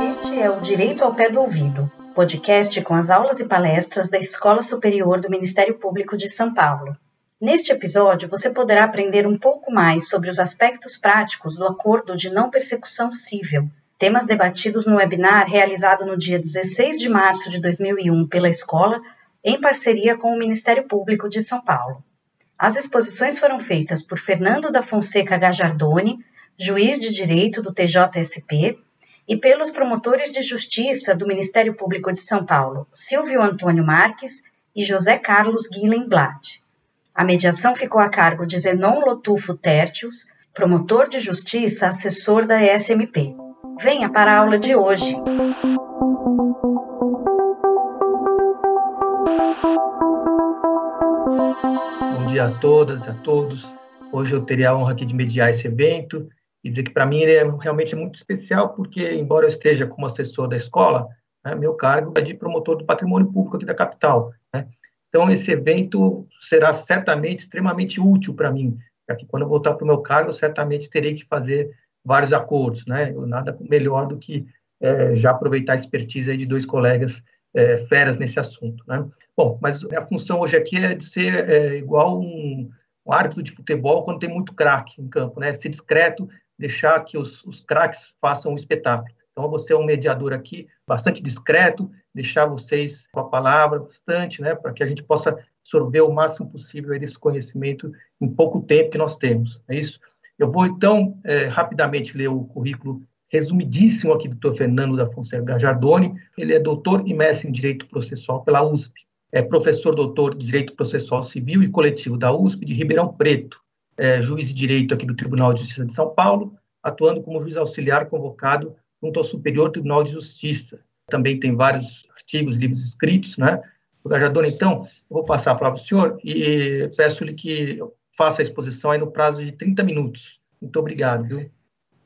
Este é o Direito ao Pé do Ouvido, podcast com as aulas e palestras da Escola Superior do Ministério Público de São Paulo. Neste episódio, você poderá aprender um pouco mais sobre os aspectos práticos do Acordo de Não Persecução Civil, temas debatidos no webinar realizado no dia 16 de março de 2001 pela escola, em parceria com o Ministério Público de São Paulo. As exposições foram feitas por Fernando da Fonseca Gajardoni, juiz de direito do TJSP, e pelos promotores de justiça do Ministério Público de São Paulo, Silvio Antônio Marques e José Carlos Guilenblatt. A mediação ficou a cargo de Zenon Lotufo Tertius, promotor de justiça, assessor da SMP. Venha para a aula de hoje. Dia a todas e a todos. Hoje eu teria a honra aqui de mediar esse evento e dizer que para mim ele é realmente muito especial, porque, embora eu esteja como assessor da escola, né, meu cargo é de promotor do patrimônio público aqui da capital. Né? Então, esse evento será certamente extremamente útil para mim, para que quando eu voltar para o meu cargo, eu certamente terei que fazer vários acordos. Né? Nada melhor do que é, já aproveitar a expertise de dois colegas é, feras nesse assunto. Né? Bom, mas a função hoje aqui é de ser é, igual um, um árbitro de futebol quando tem muito craque em campo, né? Ser discreto, deixar que os, os craques façam o espetáculo. Então, você é um mediador aqui, bastante discreto, deixar vocês com a palavra bastante, né, para que a gente possa absorver o máximo possível desse conhecimento em pouco tempo que nós temos. É isso? Eu vou, então, é, rapidamente ler o currículo resumidíssimo aqui do Dr. Fernando da Fonseca Gajardoni. Ele é doutor e mestre em Direito Processual pela USP. É professor doutor de Direito Processual Civil e Coletivo da USP de Ribeirão Preto é, juiz de direito aqui do Tribunal de Justiça de São Paulo, atuando como juiz auxiliar convocado junto ao Superior Tribunal de Justiça. Também tem vários artigos, livros escritos, né? Gajador, então, eu vou passar a palavra para o senhor e peço-lhe que faça a exposição aí no prazo de 30 minutos. Muito obrigado, viu?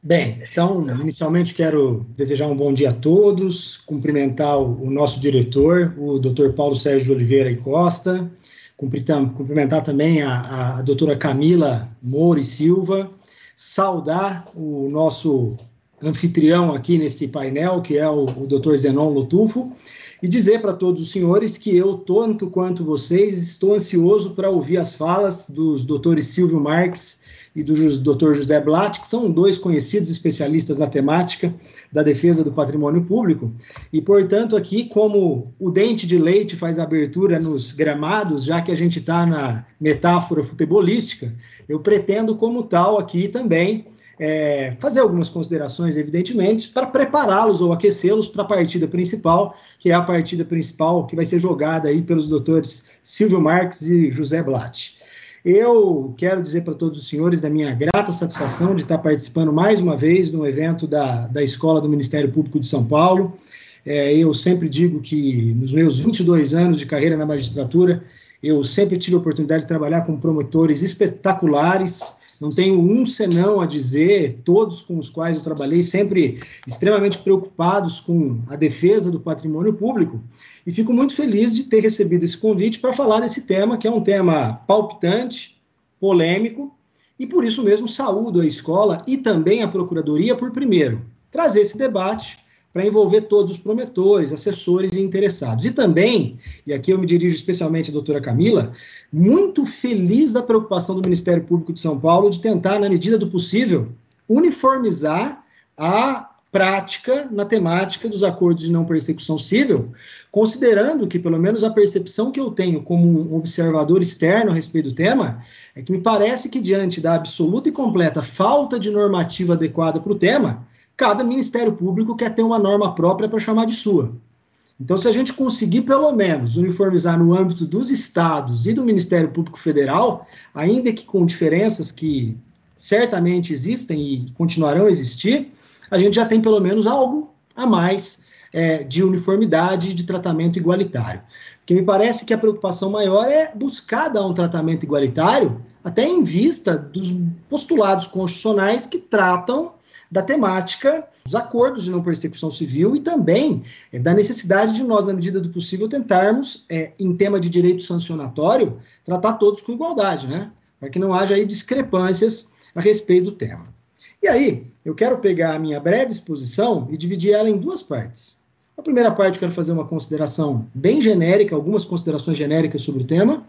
Bem, então, inicialmente quero desejar um bom dia a todos, cumprimentar o nosso diretor, o Dr. Paulo Sérgio Oliveira e Costa, cumprimentar também a, a doutora Camila Moura e Silva, saudar o nosso anfitrião aqui nesse painel, que é o, o doutor Zenon Lotufo, e dizer para todos os senhores que eu, tanto quanto vocês, estou ansioso para ouvir as falas dos doutores Silvio Marques e do Dr. José Blatt, que são dois conhecidos especialistas na temática da defesa do patrimônio público. E, portanto, aqui, como o dente de leite faz abertura nos gramados, já que a gente está na metáfora futebolística, eu pretendo, como tal, aqui também é, fazer algumas considerações, evidentemente, para prepará-los ou aquecê-los para a partida principal, que é a partida principal que vai ser jogada aí pelos doutores Silvio Marques e José Blatt. Eu quero dizer para todos os senhores da minha grata satisfação de estar participando mais uma vez no evento da, da Escola do Ministério Público de São Paulo. É, eu sempre digo que nos meus 22 anos de carreira na magistratura, eu sempre tive a oportunidade de trabalhar com promotores espetaculares, não tenho um senão a dizer, todos com os quais eu trabalhei, sempre extremamente preocupados com a defesa do patrimônio público. E fico muito feliz de ter recebido esse convite para falar desse tema, que é um tema palpitante, polêmico, e por isso mesmo saúdo a escola e também a procuradoria por, primeiro, trazer esse debate para envolver todos os promotores, assessores e interessados. E também, e aqui eu me dirijo especialmente à doutora Camila, muito feliz da preocupação do Ministério Público de São Paulo de tentar, na medida do possível, uniformizar a prática na temática dos acordos de não persecução civil, considerando que, pelo menos a percepção que eu tenho como um observador externo a respeito do tema, é que me parece que, diante da absoluta e completa falta de normativa adequada para o tema, cada Ministério Público quer ter uma norma própria para chamar de sua. Então, se a gente conseguir, pelo menos, uniformizar no âmbito dos estados e do Ministério Público Federal, ainda que com diferenças que certamente existem e continuarão a existir, a gente já tem pelo menos algo a mais é, de uniformidade e de tratamento igualitário. Porque me parece que a preocupação maior é buscar dar um tratamento igualitário, até em vista dos postulados constitucionais que tratam da temática dos acordos de não persecução civil e também é, da necessidade de nós, na medida do possível, tentarmos, é, em tema de direito sancionatório, tratar todos com igualdade, né? Para que não haja aí discrepâncias a respeito do tema. E aí, eu quero pegar a minha breve exposição e dividir ela em duas partes. A primeira parte, eu quero fazer uma consideração bem genérica, algumas considerações genéricas sobre o tema,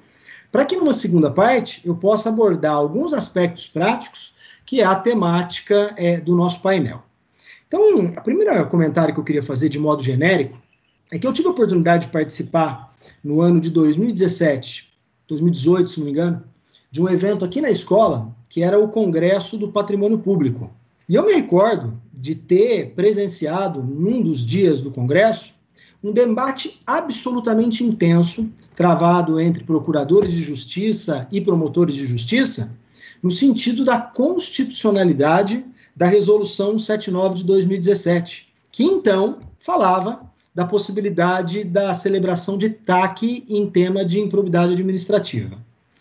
para que numa segunda parte eu possa abordar alguns aspectos práticos que é a temática é, do nosso painel. Então, o primeiro comentário que eu queria fazer de modo genérico é que eu tive a oportunidade de participar no ano de 2017, 2018, se não me engano, de um evento aqui na escola que era o Congresso do Patrimônio Público. E eu me recordo de ter presenciado, num dos dias do Congresso, um debate absolutamente intenso, travado entre procuradores de justiça e promotores de justiça, no sentido da constitucionalidade da Resolução 79 de 2017, que então falava da possibilidade da celebração de TAC em tema de improbidade administrativa.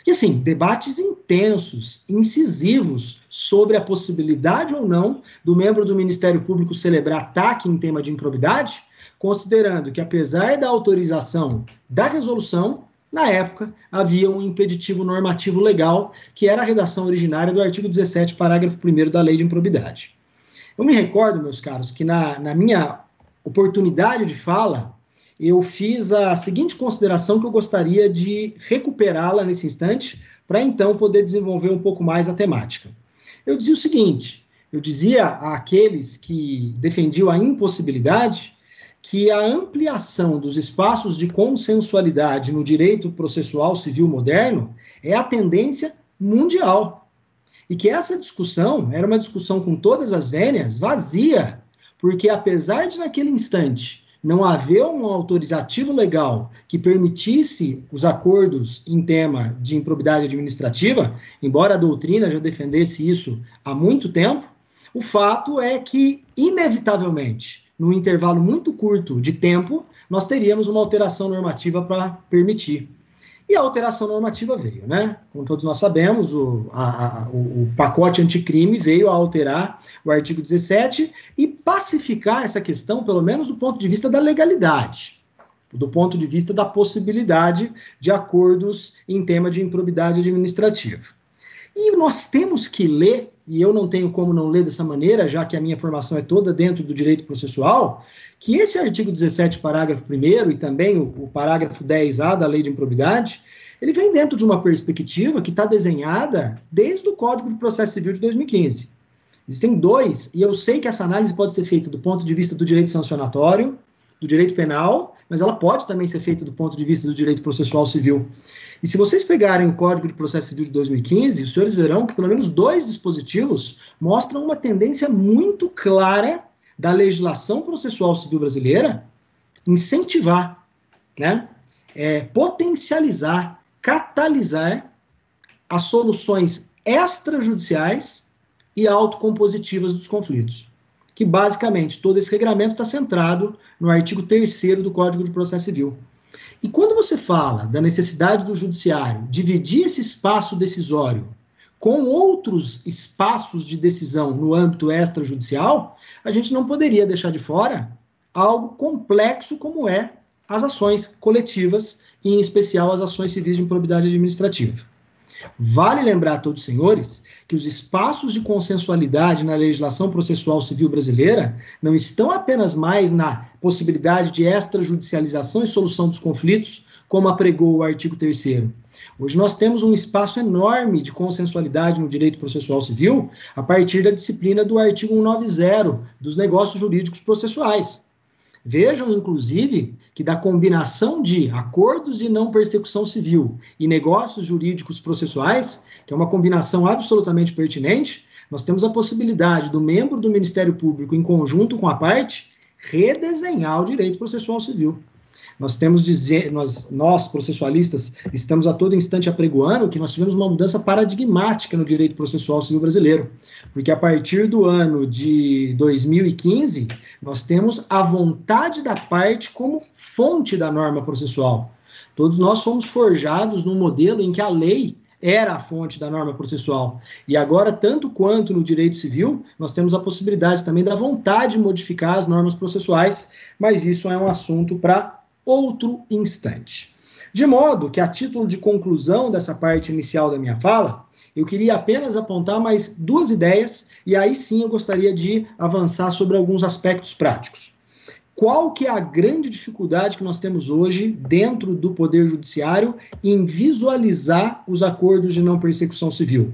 E assim, debates intensos, incisivos sobre a possibilidade ou não do membro do Ministério Público celebrar TAC em tema de improbidade, considerando que apesar da autorização da resolução, na época, havia um impeditivo normativo legal, que era a redação originária do artigo 17, parágrafo 1 da Lei de Improbidade. Eu me recordo, meus caros, que na, na minha oportunidade de fala, eu fiz a seguinte consideração que eu gostaria de recuperá-la nesse instante, para então poder desenvolver um pouco mais a temática. Eu dizia o seguinte: eu dizia àqueles que defendiam a impossibilidade que a ampliação dos espaços de consensualidade no direito processual civil moderno é a tendência mundial. E que essa discussão era uma discussão com todas as vênias vazia, porque apesar de naquele instante não haver um autorizativo legal que permitisse os acordos em tema de improbidade administrativa, embora a doutrina já defendesse isso há muito tempo, o fato é que, inevitavelmente, num intervalo muito curto de tempo, nós teríamos uma alteração normativa para permitir. E a alteração normativa veio, né? Como todos nós sabemos, o, a, a, o pacote anticrime veio a alterar o artigo 17 e pacificar essa questão, pelo menos do ponto de vista da legalidade, do ponto de vista da possibilidade de acordos em tema de improbidade administrativa. E nós temos que ler e eu não tenho como não ler dessa maneira, já que a minha formação é toda dentro do direito processual, que esse artigo 17, parágrafo 1 e também o, o parágrafo 10A da Lei de Improbidade, ele vem dentro de uma perspectiva que está desenhada desde o Código de Processo Civil de 2015. Existem dois, e eu sei que essa análise pode ser feita do ponto de vista do direito sancionatório, do direito penal, mas ela pode também ser feita do ponto de vista do direito processual civil. E se vocês pegarem o Código de Processo Civil de 2015, os senhores verão que pelo menos dois dispositivos mostram uma tendência muito clara da legislação processual civil brasileira incentivar, né, é, potencializar, catalisar as soluções extrajudiciais e autocompositivas dos conflitos. Que basicamente todo esse regramento está centrado no artigo 3 do Código de Processo Civil. E quando você fala da necessidade do judiciário dividir esse espaço decisório com outros espaços de decisão no âmbito extrajudicial, a gente não poderia deixar de fora algo complexo como é as ações coletivas, e em especial as ações civis de improbidade administrativa. Vale lembrar a todos os senhores que os espaços de consensualidade na legislação processual civil brasileira não estão apenas mais na possibilidade de extrajudicialização e solução dos conflitos, como apregou o artigo 3 Hoje nós temos um espaço enorme de consensualidade no direito processual civil a partir da disciplina do artigo 190 dos negócios jurídicos processuais. Vejam, inclusive, que da combinação de acordos de não persecução civil e negócios jurídicos processuais, que é uma combinação absolutamente pertinente, nós temos a possibilidade do membro do Ministério Público, em conjunto com a parte, redesenhar o direito processual civil. Nós temos dizer, nós, nós processualistas estamos a todo instante apregoando que nós tivemos uma mudança paradigmática no direito processual civil brasileiro, porque a partir do ano de 2015 nós temos a vontade da parte como fonte da norma processual. Todos nós fomos forjados num modelo em que a lei era a fonte da norma processual. E agora, tanto quanto no direito civil, nós temos a possibilidade também da vontade de modificar as normas processuais, mas isso é um assunto para outro instante. De modo que, a título de conclusão dessa parte inicial da minha fala, eu queria apenas apontar mais duas ideias e aí sim eu gostaria de avançar sobre alguns aspectos práticos. Qual que é a grande dificuldade que nós temos hoje dentro do Poder Judiciário em visualizar os acordos de não persecução civil?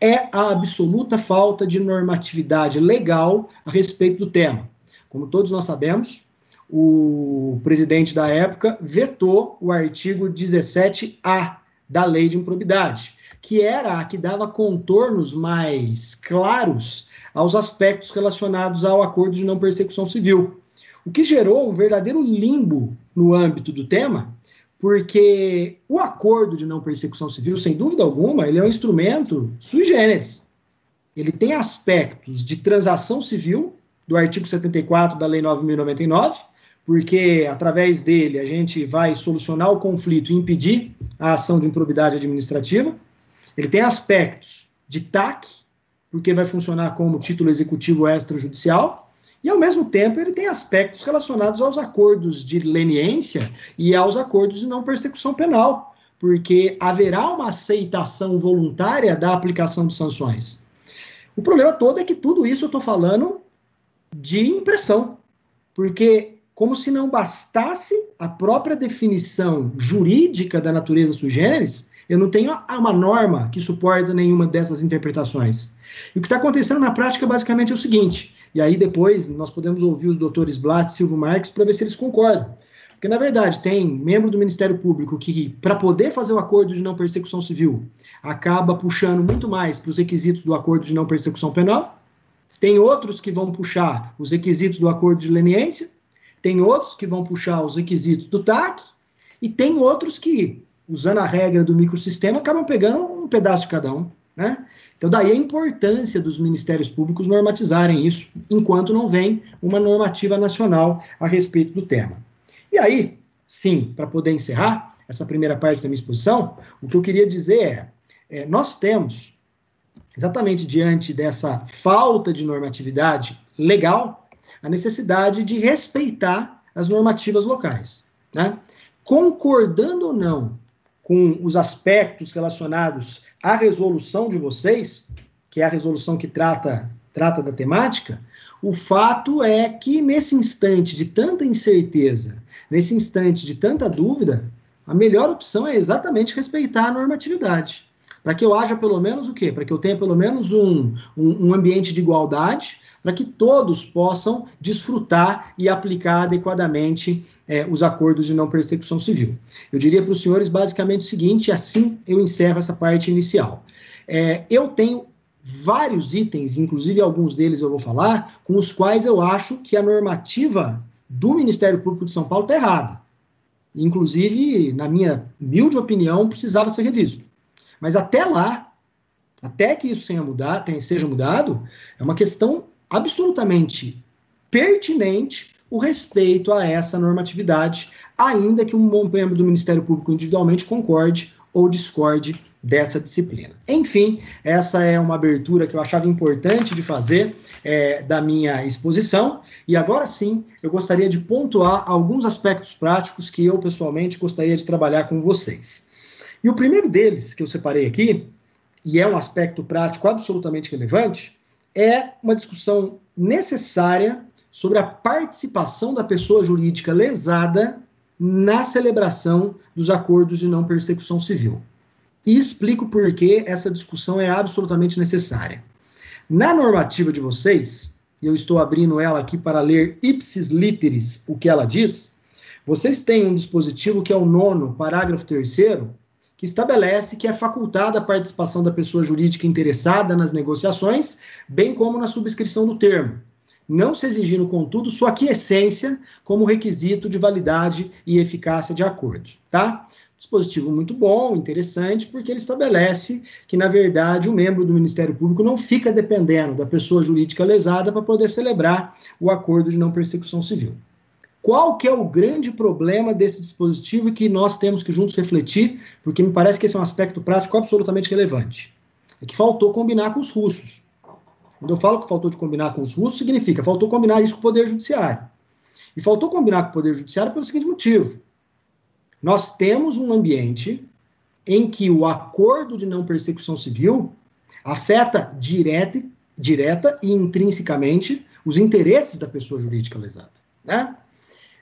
É a absoluta falta de normatividade legal a respeito do tema. Como todos nós sabemos, o presidente da época vetou o artigo 17A da Lei de Improbidade, que era a que dava contornos mais claros aos aspectos relacionados ao acordo de não persecução civil. O que gerou um verdadeiro limbo no âmbito do tema, porque o acordo de não persecução civil, sem dúvida alguma, ele é um instrumento sui generis. Ele tem aspectos de transação civil, do artigo 74 da Lei 9.099, porque através dele a gente vai solucionar o conflito e impedir a ação de improbidade administrativa. Ele tem aspectos de TAC, porque vai funcionar como título executivo extrajudicial, e ao mesmo tempo ele tem aspectos relacionados aos acordos de leniência e aos acordos de não persecução penal, porque haverá uma aceitação voluntária da aplicação de sanções. O problema todo é que tudo isso eu estou falando de impressão, porque como se não bastasse a própria definição jurídica da natureza sui generis, eu não tenho uma norma que suporta nenhuma dessas interpretações. E o que está acontecendo na prática basicamente é o seguinte, e aí depois nós podemos ouvir os doutores Blatt e Silvio Marques para ver se eles concordam. Porque, na verdade, tem membro do Ministério Público que, para poder fazer o acordo de não persecução civil, acaba puxando muito mais para os requisitos do acordo de não persecução penal. Tem outros que vão puxar os requisitos do acordo de leniência. Tem outros que vão puxar os requisitos do TAC, e tem outros que, usando a regra do microsistema, acabam pegando um pedaço de cada um. Né? Então, daí a importância dos ministérios públicos normatizarem isso, enquanto não vem uma normativa nacional a respeito do tema. E aí, sim, para poder encerrar essa primeira parte da minha exposição, o que eu queria dizer é: é nós temos, exatamente diante dessa falta de normatividade legal, a necessidade de respeitar as normativas locais. Né? Concordando ou não com os aspectos relacionados à resolução de vocês, que é a resolução que trata, trata da temática, o fato é que nesse instante de tanta incerteza, nesse instante de tanta dúvida, a melhor opção é exatamente respeitar a normatividade. Para que eu haja pelo menos o quê? Para que eu tenha pelo menos um, um, um ambiente de igualdade, para que todos possam desfrutar e aplicar adequadamente é, os acordos de não persecução civil. Eu diria para os senhores basicamente o seguinte, assim eu encerro essa parte inicial. É, eu tenho vários itens, inclusive alguns deles eu vou falar, com os quais eu acho que a normativa do Ministério Público de São Paulo está errada. Inclusive, na minha humilde opinião, precisava ser revisto. Mas até lá, até que isso tenha mudado, tenha, seja mudado, é uma questão absolutamente pertinente o respeito a essa normatividade, ainda que um bom membro do Ministério Público individualmente concorde ou discorde dessa disciplina. Enfim, essa é uma abertura que eu achava importante de fazer é, da minha exposição, e agora sim eu gostaria de pontuar alguns aspectos práticos que eu pessoalmente gostaria de trabalhar com vocês. E o primeiro deles que eu separei aqui, e é um aspecto prático absolutamente relevante, é uma discussão necessária sobre a participação da pessoa jurídica lesada na celebração dos acordos de não persecução civil. E explico por que essa discussão é absolutamente necessária. Na normativa de vocês, e eu estou abrindo ela aqui para ler ipsis literis o que ela diz, vocês têm um dispositivo que é o nono, parágrafo terceiro, que estabelece que é facultada a participação da pessoa jurídica interessada nas negociações, bem como na subscrição do termo, não se exigindo, contudo, sua aquiescência como requisito de validade e eficácia de acordo, tá? Dispositivo muito bom, interessante, porque ele estabelece que, na verdade, o membro do Ministério Público não fica dependendo da pessoa jurídica lesada para poder celebrar o acordo de não persecução civil. Qual que é o grande problema desse dispositivo que nós temos que juntos refletir, porque me parece que esse é um aspecto prático absolutamente relevante. É que faltou combinar com os russos. Quando eu falo que faltou de combinar com os russos, significa faltou combinar isso com o Poder Judiciário. E faltou combinar com o Poder Judiciário pelo seguinte motivo: nós temos um ambiente em que o acordo de não persecução civil afeta direta, direta e intrinsecamente os interesses da pessoa jurídica lesada. Né?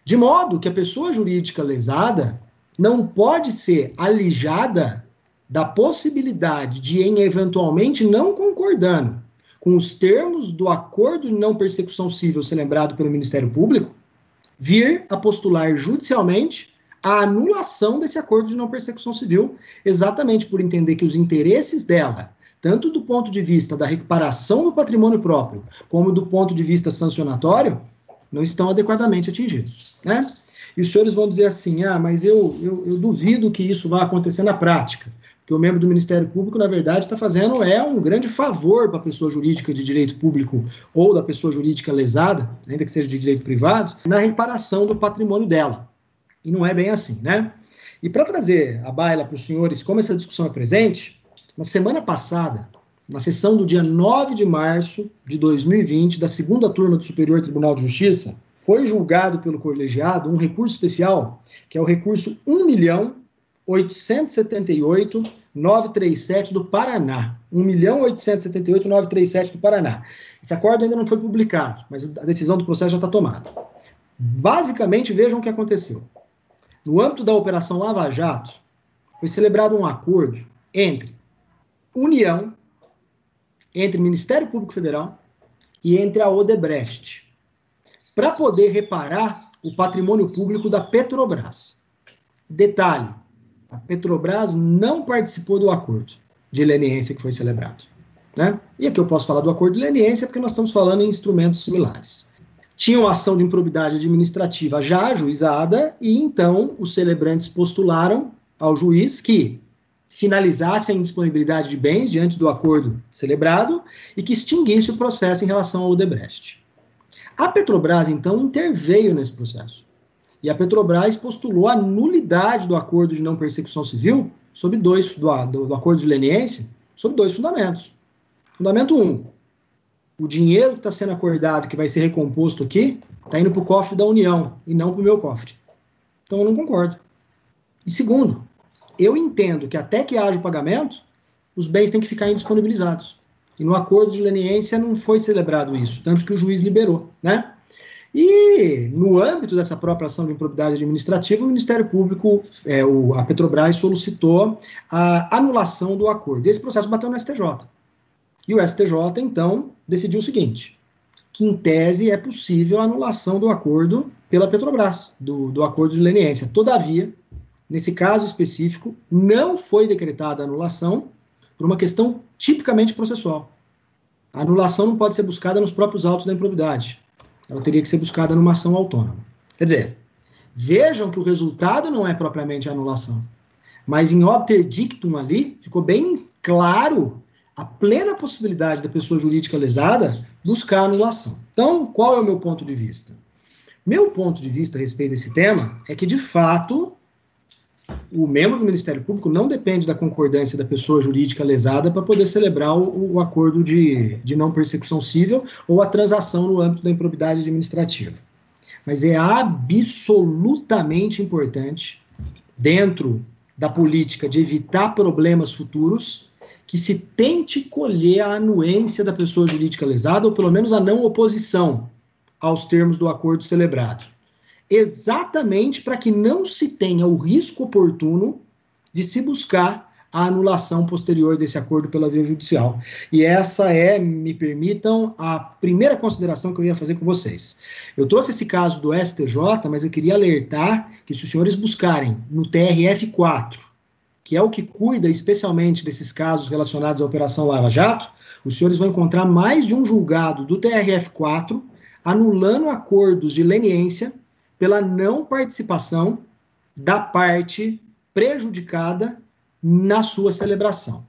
De modo que a pessoa jurídica lesada não pode ser alijada da possibilidade de, em eventualmente não concordando com os termos do acordo de não persecução civil celebrado pelo Ministério Público, vir a postular judicialmente a anulação desse acordo de não persecução civil, exatamente por entender que os interesses dela, tanto do ponto de vista da recuperação do patrimônio próprio, como do ponto de vista sancionatório, não estão adequadamente atingidos. Né? E os senhores vão dizer assim: ah, mas eu, eu, eu duvido que isso vá acontecer na prática que o membro do Ministério Público, na verdade, está fazendo é um grande favor para a pessoa jurídica de direito público ou da pessoa jurídica lesada, ainda que seja de direito privado, na reparação do patrimônio dela. E não é bem assim, né? E para trazer a baila para os senhores como essa discussão é presente, na semana passada, na sessão do dia 9 de março de 2020, da segunda turma do Superior Tribunal de Justiça, foi julgado pelo colegiado um recurso especial, que é o recurso 1 milhão 878 937 do Paraná. 1 milhão 878 937 do Paraná. Esse acordo ainda não foi publicado, mas a decisão do processo já está tomada. Basicamente, vejam o que aconteceu. No âmbito da Operação Lava Jato, foi celebrado um acordo entre União, entre Ministério Público Federal e entre a Odebrecht, para poder reparar o patrimônio público da Petrobras. Detalhe: a Petrobras não participou do acordo de leniência que foi celebrado. Né? E aqui eu posso falar do acordo de leniência porque nós estamos falando em instrumentos similares. Tinha uma ação de improbidade administrativa já ajuizada e então os celebrantes postularam ao juiz que finalizasse a indisponibilidade de bens diante do acordo celebrado e que extinguisse o processo em relação ao Odebrecht. A Petrobras, então, interveio nesse processo. E a Petrobras postulou a nulidade do acordo de não persecução civil sob dois do, do, do acordo de leniência sob dois fundamentos. Fundamento 1. Um, o dinheiro que está sendo acordado, que vai ser recomposto aqui, está indo para o cofre da União e não para o meu cofre. Então eu não concordo. E segundo, eu entendo que até que haja o pagamento, os bens têm que ficar indisponibilizados. E no acordo de leniência não foi celebrado isso, tanto que o juiz liberou, né? E, no âmbito dessa própria ação de improbidade administrativa, o Ministério Público, é, o, a Petrobras, solicitou a anulação do acordo. Esse processo bateu no STJ. E o STJ, então, decidiu o seguinte: que, em tese, é possível a anulação do acordo pela Petrobras, do, do acordo de leniência. Todavia, nesse caso específico, não foi decretada anulação por uma questão tipicamente processual. A anulação não pode ser buscada nos próprios autos da improbidade ela teria que ser buscada numa ação autônoma. Quer dizer, vejam que o resultado não é propriamente a anulação, mas em obter dictum ali, ficou bem claro a plena possibilidade da pessoa jurídica lesada buscar anulação. Então, qual é o meu ponto de vista? Meu ponto de vista a respeito desse tema é que, de fato, o membro do Ministério Público não depende da concordância da pessoa jurídica lesada para poder celebrar o, o, acordo de, de não persecução civil ou a transação no âmbito da improbidade administrativa. Mas é absolutamente importante, dentro da política de evitar problemas futuros, que se tente colher a anuência da pessoa jurídica lesada, ou pelo menos a não oposição aos termos do acordo celebrado exatamente para que não se tenha o risco oportuno de se buscar a anulação posterior desse acordo pela via judicial. E essa é, me permitam, a primeira consideração que eu ia fazer com vocês. Eu trouxe esse caso do STJ, mas eu queria alertar que se os senhores buscarem no TRF4, que é o que cuida especialmente desses casos relacionados à Operação Lava Jato, os senhores vão encontrar mais de um julgado do TRF4 anulando acordos de leniência pela não participação da parte prejudicada na sua celebração.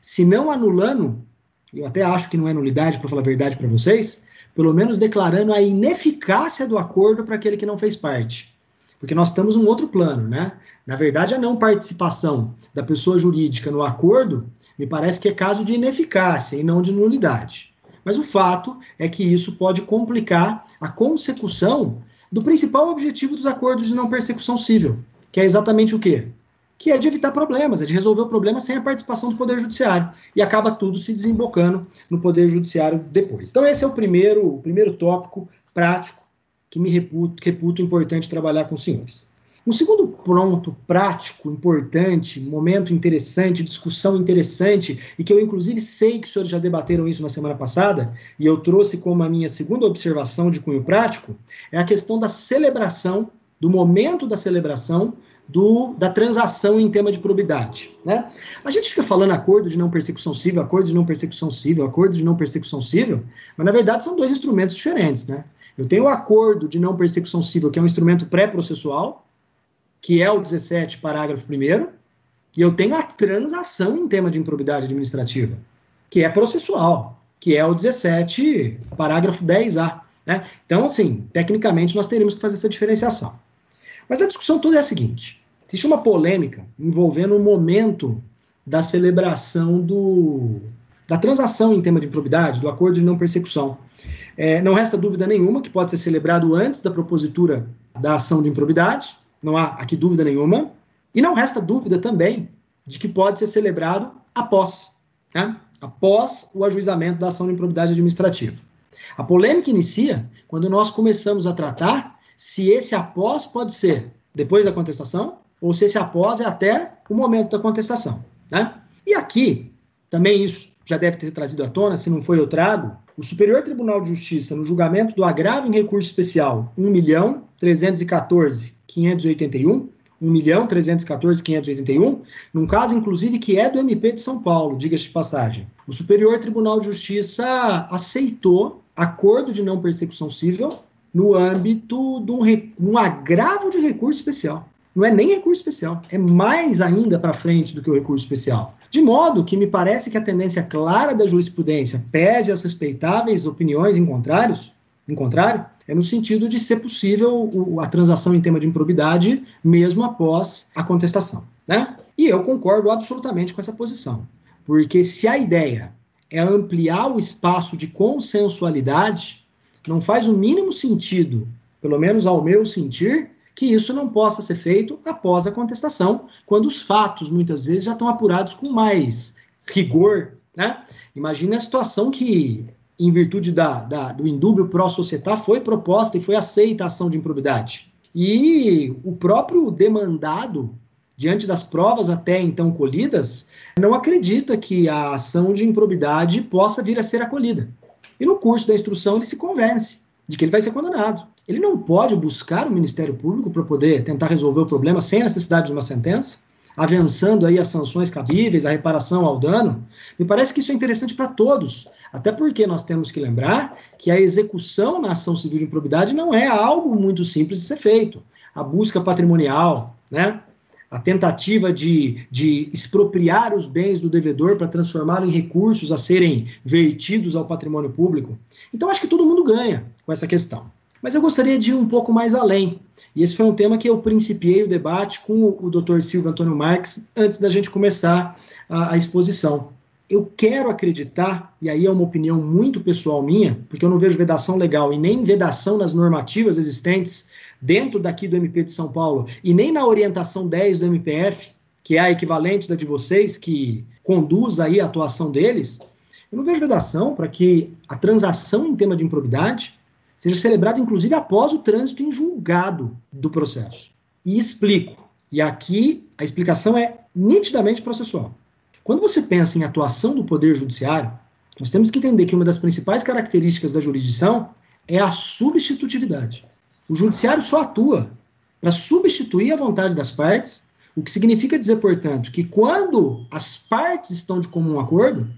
Se não anulando, eu até acho que não é nulidade, para falar a verdade para vocês, pelo menos declarando a ineficácia do acordo para aquele que não fez parte. Porque nós estamos num outro plano, né? Na verdade, a não participação da pessoa jurídica no acordo me parece que é caso de ineficácia e não de nulidade. Mas o fato é que isso pode complicar a consecução do principal objetivo dos acordos de não persecução civil, que é exatamente o quê? Que é de evitar problemas, é de resolver o problema sem a participação do Poder Judiciário. E acaba tudo se desembocando no Poder Judiciário depois. Então, esse é o primeiro, o primeiro tópico prático que me reputo, reputo importante trabalhar com os senhores. Um segundo ponto prático, importante, momento interessante, discussão interessante, e que eu inclusive sei que os senhores já debateram isso na semana passada, e eu trouxe como a minha segunda observação de cunho prático, é a questão da celebração, do momento da celebração do, da transação em tema de probidade. Né? A gente fica falando acordo de não persecução civil, acordo de não persecução civil, acordo de não persecução civil, mas na verdade são dois instrumentos diferentes. Né? Eu tenho o acordo de não persecução civil, que é um instrumento pré-processual, que é o 17, parágrafo 1 e eu tenho a transação em tema de improbidade administrativa, que é processual, que é o 17, parágrafo 10A. Né? Então, assim, tecnicamente nós teríamos que fazer essa diferenciação. Mas a discussão toda é a seguinte: existe uma polêmica envolvendo o momento da celebração do, da transação em tema de improbidade, do acordo de não persecução. É, não resta dúvida nenhuma que pode ser celebrado antes da propositura da ação de improbidade, não há aqui dúvida nenhuma. E não resta dúvida também de que pode ser celebrado após, né? após o ajuizamento da ação de improbidade administrativa. A polêmica inicia quando nós começamos a tratar se esse após pode ser depois da contestação ou se esse após é até o momento da contestação. Né? E aqui, também isso já deve ter trazido à tona, se não foi eu trago, o Superior Tribunal de Justiça, no julgamento do agravo em recurso especial 1.314.581, 1.314.581, num caso, inclusive, que é do MP de São Paulo, diga-se de passagem. O Superior Tribunal de Justiça aceitou acordo de não persecução civil no âmbito de um, um agravo de recurso especial. Não é nem recurso especial, é mais ainda para frente do que o recurso especial. De modo que me parece que a tendência clara da jurisprudência, pese as respeitáveis opiniões em contrários, em contrário, é no sentido de ser possível a transação em tema de improbidade mesmo após a contestação. Né? E eu concordo absolutamente com essa posição, porque se a ideia é ampliar o espaço de consensualidade, não faz o mínimo sentido, pelo menos ao meu sentir, que isso não possa ser feito após a contestação, quando os fatos muitas vezes já estão apurados com mais rigor. Né? Imagine a situação que, em virtude da, da do indúbio pró-societar, foi proposta e foi aceita a ação de improbidade. E o próprio demandado, diante das provas até então colhidas, não acredita que a ação de improbidade possa vir a ser acolhida. E no curso da instrução ele se convence de que ele vai ser condenado. Ele não pode buscar o Ministério Público para poder tentar resolver o problema sem a necessidade de uma sentença, avançando aí as sanções cabíveis, a reparação ao dano. Me parece que isso é interessante para todos, até porque nós temos que lembrar que a execução na ação civil de improbidade não é algo muito simples de ser feito. A busca patrimonial, né? a tentativa de, de expropriar os bens do devedor para transformá-lo em recursos a serem vertidos ao patrimônio público. Então, acho que todo mundo ganha com essa questão. Mas eu gostaria de ir um pouco mais além. E esse foi um tema que eu principiei o debate com o, Dr. Silvio Antônio Marques antes da gente começar a, a exposição. Eu quero acreditar, e aí é uma opinião muito pessoal minha, porque eu não vejo vedação legal e nem vedação nas normativas existentes dentro daqui do MP de São Paulo e nem na orientação 10 do MPF, que é a equivalente da de vocês, que conduz aí a atuação deles, eu não vejo vedação para que a transação em tema de improbidade seja celebrado inclusive após o trânsito em julgado do processo. E explico. E aqui a explicação é nitidamente processual. Quando você pensa em atuação do Poder Judiciário, nós temos que entender que uma das principais características da jurisdição é a substitutividade. O Judiciário só atua para substituir a vontade das partes, o que significa dizer, portanto, que quando as partes estão de comum acordo,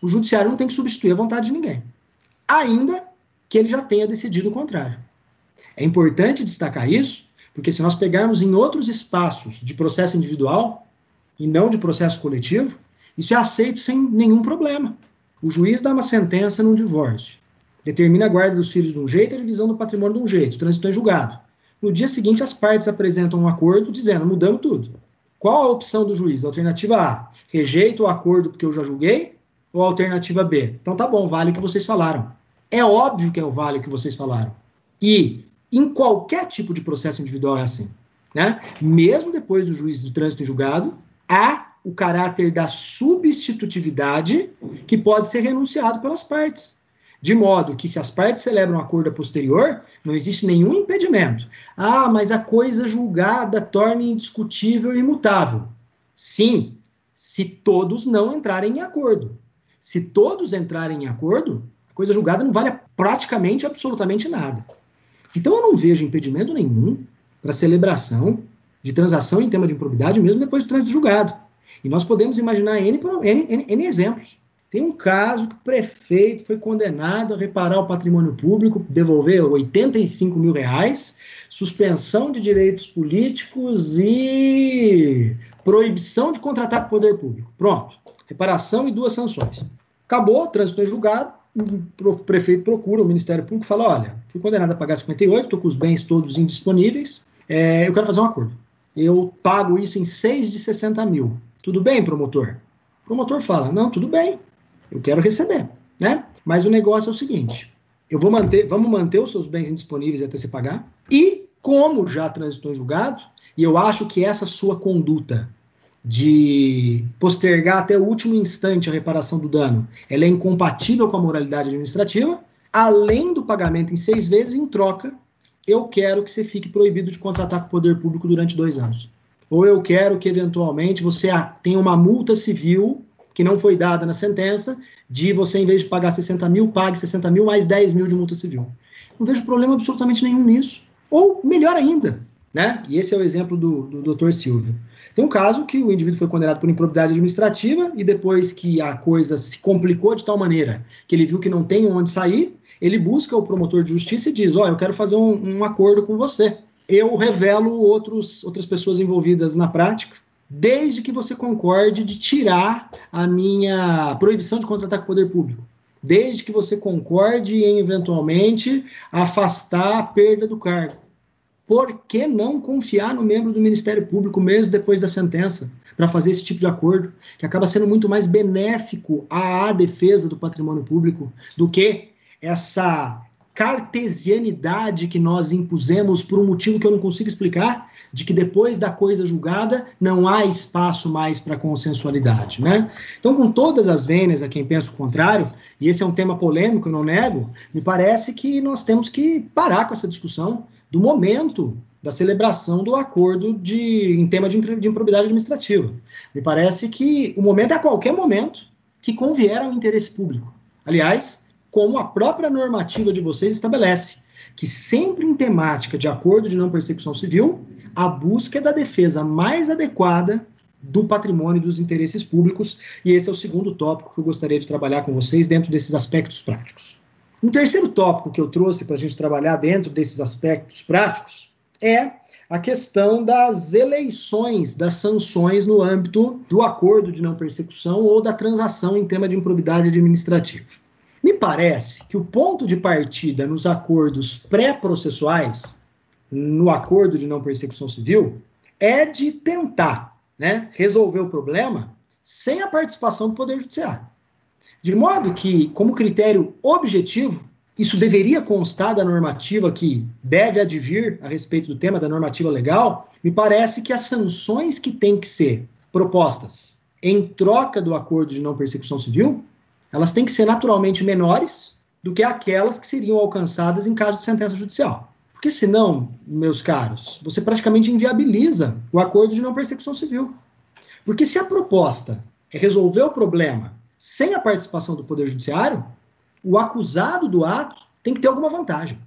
o Judiciário não tem que substituir a vontade de ninguém. Ainda que ele já tenha decidido o contrário. É importante destacar isso, porque se nós pegarmos em outros espaços de processo individual e não de processo coletivo, isso é aceito sem nenhum problema. O juiz dá uma sentença num divórcio. determina a guarda dos filhos de um jeito a divisão do patrimônio de um jeito, transitou em julgado. No dia seguinte, as partes apresentam um acordo dizendo, mudamos tudo. Qual a opção do juiz? Alternativa A, rejeito o acordo porque eu já julguei, ou alternativa B? Então tá bom, vale o que vocês falaram. É óbvio que é o vale que vocês falaram. E em qualquer tipo de processo individual é assim. Né? Mesmo depois do juiz do trânsito julgado, há o caráter da substitutividade que pode ser renunciado pelas partes. De modo que, se as partes celebram um acordo a posterior, não existe nenhum impedimento. Ah, mas a coisa julgada torna indiscutível e imutável. Sim, se todos não entrarem em acordo. Se todos entrarem em acordo, coisa julgada não vale praticamente absolutamente nada. Então eu não vejo impedimento nenhum para celebração de transação em tema de improbidade, mesmo depois do trânsito julgado. E nós podemos imaginar N, N, N, N exemplos. Tem um caso que o prefeito foi condenado a reparar o patrimônio público, devolver 85 mil reais, suspensão de direitos políticos e proibição de contratar com o poder público. Pronto. Reparação e duas sanções. Acabou, trânsito em julgado, o prefeito procura o Ministério Público e fala: olha, fui condenado a pagar 58, estou com os bens todos indisponíveis, é, eu quero fazer um acordo. Eu pago isso em 6 de 60 mil. Tudo bem, promotor? O promotor fala: não, tudo bem, eu quero receber, né? Mas o negócio é o seguinte: eu vou manter, vamos manter os seus bens indisponíveis até você pagar. E como já transitou em julgado, e eu acho que essa sua conduta de postergar até o último instante a reparação do dano, ela é incompatível com a moralidade administrativa, além do pagamento em seis vezes, em troca, eu quero que você fique proibido de contratar com o poder público durante dois anos. Ou eu quero que, eventualmente, você tenha uma multa civil que não foi dada na sentença, de você, em vez de pagar 60 mil, pague 60 mil mais 10 mil de multa civil. Não vejo problema absolutamente nenhum nisso. Ou, melhor ainda, né? E esse é o exemplo do, do Dr. Silvio. Tem um caso que o indivíduo foi condenado por improbidade administrativa e depois que a coisa se complicou de tal maneira que ele viu que não tem onde sair, ele busca o promotor de justiça e diz: Ó, oh, eu quero fazer um, um acordo com você. Eu revelo outros, outras pessoas envolvidas na prática desde que você concorde de tirar a minha proibição de contratar com o poder público. Desde que você concorde em, eventualmente, afastar a perda do cargo. Por que não confiar no membro do Ministério Público mesmo depois da sentença para fazer esse tipo de acordo, que acaba sendo muito mais benéfico à defesa do patrimônio público do que essa cartesianidade que nós impusemos por um motivo que eu não consigo explicar, de que depois da coisa julgada não há espaço mais para consensualidade, né? Então, com todas as vênias a quem pensa o contrário, e esse é um tema polêmico, eu não nego, me parece que nós temos que parar com essa discussão do momento da celebração do acordo de, em tema de, de improbidade administrativa. Me parece que o momento é a qualquer momento que convier ao interesse público. Aliás, como a própria normativa de vocês estabelece, que sempre em temática de acordo de não persecução civil, a busca é da defesa mais adequada do patrimônio e dos interesses públicos, e esse é o segundo tópico que eu gostaria de trabalhar com vocês dentro desses aspectos práticos. Um terceiro tópico que eu trouxe para a gente trabalhar dentro desses aspectos práticos é a questão das eleições, das sanções no âmbito do acordo de não persecução ou da transação em tema de improbidade administrativa. Me parece que o ponto de partida nos acordos pré-processuais no acordo de não persecução civil é de tentar né, resolver o problema sem a participação do Poder Judiciário. De modo que, como critério objetivo, isso deveria constar da normativa que deve advir a respeito do tema da normativa legal, me parece que as sanções que têm que ser propostas em troca do acordo de não persecução civil, elas têm que ser naturalmente menores do que aquelas que seriam alcançadas em caso de sentença judicial. Porque senão, meus caros, você praticamente inviabiliza o acordo de não persecução civil. Porque se a proposta é resolver o problema sem a participação do Poder Judiciário, o acusado do ato tem que ter alguma vantagem.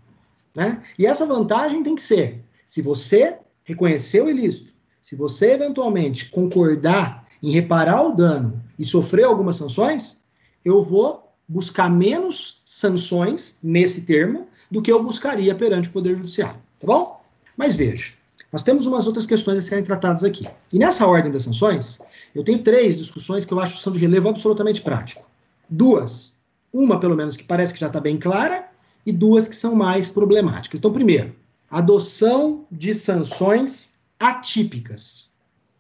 Né? E essa vantagem tem que ser: se você reconhecer o ilícito, se você eventualmente concordar em reparar o dano e sofrer algumas sanções, eu vou buscar menos sanções nesse termo do que eu buscaria perante o Poder Judiciário, tá bom? Mas veja, nós temos umas outras questões a serem tratadas aqui. E nessa ordem das sanções, eu tenho três discussões que eu acho que são de relevo absolutamente prático. Duas. Uma, pelo menos, que parece que já está bem clara, e duas que são mais problemáticas. Então, primeiro, adoção de sanções atípicas.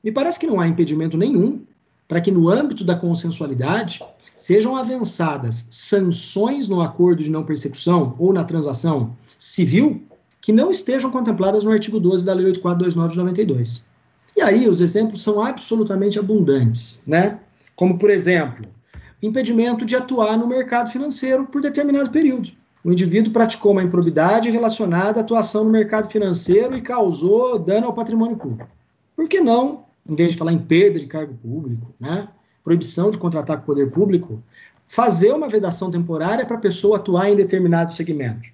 Me parece que não há impedimento nenhum para que, no âmbito da consensualidade, sejam avançadas sanções no acordo de não persecução ou na transação civil que não estejam contempladas no artigo 12 da Lei 8429 de 92. E aí os exemplos são absolutamente abundantes, né? Como, por exemplo, impedimento de atuar no mercado financeiro por determinado período. O indivíduo praticou uma improbidade relacionada à atuação no mercado financeiro e causou dano ao patrimônio público. Por que não, em vez de falar em perda de cargo público, né, proibição de contratar com o poder público, fazer uma vedação temporária para a pessoa atuar em determinado segmento?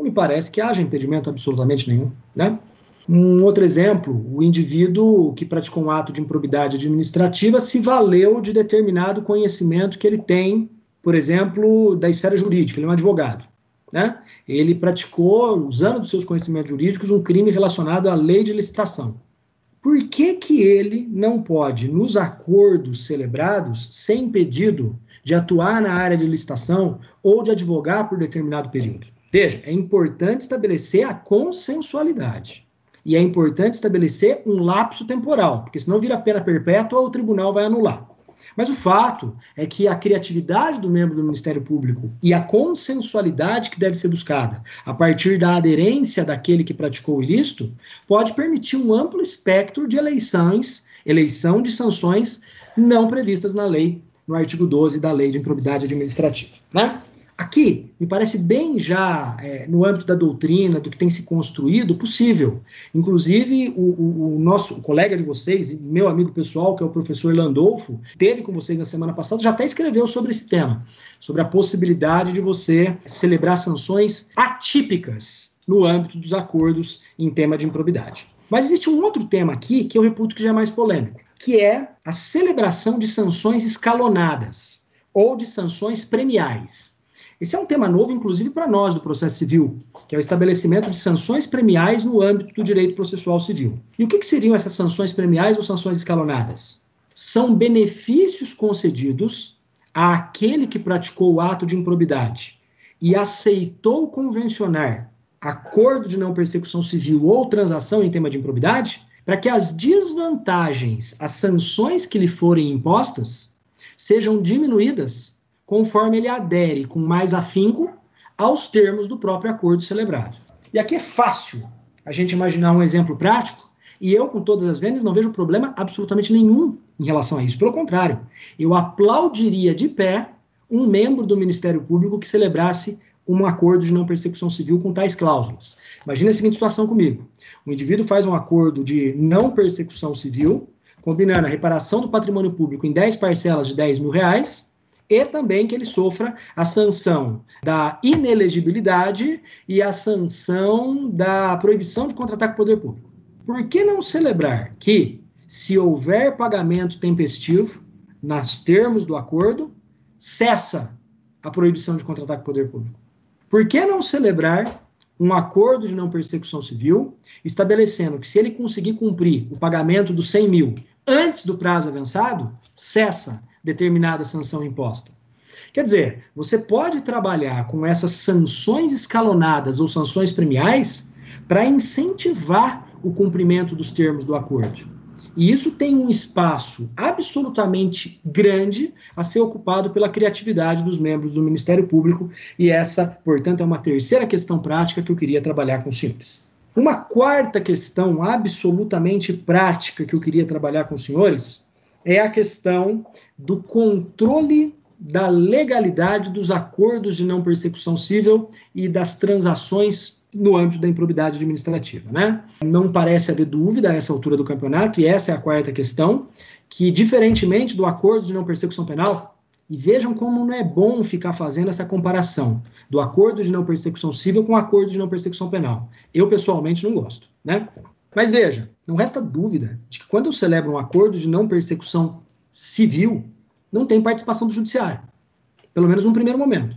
Não me parece que haja impedimento absolutamente nenhum, né? Um outro exemplo, o indivíduo que praticou um ato de improbidade administrativa se valeu de determinado conhecimento que ele tem, por exemplo, da esfera jurídica, ele é um advogado. Né? Ele praticou, usando dos seus conhecimentos jurídicos, um crime relacionado à lei de licitação. Por que, que ele não pode, nos acordos celebrados, ser impedido de atuar na área de licitação ou de advogar por determinado período? Veja, é importante estabelecer a consensualidade. E é importante estabelecer um lapso temporal, porque senão vira pena perpétua ou o tribunal vai anular. Mas o fato é que a criatividade do membro do Ministério Público e a consensualidade que deve ser buscada a partir da aderência daquele que praticou o ilícito pode permitir um amplo espectro de eleições, eleição de sanções não previstas na lei, no artigo 12 da Lei de Improbidade Administrativa. Né? Aqui, me parece bem já é, no âmbito da doutrina, do que tem se construído, possível. Inclusive, o, o, o nosso o colega de vocês, meu amigo pessoal, que é o professor Landolfo, teve com vocês na semana passada, já até escreveu sobre esse tema, sobre a possibilidade de você celebrar sanções atípicas no âmbito dos acordos em tema de improbidade. Mas existe um outro tema aqui que eu reputo que já é mais polêmico, que é a celebração de sanções escalonadas ou de sanções premiais. Esse é um tema novo, inclusive, para nós do processo civil, que é o estabelecimento de sanções premiais no âmbito do direito processual civil. E o que, que seriam essas sanções premiais ou sanções escalonadas? São benefícios concedidos àquele que praticou o ato de improbidade e aceitou convencionar acordo de não persecução civil ou transação em tema de improbidade, para que as desvantagens, as sanções que lhe forem impostas, sejam diminuídas conforme ele adere com mais afinco aos termos do próprio acordo celebrado. E aqui é fácil a gente imaginar um exemplo prático, e eu, com todas as vendas, não vejo problema absolutamente nenhum em relação a isso. Pelo contrário, eu aplaudiria de pé um membro do Ministério Público que celebrasse um acordo de não persecução civil com tais cláusulas. Imagina a seguinte situação comigo: o indivíduo faz um acordo de não persecução civil, combinando a reparação do patrimônio público em 10 parcelas de 10 mil reais e também que ele sofra a sanção da inelegibilidade e a sanção da proibição de contratar com o poder público. Por que não celebrar que, se houver pagamento tempestivo, nos termos do acordo, cessa a proibição de contratar com o poder público? Por que não celebrar um acordo de não persecução civil, estabelecendo que se ele conseguir cumprir o pagamento dos 100 mil antes do prazo avançado, cessa determinada sanção imposta. Quer dizer, você pode trabalhar com essas sanções escalonadas ou sanções premiais para incentivar o cumprimento dos termos do acordo. E isso tem um espaço absolutamente grande a ser ocupado pela criatividade dos membros do Ministério Público, e essa, portanto, é uma terceira questão prática que eu queria trabalhar com os senhores. Uma quarta questão absolutamente prática que eu queria trabalhar com os senhores é a questão do controle da legalidade dos acordos de não persecução civil e das transações no âmbito da improbidade administrativa. Né? Não parece haver dúvida a essa altura do campeonato, e essa é a quarta questão, que, diferentemente do acordo de não persecução penal, e vejam como não é bom ficar fazendo essa comparação do acordo de não persecução civil com o acordo de não persecução penal. Eu, pessoalmente, não gosto. Né? Mas veja, não resta dúvida de que quando eu celebro um acordo de não persecução civil, não tem participação do judiciário. Pelo menos num primeiro momento.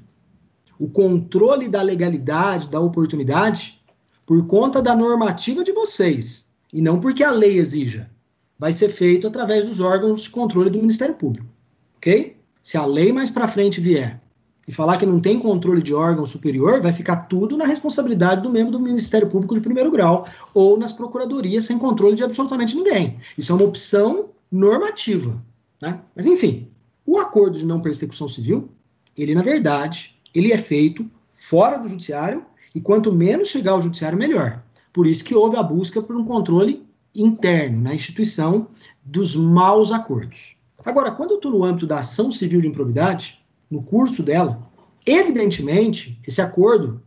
O controle da legalidade, da oportunidade, por conta da normativa de vocês, e não porque a lei exija, vai ser feito através dos órgãos de controle do Ministério Público. Ok? Se a lei mais para frente vier e falar que não tem controle de órgão superior, vai ficar tudo na responsabilidade do membro do Ministério Público de primeiro grau ou nas procuradorias sem controle de absolutamente ninguém. Isso é uma opção normativa. Né? Mas, enfim, o acordo de não persecução civil, ele, na verdade, ele é feito fora do judiciário e quanto menos chegar ao judiciário, melhor. Por isso que houve a busca por um controle interno na instituição dos maus acordos. Agora, quando eu estou no âmbito da ação civil de improbidade, no curso dela, evidentemente, esse acordo,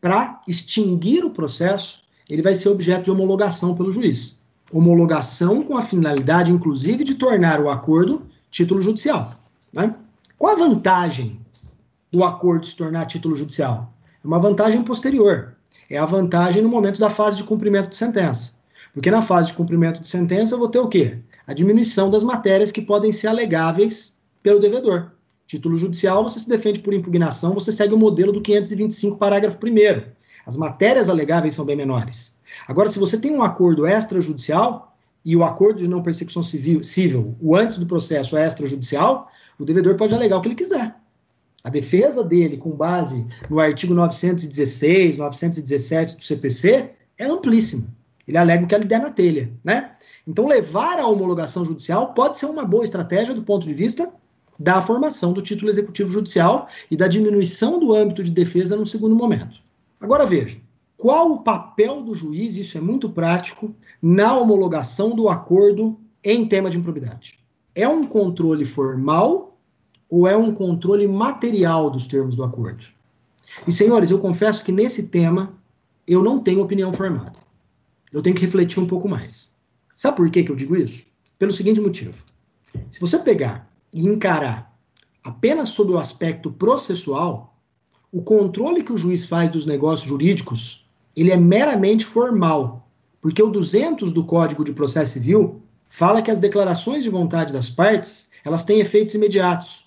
para extinguir o processo, ele vai ser objeto de homologação pelo juiz. Homologação com a finalidade, inclusive, de tornar o acordo título judicial. Né? Qual a vantagem do acordo se tornar título judicial? É uma vantagem posterior. É a vantagem no momento da fase de cumprimento de sentença. Porque na fase de cumprimento de sentença eu vou ter o quê? A diminuição das matérias que podem ser alegáveis pelo devedor. Título judicial, você se defende por impugnação, você segue o modelo do 525, parágrafo 1. As matérias alegáveis são bem menores. Agora, se você tem um acordo extrajudicial e o acordo de não persecução civil, civil o antes do processo é extrajudicial, o devedor pode alegar o que ele quiser. A defesa dele, com base no artigo 916, 917 do CPC, é amplíssima. Ele alega o que ele der na telha, né? Então, levar à homologação judicial pode ser uma boa estratégia do ponto de vista da formação do título executivo judicial e da diminuição do âmbito de defesa no segundo momento. Agora veja, qual o papel do juiz, isso é muito prático, na homologação do acordo em tema de improbidade? É um controle formal ou é um controle material dos termos do acordo? E senhores, eu confesso que nesse tema eu não tenho opinião formada. Eu tenho que refletir um pouco mais. Sabe por que, que eu digo isso? Pelo seguinte motivo. Se você pegar e encarar apenas sob o aspecto processual, o controle que o juiz faz dos negócios jurídicos, ele é meramente formal, porque o 200 do Código de Processo Civil fala que as declarações de vontade das partes, elas têm efeitos imediatos,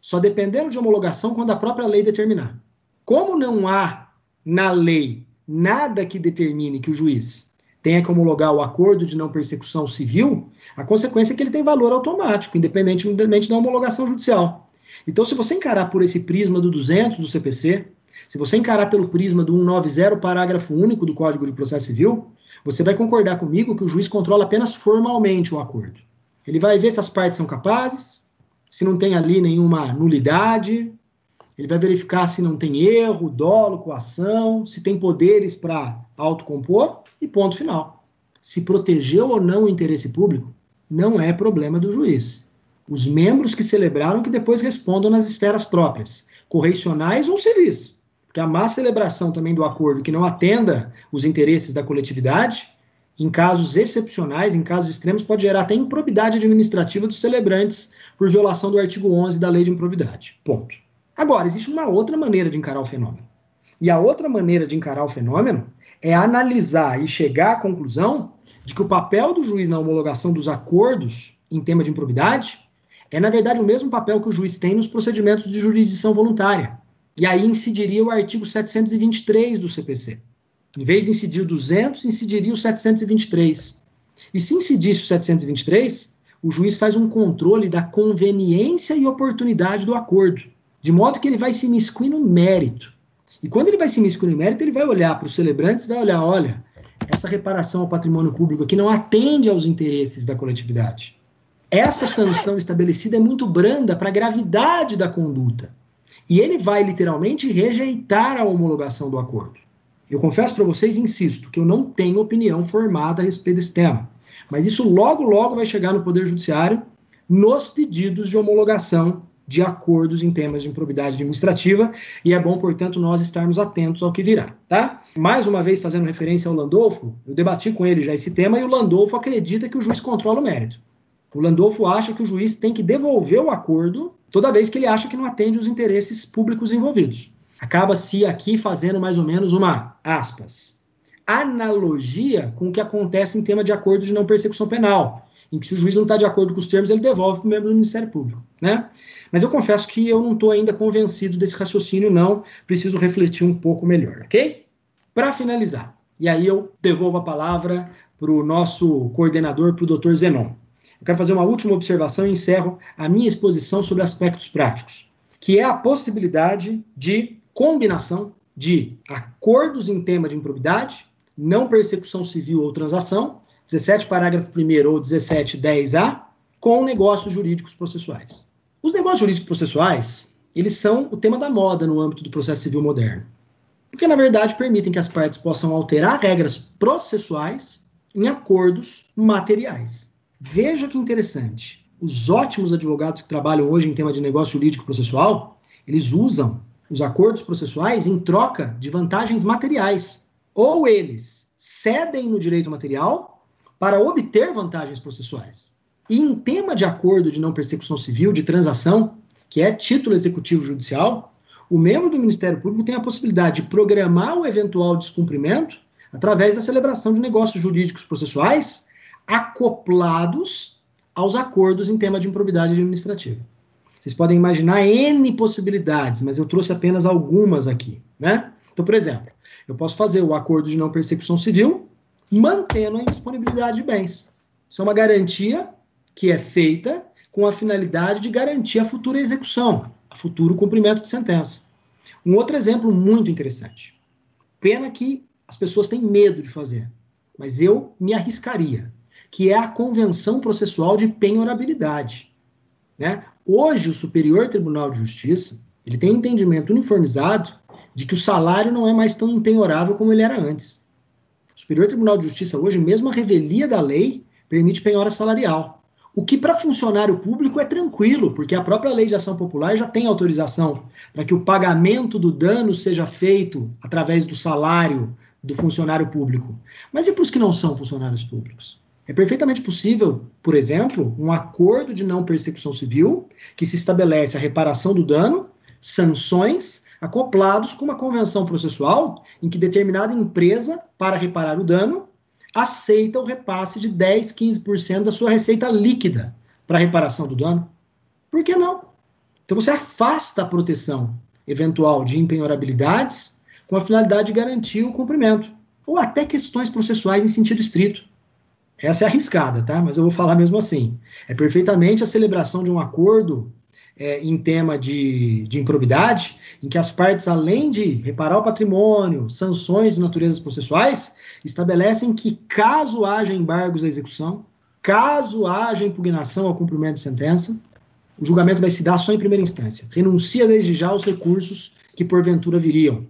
só dependendo de homologação quando a própria lei determinar. Como não há na lei nada que determine que o juiz tenha que homologar o acordo de não persecução civil, a consequência é que ele tem valor automático, independentemente da homologação judicial. Então, se você encarar por esse prisma do 200 do CPC, se você encarar pelo prisma do 190, parágrafo único do Código de Processo Civil, você vai concordar comigo que o juiz controla apenas formalmente o acordo. Ele vai ver se as partes são capazes, se não tem ali nenhuma nulidade, ele vai verificar se não tem erro, dolo, coação, se tem poderes para autocompor e ponto final. Se protegeu ou não o interesse público, não é problema do juiz. Os membros que celebraram que depois respondam nas esferas próprias, correcionais ou civis. Porque a má celebração também do acordo que não atenda os interesses da coletividade, em casos excepcionais, em casos extremos, pode gerar até improbidade administrativa dos celebrantes por violação do artigo 11 da Lei de Improbidade. Ponto. Agora, existe uma outra maneira de encarar o fenômeno. E a outra maneira de encarar o fenômeno é analisar e chegar à conclusão de que o papel do juiz na homologação dos acordos em tema de improbidade é, na verdade, o mesmo papel que o juiz tem nos procedimentos de jurisdição voluntária. E aí incidiria o artigo 723 do CPC. Em vez de incidir o 200, incidiria o 723. E se incidisse o 723, o juiz faz um controle da conveniência e oportunidade do acordo. De modo que ele vai se imiscuir no mérito. E quando ele vai se imiscuir no mérito, ele vai olhar para os celebrantes vai olhar, olha, essa reparação ao patrimônio público aqui não atende aos interesses da coletividade. Essa sanção estabelecida é muito branda para a gravidade da conduta. E ele vai literalmente rejeitar a homologação do acordo. Eu confesso para vocês, insisto, que eu não tenho opinião formada a respeito desse tema. Mas isso logo, logo vai chegar no Poder Judiciário nos pedidos de homologação de acordos em temas de improbidade administrativa, e é bom, portanto, nós estarmos atentos ao que virá, tá? Mais uma vez, fazendo referência ao Landolfo, eu debati com ele já esse tema, e o Landolfo acredita que o juiz controla o mérito. O Landolfo acha que o juiz tem que devolver o acordo toda vez que ele acha que não atende os interesses públicos envolvidos. Acaba-se aqui fazendo mais ou menos uma, aspas, analogia com o que acontece em tema de acordo de não persecução penal, em que se o juiz não está de acordo com os termos, ele devolve para o membro do Ministério Público, né? Mas eu confesso que eu não estou ainda convencido desse raciocínio, não. Preciso refletir um pouco melhor, ok? Para finalizar, e aí eu devolvo a palavra para o nosso coordenador, para o Dr. Zenon. Eu quero fazer uma última observação e encerro a minha exposição sobre aspectos práticos. que é a possibilidade de combinação de acordos em tema de improbidade, não persecução civil ou transação, 17 parágrafo 1 ou 17 10A, com negócios jurídicos processuais. Os negócios jurídicos processuais, eles são o tema da moda no âmbito do processo civil moderno. Porque, na verdade, permitem que as partes possam alterar regras processuais em acordos materiais. Veja que interessante. Os ótimos advogados que trabalham hoje em tema de negócio jurídico processual, eles usam os acordos processuais em troca de vantagens materiais. Ou eles cedem no direito material para obter vantagens processuais. E em tema de acordo de não persecução civil, de transação, que é título executivo judicial, o membro do Ministério Público tem a possibilidade de programar o eventual descumprimento através da celebração de negócios jurídicos processuais acoplados aos acordos em tema de improbidade administrativa. Vocês podem imaginar N possibilidades, mas eu trouxe apenas algumas aqui, né? Então, por exemplo, eu posso fazer o acordo de não persecução civil mantendo a indisponibilidade de bens. Isso é uma garantia que é feita com a finalidade de garantir a futura execução, a futuro cumprimento de sentença. Um outro exemplo muito interessante. Pena que as pessoas têm medo de fazer, mas eu me arriscaria, que é a convenção processual de penhorabilidade. Né? Hoje, o Superior Tribunal de Justiça ele tem entendimento uniformizado de que o salário não é mais tão empenhorável como ele era antes. O Superior Tribunal de Justiça hoje, mesmo a revelia da lei, permite penhora salarial. O que para funcionário público é tranquilo, porque a própria lei de ação popular já tem autorização para que o pagamento do dano seja feito através do salário do funcionário público. Mas e para os que não são funcionários públicos? É perfeitamente possível, por exemplo, um acordo de não persecução civil que se estabelece a reparação do dano, sanções acoplados com uma convenção processual em que determinada empresa, para reparar o dano, aceita o repasse de 10, 15% da sua receita líquida para reparação do dano. Por que não? Então você afasta a proteção eventual de empenhorabilidades com a finalidade de garantir o cumprimento, ou até questões processuais em sentido estrito. Essa é arriscada, tá? Mas eu vou falar mesmo assim. É perfeitamente a celebração de um acordo é, em tema de, de improbidade, em que as partes, além de reparar o patrimônio, sanções de naturezas processuais, estabelecem que, caso haja embargos à execução, caso haja impugnação ao cumprimento de sentença, o julgamento vai se dar só em primeira instância. Renuncia desde já aos recursos que porventura viriam.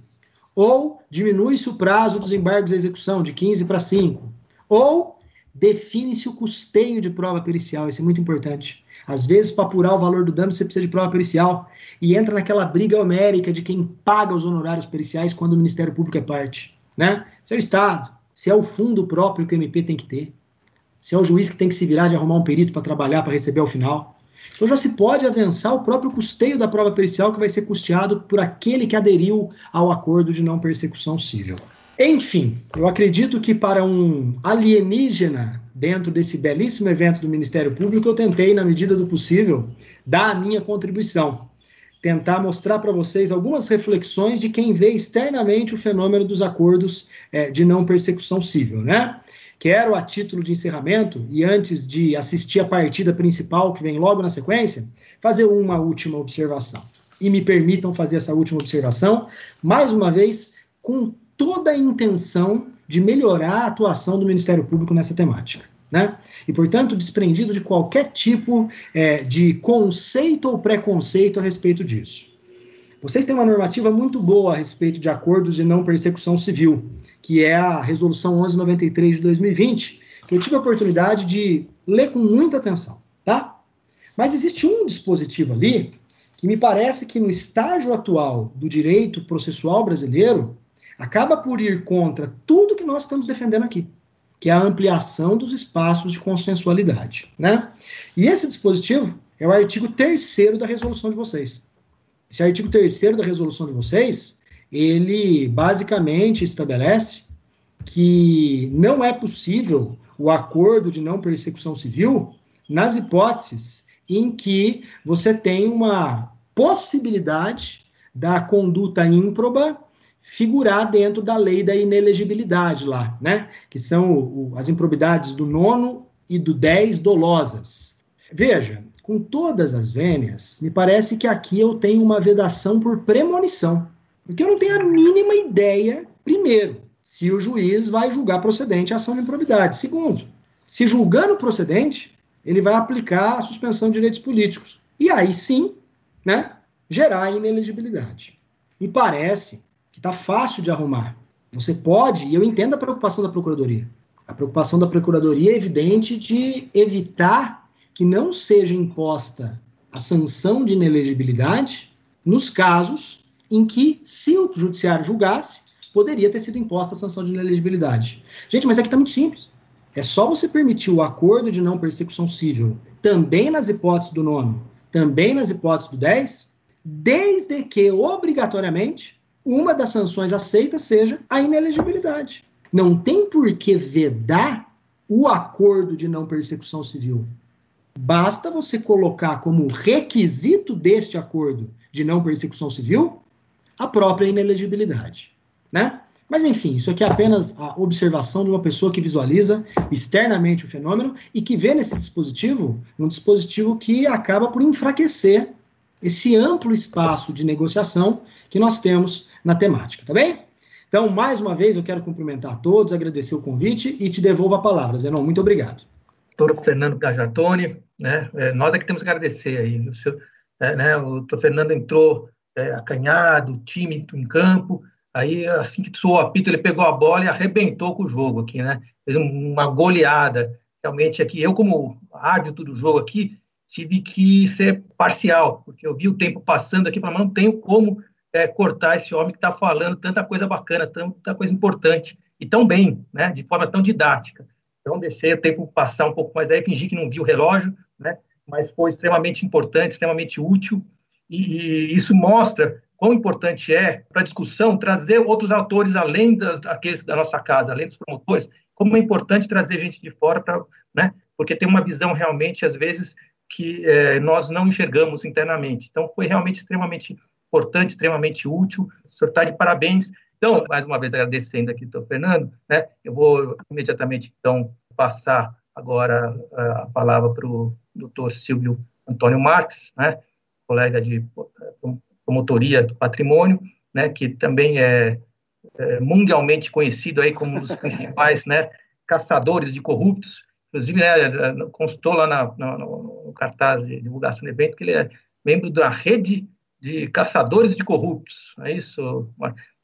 Ou diminui-se o prazo dos embargos à execução de 15 para 5. Ou define-se o custeio de prova pericial, isso é muito importante. Às vezes, para apurar o valor do dano, você precisa de prova pericial. E entra naquela briga homérica de quem paga os honorários periciais quando o Ministério Público é parte. Né? Se é o Estado, se é o fundo próprio que o MP tem que ter, se é o juiz que tem que se virar de arrumar um perito para trabalhar, para receber ao final. Então já se pode avançar o próprio custeio da prova pericial que vai ser custeado por aquele que aderiu ao acordo de não persecução civil. Enfim, eu acredito que para um alienígena dentro desse belíssimo evento do Ministério Público, eu tentei, na medida do possível, dar a minha contribuição. Tentar mostrar para vocês algumas reflexões de quem vê externamente o fenômeno dos acordos é, de não persecução civil, né? Quero, a título de encerramento, e antes de assistir a partida principal, que vem logo na sequência, fazer uma última observação. E me permitam fazer essa última observação, mais uma vez, com toda a intenção de melhorar a atuação do Ministério Público nessa temática. Né? E, portanto, desprendido de qualquer tipo é, de conceito ou preconceito a respeito disso. Vocês têm uma normativa muito boa a respeito de acordos de não persecução civil, que é a Resolução 1193 de 2020, que eu tive a oportunidade de ler com muita atenção, tá? Mas existe um dispositivo ali que me parece que no estágio atual do direito processual brasileiro acaba por ir contra tudo que nós estamos defendendo aqui, que é a ampliação dos espaços de consensualidade. Né? E esse dispositivo é o artigo 3 da resolução de vocês. Esse artigo 3 da resolução de vocês, ele basicamente estabelece que não é possível o acordo de não persecução civil nas hipóteses em que você tem uma possibilidade da conduta ímproba figurar dentro da lei da inelegibilidade lá, né? Que são o, as improbidades do nono e do dez dolosas. Veja, com todas as vênias, me parece que aqui eu tenho uma vedação por premonição. Porque eu não tenho a mínima ideia, primeiro, se o juiz vai julgar procedente a ação de improbidade. Segundo, se julgando procedente, ele vai aplicar a suspensão de direitos políticos. E aí sim, né, gerar inelegibilidade. Me parece está fácil de arrumar. Você pode, e eu entendo a preocupação da Procuradoria. A preocupação da Procuradoria é evidente de evitar que não seja imposta a sanção de inelegibilidade nos casos em que, se o judiciário julgasse, poderia ter sido imposta a sanção de inelegibilidade. Gente, mas aqui está muito simples. É só você permitir o acordo de não persecução civil também nas hipóteses do nome, também nas hipóteses do 10, desde que, obrigatoriamente, uma das sanções aceitas seja a inelegibilidade. Não tem por que vedar o acordo de não persecução civil. Basta você colocar como requisito deste acordo de não persecução civil a própria inelegibilidade, né? Mas enfim, isso aqui é apenas a observação de uma pessoa que visualiza externamente o fenômeno e que vê nesse dispositivo um dispositivo que acaba por enfraquecer esse amplo espaço de negociação que nós temos na temática, tá bem? Então, mais uma vez, eu quero cumprimentar a todos, agradecer o convite e te devolvo a palavra. Zenon, muito obrigado. Doutor Fernando Gajartoni, né, é, nós é que temos que agradecer aí. O, senhor, é, né, o doutor Fernando entrou é, acanhado, tímido em campo, aí assim que soou o apito, ele pegou a bola e arrebentou com o jogo aqui, né? Fez uma goleada. Realmente aqui, eu como árbitro do jogo aqui, tive que ser parcial, porque eu vi o tempo passando aqui, mas não tenho como é, cortar esse homem que está falando tanta coisa bacana, tanta coisa importante, e tão bem, né, de forma tão didática. Então, deixei o tempo passar um pouco mais aí, fingi que não vi o relógio, né, mas foi extremamente importante, extremamente útil, e, e isso mostra quão importante é para a discussão trazer outros autores além das, daqueles da nossa casa, além dos promotores, como é importante trazer gente de fora para, né, porque tem uma visão realmente, às vezes, que é, nós não enxergamos internamente. Então, foi realmente extremamente importante, extremamente útil. O senhor está de parabéns. Então, mais uma vez agradecendo aqui, doutor Fernando, né? Eu vou imediatamente, então, passar agora a palavra para o doutor Silvio Antônio Marques, né? Colega de promotoria do patrimônio, né? Que também é, é mundialmente conhecido aí como um dos principais, né? Caçadores de corruptos. Inclusive, né, constou lá na, no cartaz de divulgação do evento que ele é membro da rede de caçadores de corruptos, é isso?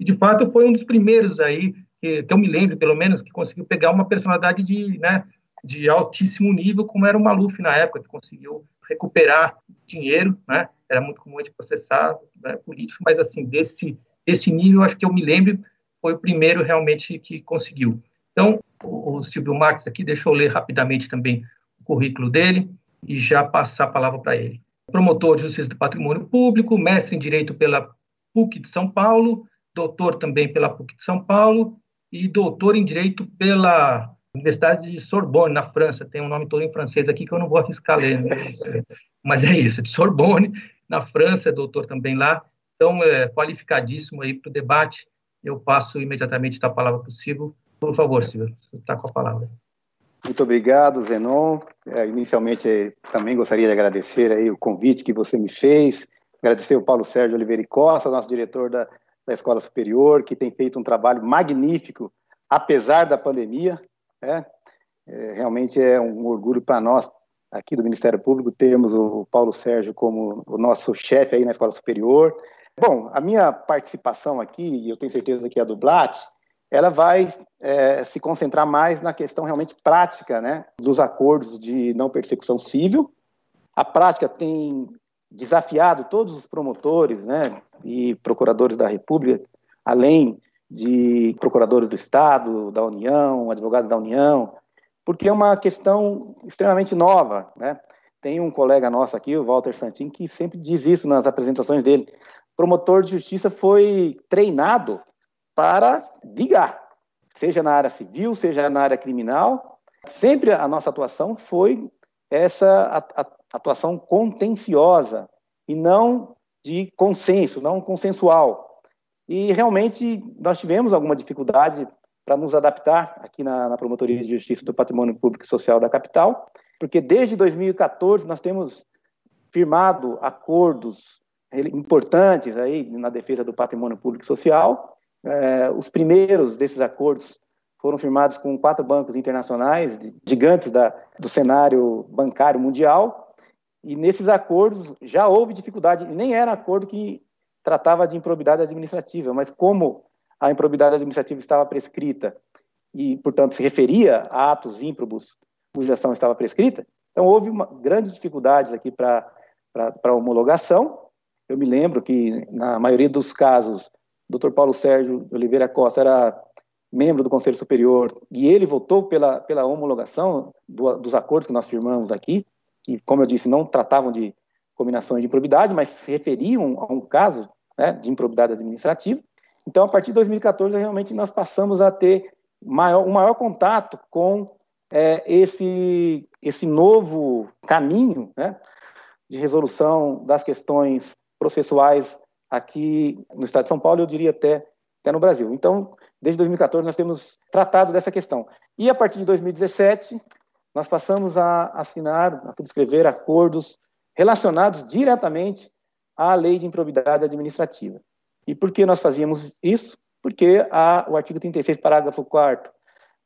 E, de fato, foi um dos primeiros aí, que, que eu me lembro, pelo menos, que conseguiu pegar uma personalidade de, né, de altíssimo nível, como era o Maluf na época, que conseguiu recuperar dinheiro, né? Era muito comum a gente processar né, político, mas, assim, desse, desse nível, acho que eu me lembro, foi o primeiro realmente que conseguiu. Então, o, o Silvio Marques aqui, deixa eu ler rapidamente também o currículo dele e já passar a palavra para ele promotor de justiça do patrimônio público, mestre em direito pela PUC de São Paulo, doutor também pela PUC de São Paulo e doutor em direito pela Universidade de Sorbonne, na França. Tem um nome todo em francês aqui que eu não vou arriscar ler, né? mas é isso, de Sorbonne, na França, é doutor também lá. Então, é qualificadíssimo aí para o debate. Eu passo imediatamente a palavra para o Silvio. Por favor, Silvio, você está com a palavra. Muito obrigado, Zenon. É, inicialmente, também gostaria de agradecer aí o convite que você me fez, agradecer o Paulo Sérgio Oliveira Costa, nosso diretor da, da Escola Superior, que tem feito um trabalho magnífico, apesar da pandemia. Né? É, realmente é um orgulho para nós, aqui do Ministério Público, termos o Paulo Sérgio como o nosso chefe aí na Escola Superior. Bom, a minha participação aqui, e eu tenho certeza que é a do Blat, ela vai é, se concentrar mais na questão realmente prática né, dos acordos de não persecução civil. A prática tem desafiado todos os promotores né, e procuradores da República, além de procuradores do Estado, da União, advogados da União, porque é uma questão extremamente nova. Né? Tem um colega nosso aqui, o Walter Santin, que sempre diz isso nas apresentações dele. Promotor de justiça foi treinado para ligar, seja na área civil, seja na área criminal. Sempre a nossa atuação foi essa atuação contenciosa e não de consenso, não consensual. E realmente nós tivemos alguma dificuldade para nos adaptar aqui na, na, Promotoria de Justiça do Patrimônio Público e Social da capital, porque desde 2014 nós temos firmado acordos importantes aí na defesa do patrimônio público e social. É, os primeiros desses acordos foram firmados com quatro bancos internacionais, gigantes da, do cenário bancário mundial, e nesses acordos já houve dificuldade, nem era acordo que tratava de improbidade administrativa, mas como a improbidade administrativa estava prescrita e, portanto, se referia a atos ímprobos cuja ação estava prescrita, então houve uma, grandes dificuldades aqui para homologação. Eu me lembro que, na maioria dos casos, Dr. Paulo Sérgio Oliveira Costa era membro do Conselho Superior e ele votou pela, pela homologação do, dos acordos que nós firmamos aqui, que, como eu disse, não tratavam de combinações de improbidade, mas se referiam a um caso né, de improbidade administrativa. Então, a partir de 2014, realmente nós passamos a ter maior, um maior contato com é, esse, esse novo caminho né, de resolução das questões processuais aqui no Estado de São Paulo, eu diria até, até no Brasil. Então, desde 2014, nós temos tratado dessa questão. E a partir de 2017, nós passamos a assinar, a subscrever acordos relacionados diretamente à lei de improbidade administrativa. E por que nós fazíamos isso? Porque a, o artigo 36, parágrafo 4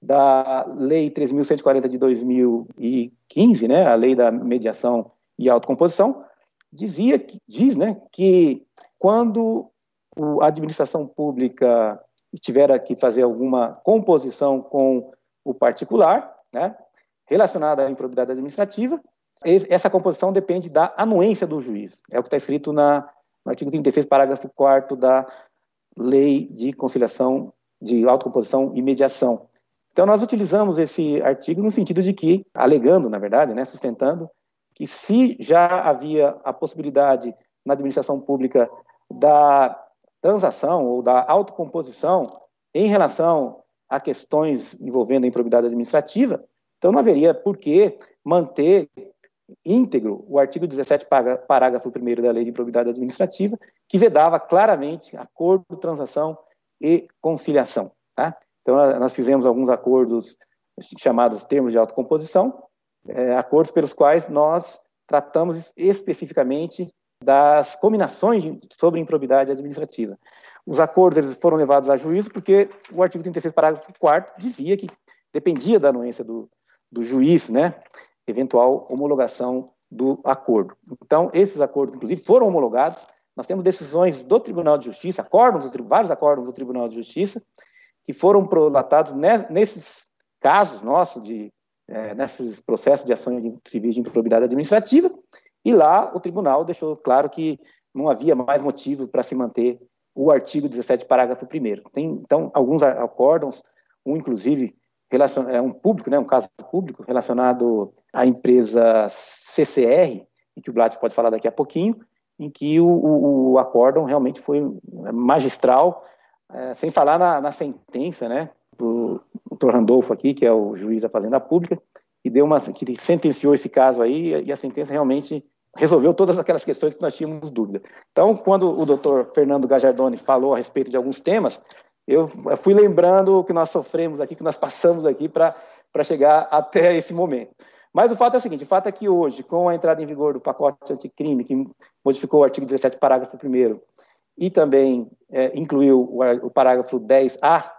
da Lei 3.140 de 2015, né, a Lei da Mediação e Autocomposição, dizia diz né, que quando a administração pública tiver que fazer alguma composição com o particular, né, relacionada à improbidade administrativa, essa composição depende da anuência do juiz. É o que está escrito na, no artigo 36, parágrafo 4 da Lei de Conciliação, de Autocomposição e Mediação. Então, nós utilizamos esse artigo no sentido de que, alegando, na verdade, né, sustentando, que se já havia a possibilidade na administração pública da transação ou da autocomposição em relação a questões envolvendo a improbidade administrativa, então não haveria por que manter íntegro o artigo 17, parágrafo 1 da Lei de Improbidade Administrativa, que vedava claramente acordo, transação e conciliação. Tá? Então, nós fizemos alguns acordos chamados termos de autocomposição, é, acordos pelos quais nós tratamos especificamente das combinações sobre improbidade administrativa. Os acordos foram levados a juízo porque o artigo 36, parágrafo 4 dizia que dependia da anuência do, do juiz, né, eventual homologação do acordo. Então, esses acordos, inclusive, foram homologados. Nós temos decisões do Tribunal de Justiça, acordos, vários acordos do Tribunal de Justiça, que foram prolatados nesses casos nossos, de, é, nesses processos de ações civis de improbidade administrativa, e lá o tribunal deixou claro que não havia mais motivo para se manter o artigo 17, parágrafo 1. Tem, então, alguns acórdãos, um inclusive é um público, né, um caso público relacionado à empresa CCR, e que o Blatt pode falar daqui a pouquinho, em que o, o, o acórdão realmente foi magistral, é, sem falar na, na, sentença, né, do doutor Randolfo aqui, que é o juiz da Fazenda Pública, que deu uma, que sentenciou esse caso aí, e a sentença realmente resolveu todas aquelas questões que nós tínhamos dúvida. Então, quando o doutor Fernando Gajardoni falou a respeito de alguns temas, eu fui lembrando o que nós sofremos aqui, que nós passamos aqui para chegar até esse momento. Mas o fato é o seguinte: o fato é que hoje, com a entrada em vigor do pacote anticrime, que modificou o artigo 17, parágrafo 1 e também é, incluiu o, o, parágrafo 10A,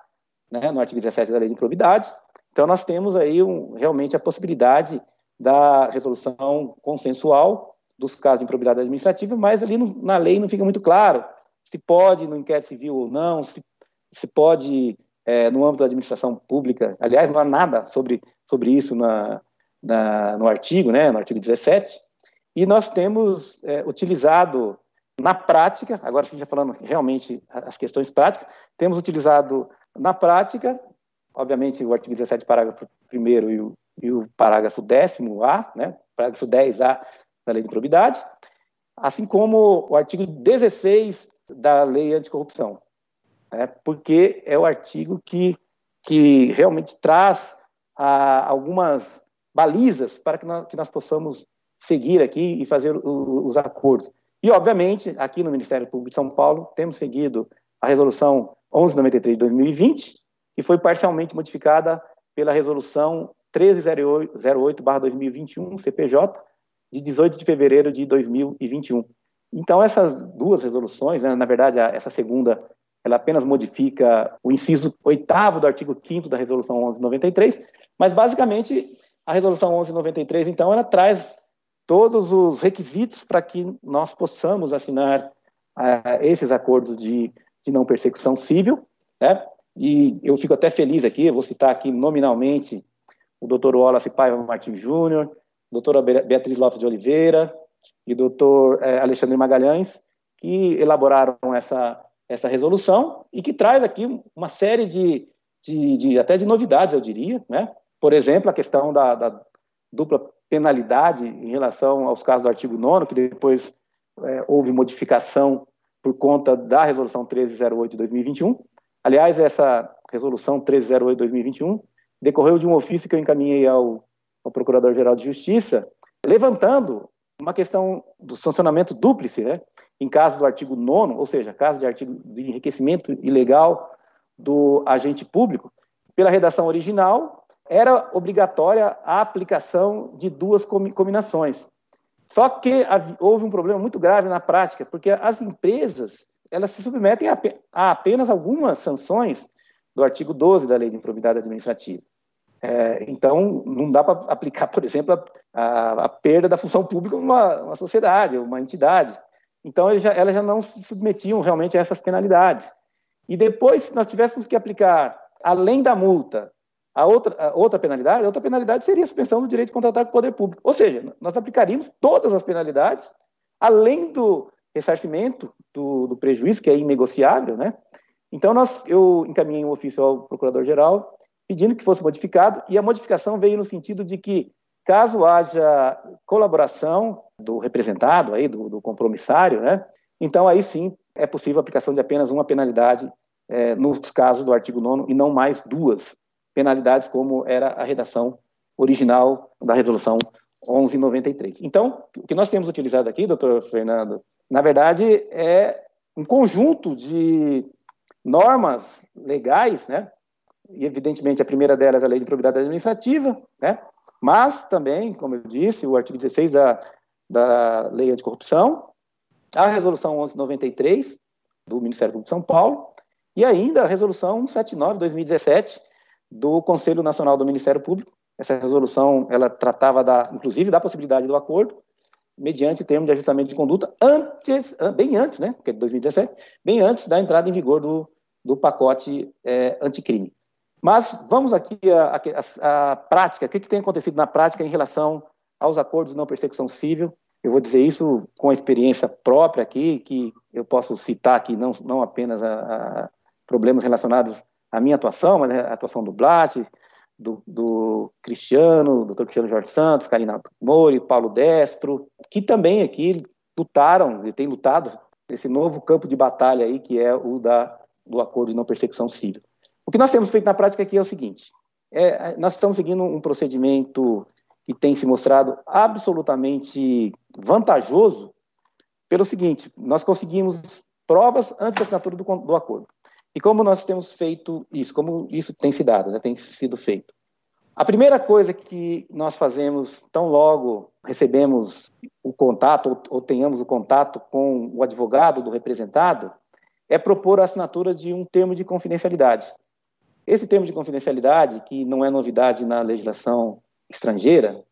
né, no artigo 17 da Lei de Improbidade, então nós temos aí um, realmente a possibilidade da resolução consensual dos casos de improbidade administrativa, mas ali no, na lei não fica muito claro se pode no inquérito civil ou não, se se pode, é, no âmbito da administração pública, aliás, não há nada sobre, sobre isso na, na, no artigo, né, no artigo 17, e nós temos é, utilizado na prática, agora sim já falando realmente as questões práticas, temos utilizado na prática, obviamente o artigo 17, parágrafo 1 e o, e o parágrafo 10A, né, parágrafo 10A da Lei de Probidade, assim como o artigo 16 da Lei Anticorrupção, né, porque é o artigo que, que realmente traz ah, algumas balizas para que nós, que nós possamos seguir aqui e fazer o, os acordos. E, obviamente, aqui no Ministério Público de São Paulo, temos seguido a resolução 1193 de 2020, que foi parcialmente modificada pela resolução 1308-2021, CPJ, de 18 de fevereiro de 2021. Então, essas duas resoluções, né, na verdade, essa segunda, ela apenas modifica o inciso oitavo do artigo 5 da Resolução 1193, mas, basicamente, a Resolução 1193, então, ela traz todos os requisitos para que nós possamos assinar uh, esses acordos de, de não persecução civil, né? E eu fico até feliz aqui, vou citar aqui nominalmente o doutor Wallace Paiva Martins Júnior, doutora Beatriz Lopes de Oliveira e doutor eh, Alexandre Magalhães, que elaboraram essa, essa resolução e que traz aqui uma série de, de, de até de novidades, eu diria, né? Por exemplo, a questão da, da, dupla penalidade em relação aos casos do artigo 9 que depois é, houve modificação por conta da resolução 1308 de 2021. Aliás, essa resolução 1308 de 2021 decorreu de um ofício que eu encaminhei ao, ao Procurador-Geral de Justiça, levantando uma questão do sancionamento dúplice, né, em caso do artigo 9 ou seja, caso de artigo de enriquecimento ilegal do agente público, pela redação original, era obrigatória a aplicação de duas combinações. Só que houve um problema muito grave na prática, porque as empresas elas se submetem a, a apenas algumas sanções do artigo 12 da Lei de Improbidade Administrativa. É, então, não dá para aplicar, por exemplo, a, a, a, perda da função pública numa uma sociedade, uma entidade. Então, eles já, elas já não se submetiam realmente a essas penalidades. E depois, se nós tivéssemos que aplicar, além da multa, a outra, a outra penalidade, a outra penalidade seria a suspensão do direito de contratar com o poder público. Ou seja, nós aplicaríamos todas as penalidades, além do ressarcimento do, do prejuízo, que é inegociável, né? Então, nós, eu encaminhei um ofício ao Procurador-Geral pedindo que fosse modificado, e a modificação veio no sentido de que, caso haja colaboração do representado, aí, do, do compromissário, né? Então, aí sim, é possível a aplicação de apenas uma penalidade é, nos casos do artigo 9 e não mais duas penalidades, como era a redação original da resolução 1193. Então, o que nós temos utilizado aqui, doutor Fernando, na verdade, é um conjunto de normas legais, né? E, evidentemente, a primeira delas é a Lei de Probidade Administrativa, né? Mas também, como eu disse, o artigo 16 da, da Lei Anticorrupção, a Resolução 1193 do Ministério Público de São Paulo e ainda a Resolução 179 de 2017 do Conselho Nacional do Ministério Público. Essa resolução, ela tratava da, inclusive, da possibilidade do acordo, mediante termo de ajustamento de conduta, antes, bem antes, né, porque é de 2017, bem antes da entrada em vigor do, do pacote é, anticrime. Mas vamos aqui à prática, o que, que tem acontecido na prática em relação aos acordos de não persecução civil. Eu vou dizer isso com a experiência própria aqui, que eu posso citar aqui não, não apenas a, a problemas relacionados a minha atuação, mas a atuação do Blat, do, do Cristiano, do. Cristiano Jorge Santos, Karina Mori, Paulo Destro, que também aqui lutaram e têm lutado nesse novo campo de batalha aí, que é o da, do acordo de não persecução civil. O que nós temos feito na prática aqui é o seguinte, é, nós estamos seguindo um procedimento que tem se mostrado absolutamente vantajoso pelo seguinte, nós conseguimos provas antes da assinatura do, do acordo. E como nós temos feito isso? Como isso tem se dado, né, tem sido feito? A primeira coisa que nós fazemos, tão logo recebemos o contato ou, ou tenhamos o contato com o advogado do representado, é propor a assinatura de um termo de confidencialidade. Esse termo de confidencialidade, que não é novidade na legislação estrangeira,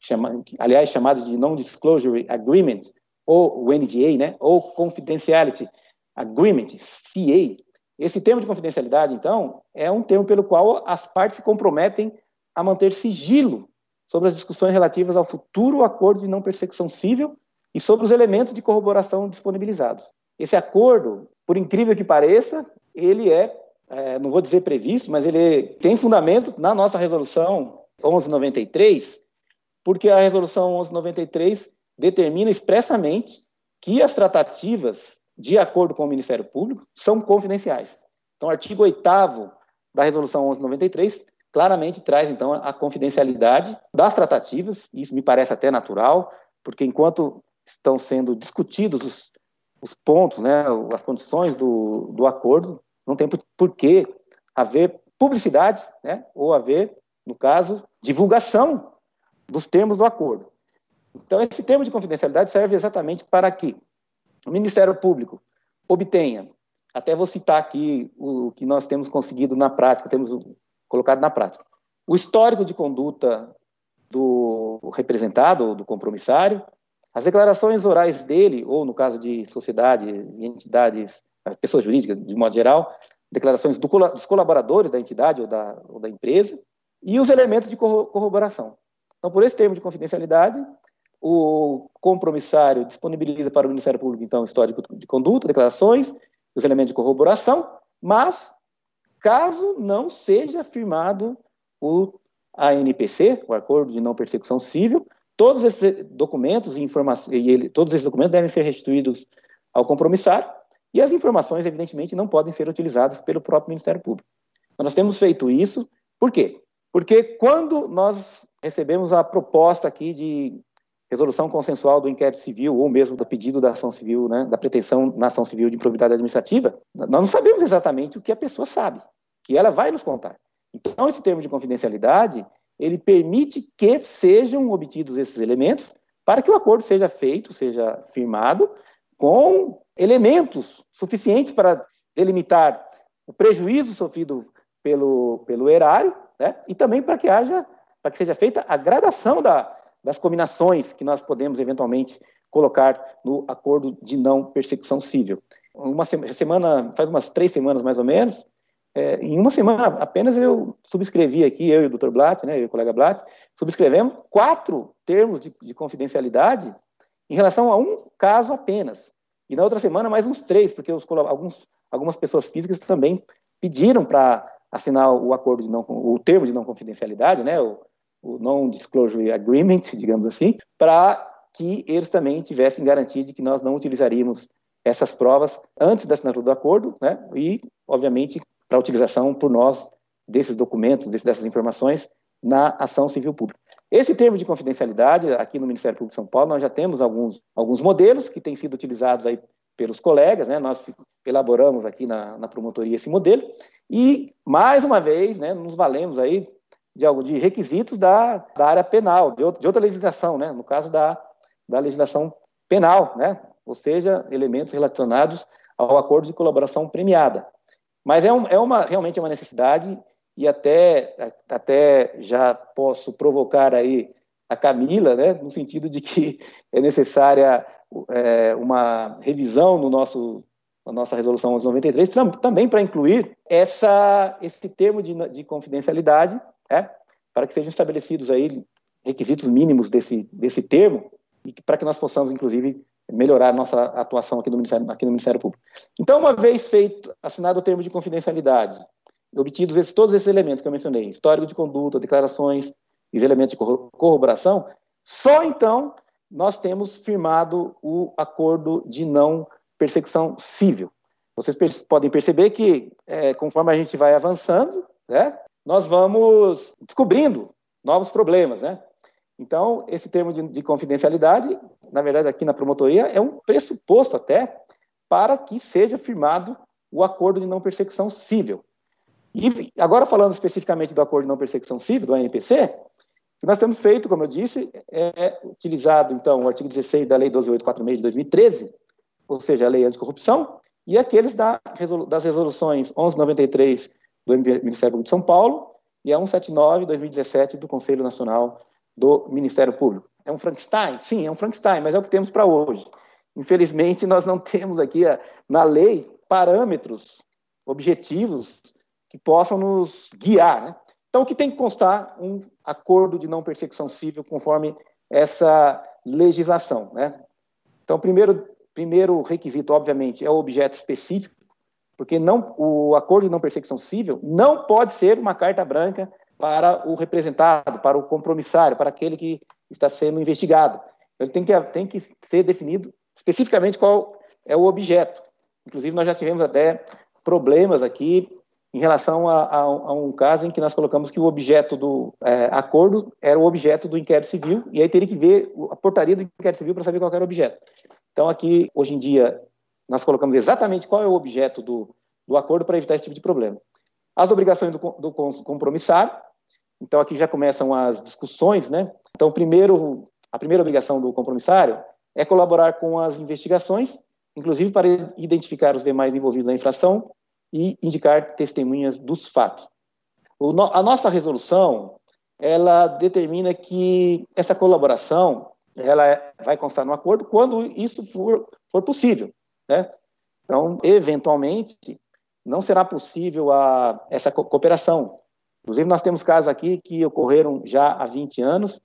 chama, aliás, chamado de Non-Disclosure Agreement, ou o NDA, né, ou Confidentiality Agreement, CA, esse termo de confidencialidade, então, é um termo pelo qual as partes se comprometem a manter sigilo sobre as discussões relativas ao futuro acordo de não persecução civil e sobre os elementos de corroboração disponibilizados. Esse acordo, por incrível que pareça, ele é, é não vou dizer previsto, mas ele tem fundamento na nossa resolução 1193, porque a resolução 1193 determina expressamente que as tratativas de acordo com o Ministério Público, são confidenciais. Então, o artigo 8 da Resolução 1193 claramente traz, então, a confidencialidade das tratativas, e isso me parece até natural, porque enquanto estão sendo discutidos os, os pontos, né, as condições do, do acordo, não tem por, que haver publicidade, né, ou haver, no caso, divulgação dos termos do acordo. Então, esse termo de confidencialidade serve exatamente para que o Ministério Público obtenha, até vou citar aqui o que nós temos conseguido na prática, temos colocado na prática, o histórico de conduta do representado, do compromissário, as declarações orais dele, ou no caso de sociedades e entidades, pessoas jurídicas de modo geral, declarações do, dos colaboradores da entidade ou da, ou da empresa, e os elementos de corroboração. Então, por esse termo de confidencialidade, o compromissário disponibiliza para o Ministério Público, então, histórico de conduta, declarações, os elementos de corroboração, mas caso não seja firmado o ANPC, o Acordo de Não Persecução Civil, todos esses documentos e informações, e ele, todos esses documentos devem ser restituídos ao compromissário, e as informações, evidentemente, não podem ser utilizadas pelo próprio Ministério Público. Então, nós temos feito isso, por quê? Porque quando nós recebemos a proposta aqui de resolução consensual do inquérito civil, ou mesmo do pedido da ação civil, né, da pretensão na ação civil de improbidade administrativa, nós não sabemos exatamente o que a pessoa sabe, que ela vai nos contar. Então, esse termo de confidencialidade, ele permite que sejam obtidos esses elementos para que o acordo seja feito, seja firmado, com elementos suficientes para delimitar o prejuízo sofrido pelo, pelo erário, né? e também para que haja, para que seja feita a gradação da, das combinações que nós podemos eventualmente colocar no acordo de não persecução civil. Uma semana, faz umas três semanas mais ou menos, é, em uma semana apenas eu subscrevi aqui, eu e o Dr. Blatt, né, eu e o colega Blatt, subscrevemos quatro termos de, de confidencialidade em relação a um caso apenas. E na outra semana mais uns três, porque os, alguns, algumas pessoas físicas também pediram para assinar o acordo de não, o termo de não confidencialidade, né, o, o non-disclosure agreement, digamos assim, para que eles também tivessem garantia de que nós não utilizaríamos essas provas antes da assinatura do acordo, né, e, obviamente, para a utilização por nós desses documentos, dessas informações na ação civil pública. Esse termo de confidencialidade, aqui no Ministério Público de São Paulo, nós já temos alguns, alguns modelos que têm sido utilizados aí pelos colegas, né? nós elaboramos aqui na, na promotoria esse modelo, e, mais uma vez, né, nos valemos aí de, algo, de requisitos da, da área penal, de, de outra legislação, né? no caso da, da legislação penal, né? ou seja, elementos relacionados ao acordo de colaboração premiada. Mas é, um, é uma, realmente é uma necessidade e até, até já posso provocar aí a Camila, né, no sentido de que é necessária é, uma revisão no nosso, na nossa resolução 1193, também para incluir essa, esse termo de, de confidencialidade, é, para que sejam estabelecidos aí requisitos mínimos desse, desse termo, e para que nós possamos, inclusive, melhorar a nossa atuação aqui no, Ministério, aqui no Ministério Público. Então, uma vez feito, assinado o termo de confidencialidade, obtidos esses, todos esses elementos que eu mencionei, histórico de conduta, declarações e elementos de corroboração, só então nós temos firmado o acordo de não persecução civil. Vocês podem perceber que, é, conforme a gente vai avançando, né, nós vamos descobrindo novos problemas, né? Então, esse termo de, de, confidencialidade, na verdade, aqui na promotoria, é um pressuposto até para que seja firmado o acordo de não persecução civil. E agora, falando especificamente do acordo de não persecução civil, do ANPC, que nós temos feito, como eu disse, é utilizado, então, o artigo 16 da Lei 12846 de 2013, ou seja, a Lei Anticorrupção, e aqueles da, das resoluções 1193 do Ministério Público de São Paulo e a 179 de 2017 do Conselho Nacional do Ministério Público. É um Frankenstein? Sim, é um Frankenstein, mas é o que temos para hoje. Infelizmente, nós não temos aqui na lei parâmetros objetivos que possam nos guiar. Né? Então, o que tem que constar? Um acordo de não persecução civil conforme essa legislação. Né? Então, primeiro, primeiro requisito, obviamente, é o objeto específico, porque não, o acordo de não persecução civil não pode ser uma carta branca para o representado, para o compromissário, para aquele que está sendo investigado. Ele tem que, tem que ser definido especificamente qual é o objeto. Inclusive, nós já tivemos até problemas aqui em relação a, a, a um caso em que nós colocamos que o objeto do é, acordo era o objeto do inquérito civil, e aí teria que ver a portaria do inquérito civil para saber qual era o objeto. Então, aqui, hoje em dia, nós colocamos exatamente qual é o objeto do, do acordo para evitar esse tipo de problema. As obrigações do, do compromissário, então aqui já começam as discussões, né? Então, primeiro, a primeira obrigação do compromissário é colaborar com as investigações, inclusive para identificar os demais envolvidos na infração e indicar testemunhas dos fatos. A nossa resolução, ela determina que essa colaboração ela é, vai constar no acordo quando isso for, for possível. Né? Então, eventualmente, não será possível a, essa cooperação. Inclusive, nós temos casos aqui que ocorreram já há 20 anos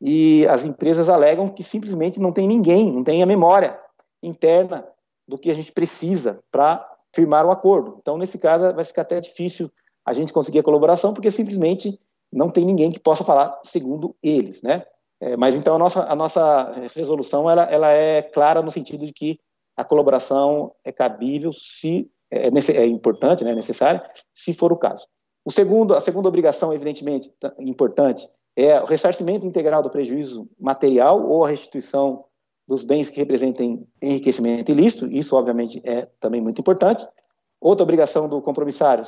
e as empresas alegam que simplesmente não tem ninguém, não tem a memória interna do que a gente precisa para firmar o um acordo. Então, nesse caso, vai ficar até difícil a gente conseguir a colaboração, porque simplesmente não tem ninguém que possa falar segundo eles, né? É, mas então a nossa, a nossa resolução ela, ela é clara no sentido de que a colaboração é cabível se é, é importante, né, necessária, se for o caso. O segundo, a segunda obrigação, evidentemente importante, é o ressarcimento integral do prejuízo material ou a restituição dos bens que representem enriquecimento ilícito. Isso, obviamente, é também muito importante. Outra obrigação do compromissário,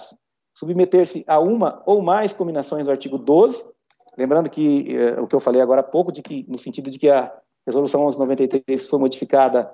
submeter-se a uma ou mais combinações do artigo 12, lembrando que eh, o que eu falei agora há pouco, de que, no sentido de que a resolução 1193 foi modificada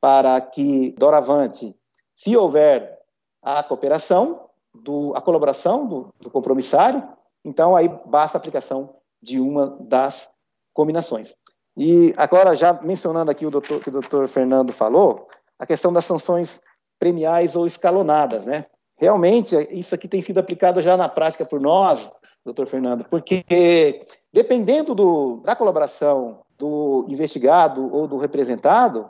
para que, doravante, se houver a cooperação, do, a colaboração do, do compromissário, então aí basta a aplicação de uma das combinações. E agora, já mencionando aqui o doutor, que o doutor Fernando falou, a questão das sanções premiais ou escalonadas, né? Realmente, isso aqui tem sido aplicado já na prática por nós, doutor Fernando, porque dependendo do, da colaboração do investigado ou do representado,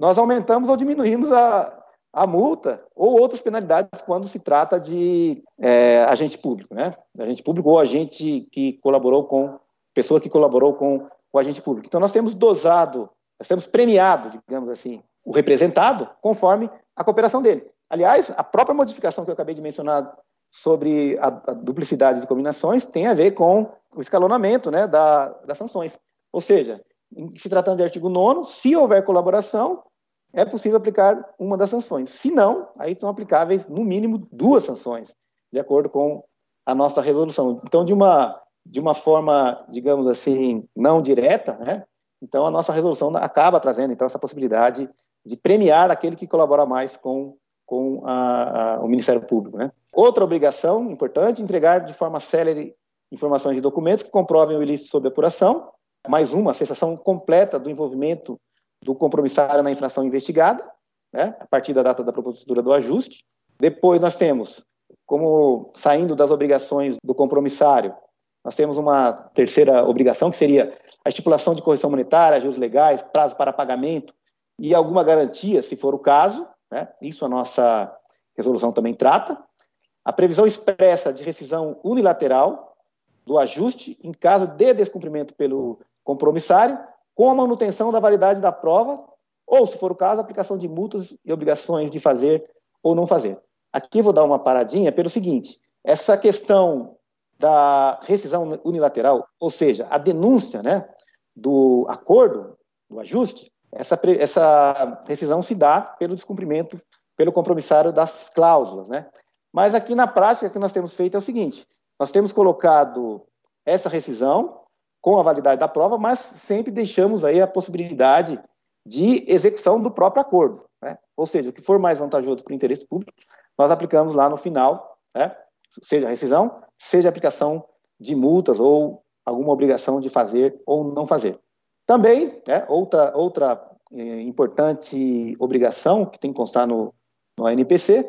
nós aumentamos ou diminuímos a, a multa ou outras penalidades quando se trata de é, agente público, né? Agente público ou agente que colaborou com, pessoa que colaborou com o agente público. Então, nós temos dosado, nós temos premiado, digamos assim, o representado conforme a cooperação dele. Aliás, a própria modificação que eu acabei de mencionar sobre a, a duplicidade de combinações tem a ver com o escalonamento né, da, das sanções. Ou seja, se tratando de artigo 9, se houver colaboração, é possível aplicar uma das sanções. Se não, aí são aplicáveis, no mínimo, duas sanções, de acordo com a nossa resolução. Então, de uma, de uma forma, digamos assim, não direta, né? Então, a nossa resolução acaba trazendo, então, essa possibilidade de premiar aquele que colabora mais com com a, a, o Ministério Público. Né? Outra obrigação importante, entregar de forma célere informações e documentos que comprovem o ilícito sob apuração. Mais uma, a cessação completa do envolvimento do compromissário na infração investigada, né, a partir da data da propositura do ajuste. Depois nós temos, como saindo das obrigações do compromissário, nós temos uma terceira obrigação, que seria a estipulação de correção monetária, ajuros legais, prazo para pagamento e alguma garantia, se for o caso, né? Isso a nossa resolução também trata. A previsão expressa de rescisão unilateral do ajuste em caso de descumprimento pelo compromissário, com a manutenção da validade da prova, ou, se for o caso, aplicação de multas e obrigações de fazer ou não fazer. Aqui vou dar uma paradinha pelo seguinte: essa questão da rescisão unilateral, ou seja, a denúncia né, do acordo, do ajuste, essa, essa rescisão se dá pelo descumprimento pelo compromissário das cláusulas, né? Mas aqui na prática o que nós temos feito é o seguinte: nós temos colocado essa rescisão com a validade da prova, mas sempre deixamos aí a possibilidade de execução do próprio acordo, né? Ou seja, o que for mais vantajoso para o interesse público, nós aplicamos lá no final, né? Seja rescisão, seja aplicação de multas ou alguma obrigação de fazer ou não fazer. Também, né, outra, outra é, importante obrigação que tem que constar no, no ANPC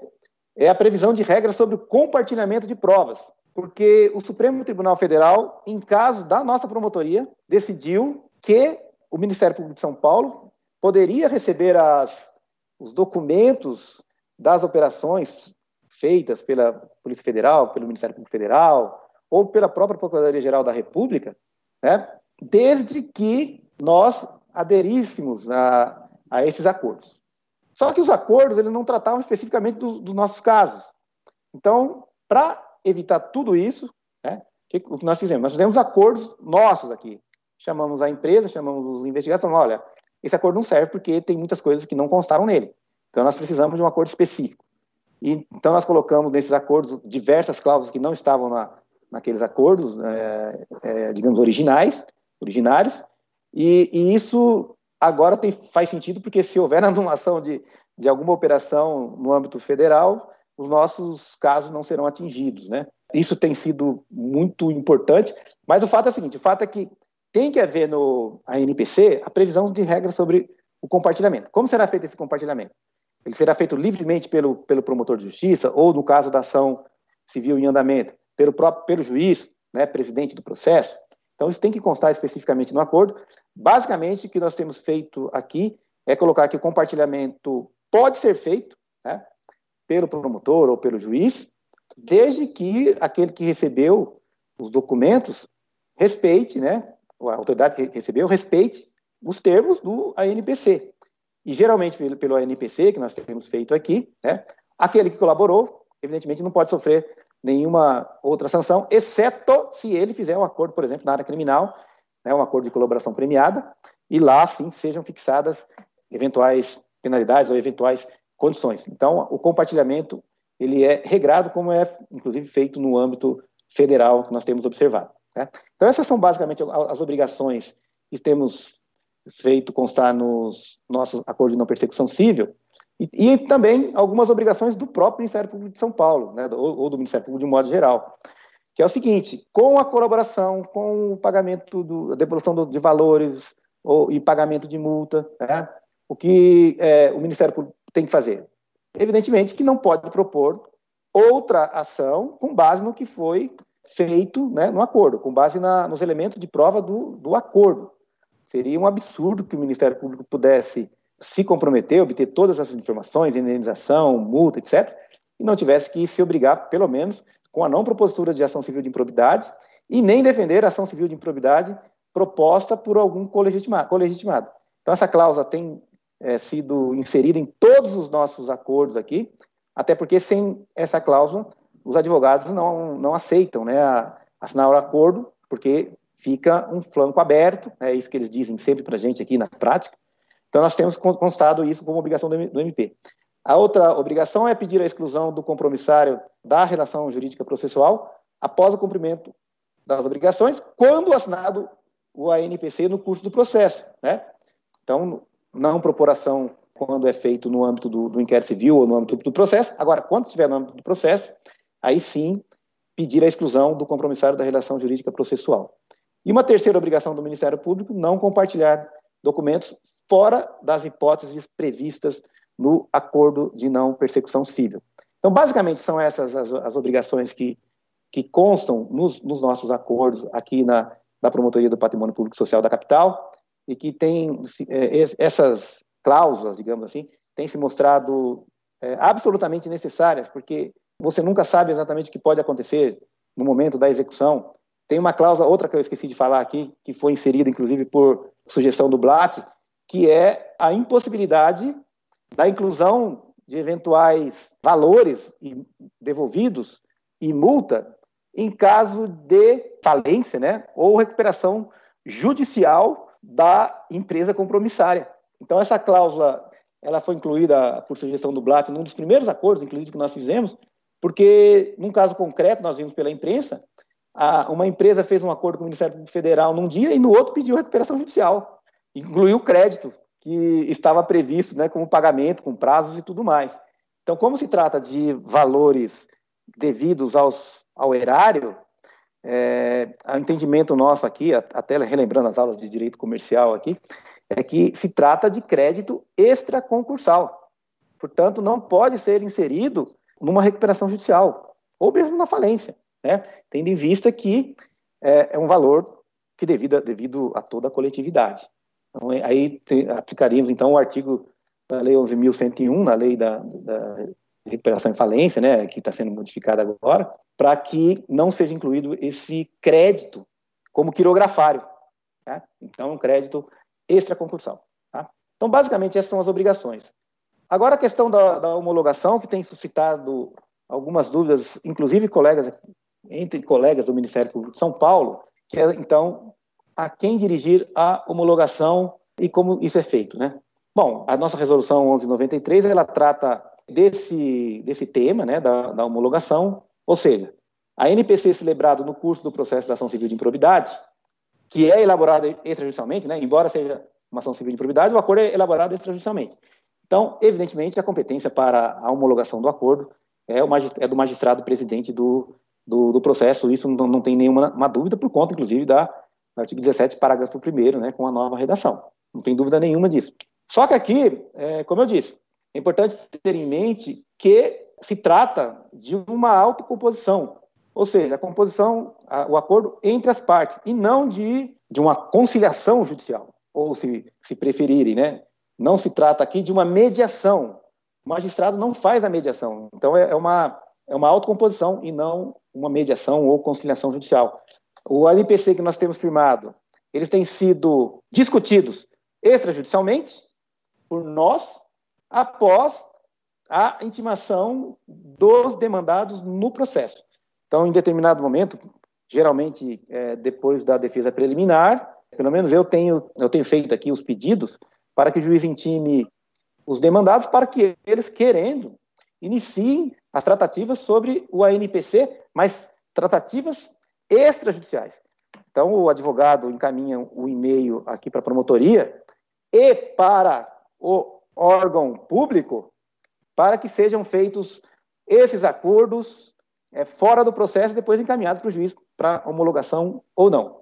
é a previsão de regras sobre o compartilhamento de provas, porque o Supremo Tribunal Federal, em caso da nossa promotoria, decidiu que o Ministério Público de São Paulo poderia receber as, os documentos das operações feitas pela Polícia Federal, pelo Ministério Público Federal ou pela própria Procuradoria-Geral da República, né, desde que nós aderíssemos a, a esses acordos. Só que os acordos eles não tratavam especificamente dos, dos nossos casos. Então, para evitar tudo isso, né, o que nós fizemos? Nós fizemos acordos nossos aqui. Chamamos a empresa, chamamos os investigadores, falamos, olha, esse acordo não serve porque tem muitas coisas que não constaram nele. Então, nós precisamos de um acordo específico. E, então, nós colocamos nesses acordos diversas cláusulas que não estavam na, naqueles acordos, é, é, digamos, originais, originários, E, e isso agora tem, faz sentido porque se houver anulação de, de alguma operação no âmbito federal, os nossos casos não serão atingidos, né? Isso tem sido muito importante, mas o fato é o seguinte, o fato é que tem que haver no ANPC a previsão de regras sobre o compartilhamento. Como será feito esse compartilhamento? Ele será feito livremente pelo, pelo promotor de justiça ou, no caso da ação civil em andamento, pelo próprio pelo juiz, né, presidente do processo. Então, isso tem que constar especificamente no acordo. Basicamente, o que nós temos feito aqui é colocar que o compartilhamento pode ser feito né, pelo promotor ou pelo juiz, desde que aquele que recebeu os documentos respeite, né, a autoridade que recebeu respeite os termos do ANPC. E geralmente pelo, pelo ANPC, que nós temos feito aqui, né, aquele que colaborou, evidentemente não pode sofrer nenhuma outra sanção, exceto se ele fizer um acordo, por exemplo, na área criminal, né, um acordo de colaboração premiada, e lá sim sejam fixadas eventuais penalidades ou eventuais condições. Então, o compartilhamento ele é regrado, como é inclusive feito no âmbito federal que nós temos observado. Né? Então, essas são basicamente as obrigações que temos feito constar nos nossos acordos de não persecução civil, e, e, também algumas obrigações do próprio Ministério Público de São Paulo, né, ou, ou, do Ministério Público de modo geral, que é o seguinte: com a colaboração, com o pagamento, do, a devolução do, de valores ou, e pagamento de multa, né, o que é, o Ministério Público tem que fazer? Evidentemente que não pode propor outra ação com base no que foi feito né, no acordo, com base na, nos elementos de prova do, do acordo. Seria um absurdo que o Ministério Público pudesse se comprometer, obter todas essas informações, indenização, multa, etc., e não tivesse que se obrigar, pelo menos, com a não propositura de ação civil de improbidade e nem defender a ação civil de improbidade proposta por algum colegitimado. colegitimado. Então, essa cláusula tem é, sido inserida em todos os nossos acordos aqui, até porque sem essa cláusula, os advogados não, não aceitam né, assinar o acordo, porque fica um flanco aberto, né, é isso que eles dizem sempre para a gente aqui na prática, então, nós temos constado isso como obrigação do MP. A outra obrigação é pedir a exclusão do compromissário da relação jurídica processual após o cumprimento das obrigações, quando assinado o ANPC no curso do processo. Né? Então, não propor ação quando é feito no âmbito do, do inquérito civil ou no âmbito do processo. Agora, quando estiver no âmbito do processo, aí sim pedir a exclusão do compromissário da relação jurídica processual. E uma terceira obrigação do Ministério Público, não compartilhar documentos fora das hipóteses previstas no acordo de não persecução civil. Então, basicamente, são essas as, as obrigações que, que constam nos, nos, nossos acordos aqui na, na Promotoria do Patrimônio Público Social da capital e que tem é, essas cláusulas, digamos assim, têm se mostrado é, absolutamente necessárias, porque você nunca sabe exatamente o que pode acontecer no momento da execução. Tem uma cláusula, outra que eu esqueci de falar aqui, que foi inserida, inclusive, por sugestão do Blatt, que é a impossibilidade da inclusão de eventuais valores devolvidos e multa em caso de falência, né, ou recuperação judicial da empresa compromissária. Então essa cláusula ela foi incluída por sugestão do Blatt num dos primeiros acordos, inclusive que nós fizemos, porque num caso concreto nós vimos pela imprensa a, uma empresa fez um acordo com o Ministério Federal num dia e no outro pediu recuperação judicial. Incluiu crédito que estava previsto né, como pagamento, com prazos e tudo mais. Então, como se trata de valores devidos aos, ao erário, é, o entendimento nosso aqui, até relembrando as aulas de direito comercial aqui, é que se trata de crédito extraconcursal. Portanto, não pode ser inserido numa recuperação judicial, ou mesmo na falência né? tendo em vista que é, é um valor que devido, devido a toda a coletividade. Então, aí te, aplicaríamos, então, o artigo da Lei 11.101, na Lei da, da Recuperação em Falência, né, que está sendo modificada agora, para que não seja incluído esse crédito como quirografário. Tá? Então, um crédito extraconcursal. Tá? Então, basicamente, essas são as obrigações. Agora, a questão da, da homologação, que tem suscitado algumas dúvidas, inclusive colegas entre colegas do Ministério Público de São Paulo, que é, então, a quem dirigir a homologação e como isso é feito, né? Bom, a nossa resolução 1193, ela trata desse, desse tema, né, da, da homologação, ou seja, a NPC celebrado no curso do processo de ação civil de improbidade que é elaborado extrajudicialmente, né, embora seja uma ação civil de improbidade, o acordo é elaborado extrajudicialmente. Então, evidentemente, a competência para a homologação do acordo é, é do magistrado presidente do, do, do processo, isso não, não tem nenhuma dúvida, por conta, inclusive, da, do artigo 17, parágrafo 1 né, com a nova redação. Não tem dúvida nenhuma disso. Só que aqui, é, como eu disse, é importante ter em mente que se trata de uma autocomposição, ou seja, a composição, a, o acordo entre as partes, e não de, de uma conciliação judicial, ou se, se preferirem, né? Não se trata aqui de uma mediação. O magistrado não faz a mediação. Então, é, é uma, é uma autocomposição e não uma mediação ou conciliação judicial. O NPC que nós temos firmado, eles têm sido discutidos extrajudicialmente por nós após a intimação dos demandados no processo. Então, em determinado momento, geralmente é, depois da defesa preliminar, pelo menos eu tenho, eu tenho feito aqui os pedidos para que o juiz intime os demandados para que eles, querendo, iniciem as tratativas sobre o ANPC, mas tratativas extrajudiciais. Então, o advogado encaminha o e-mail aqui para a promotoria e para o órgão público para que sejam feitos esses acordos é, fora do processo e depois encaminhados para o juiz para homologação ou não.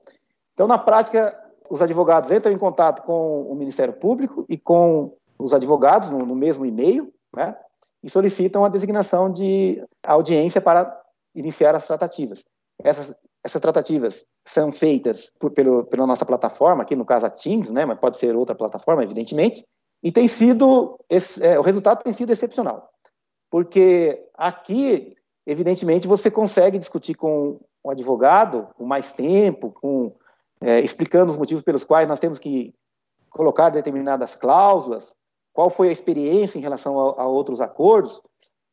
Então, na prática, os advogados entram em contato com o Ministério Público e com os advogados no, no mesmo e-mail, né, e solicitam a designação de audiência para iniciar as tratativas. Essas, essas tratativas são feitas por, pelo, pela nossa plataforma, aqui no caso a Teams, né, mas pode ser outra plataforma, evidentemente, e tem sido, esse, é, o resultado tem sido excepcional, porque aqui, evidentemente, você consegue discutir com o advogado com mais tempo, com, é, explicando os motivos pelos quais nós temos que colocar determinadas cláusulas, qual foi a experiência em relação a, a outros acordos,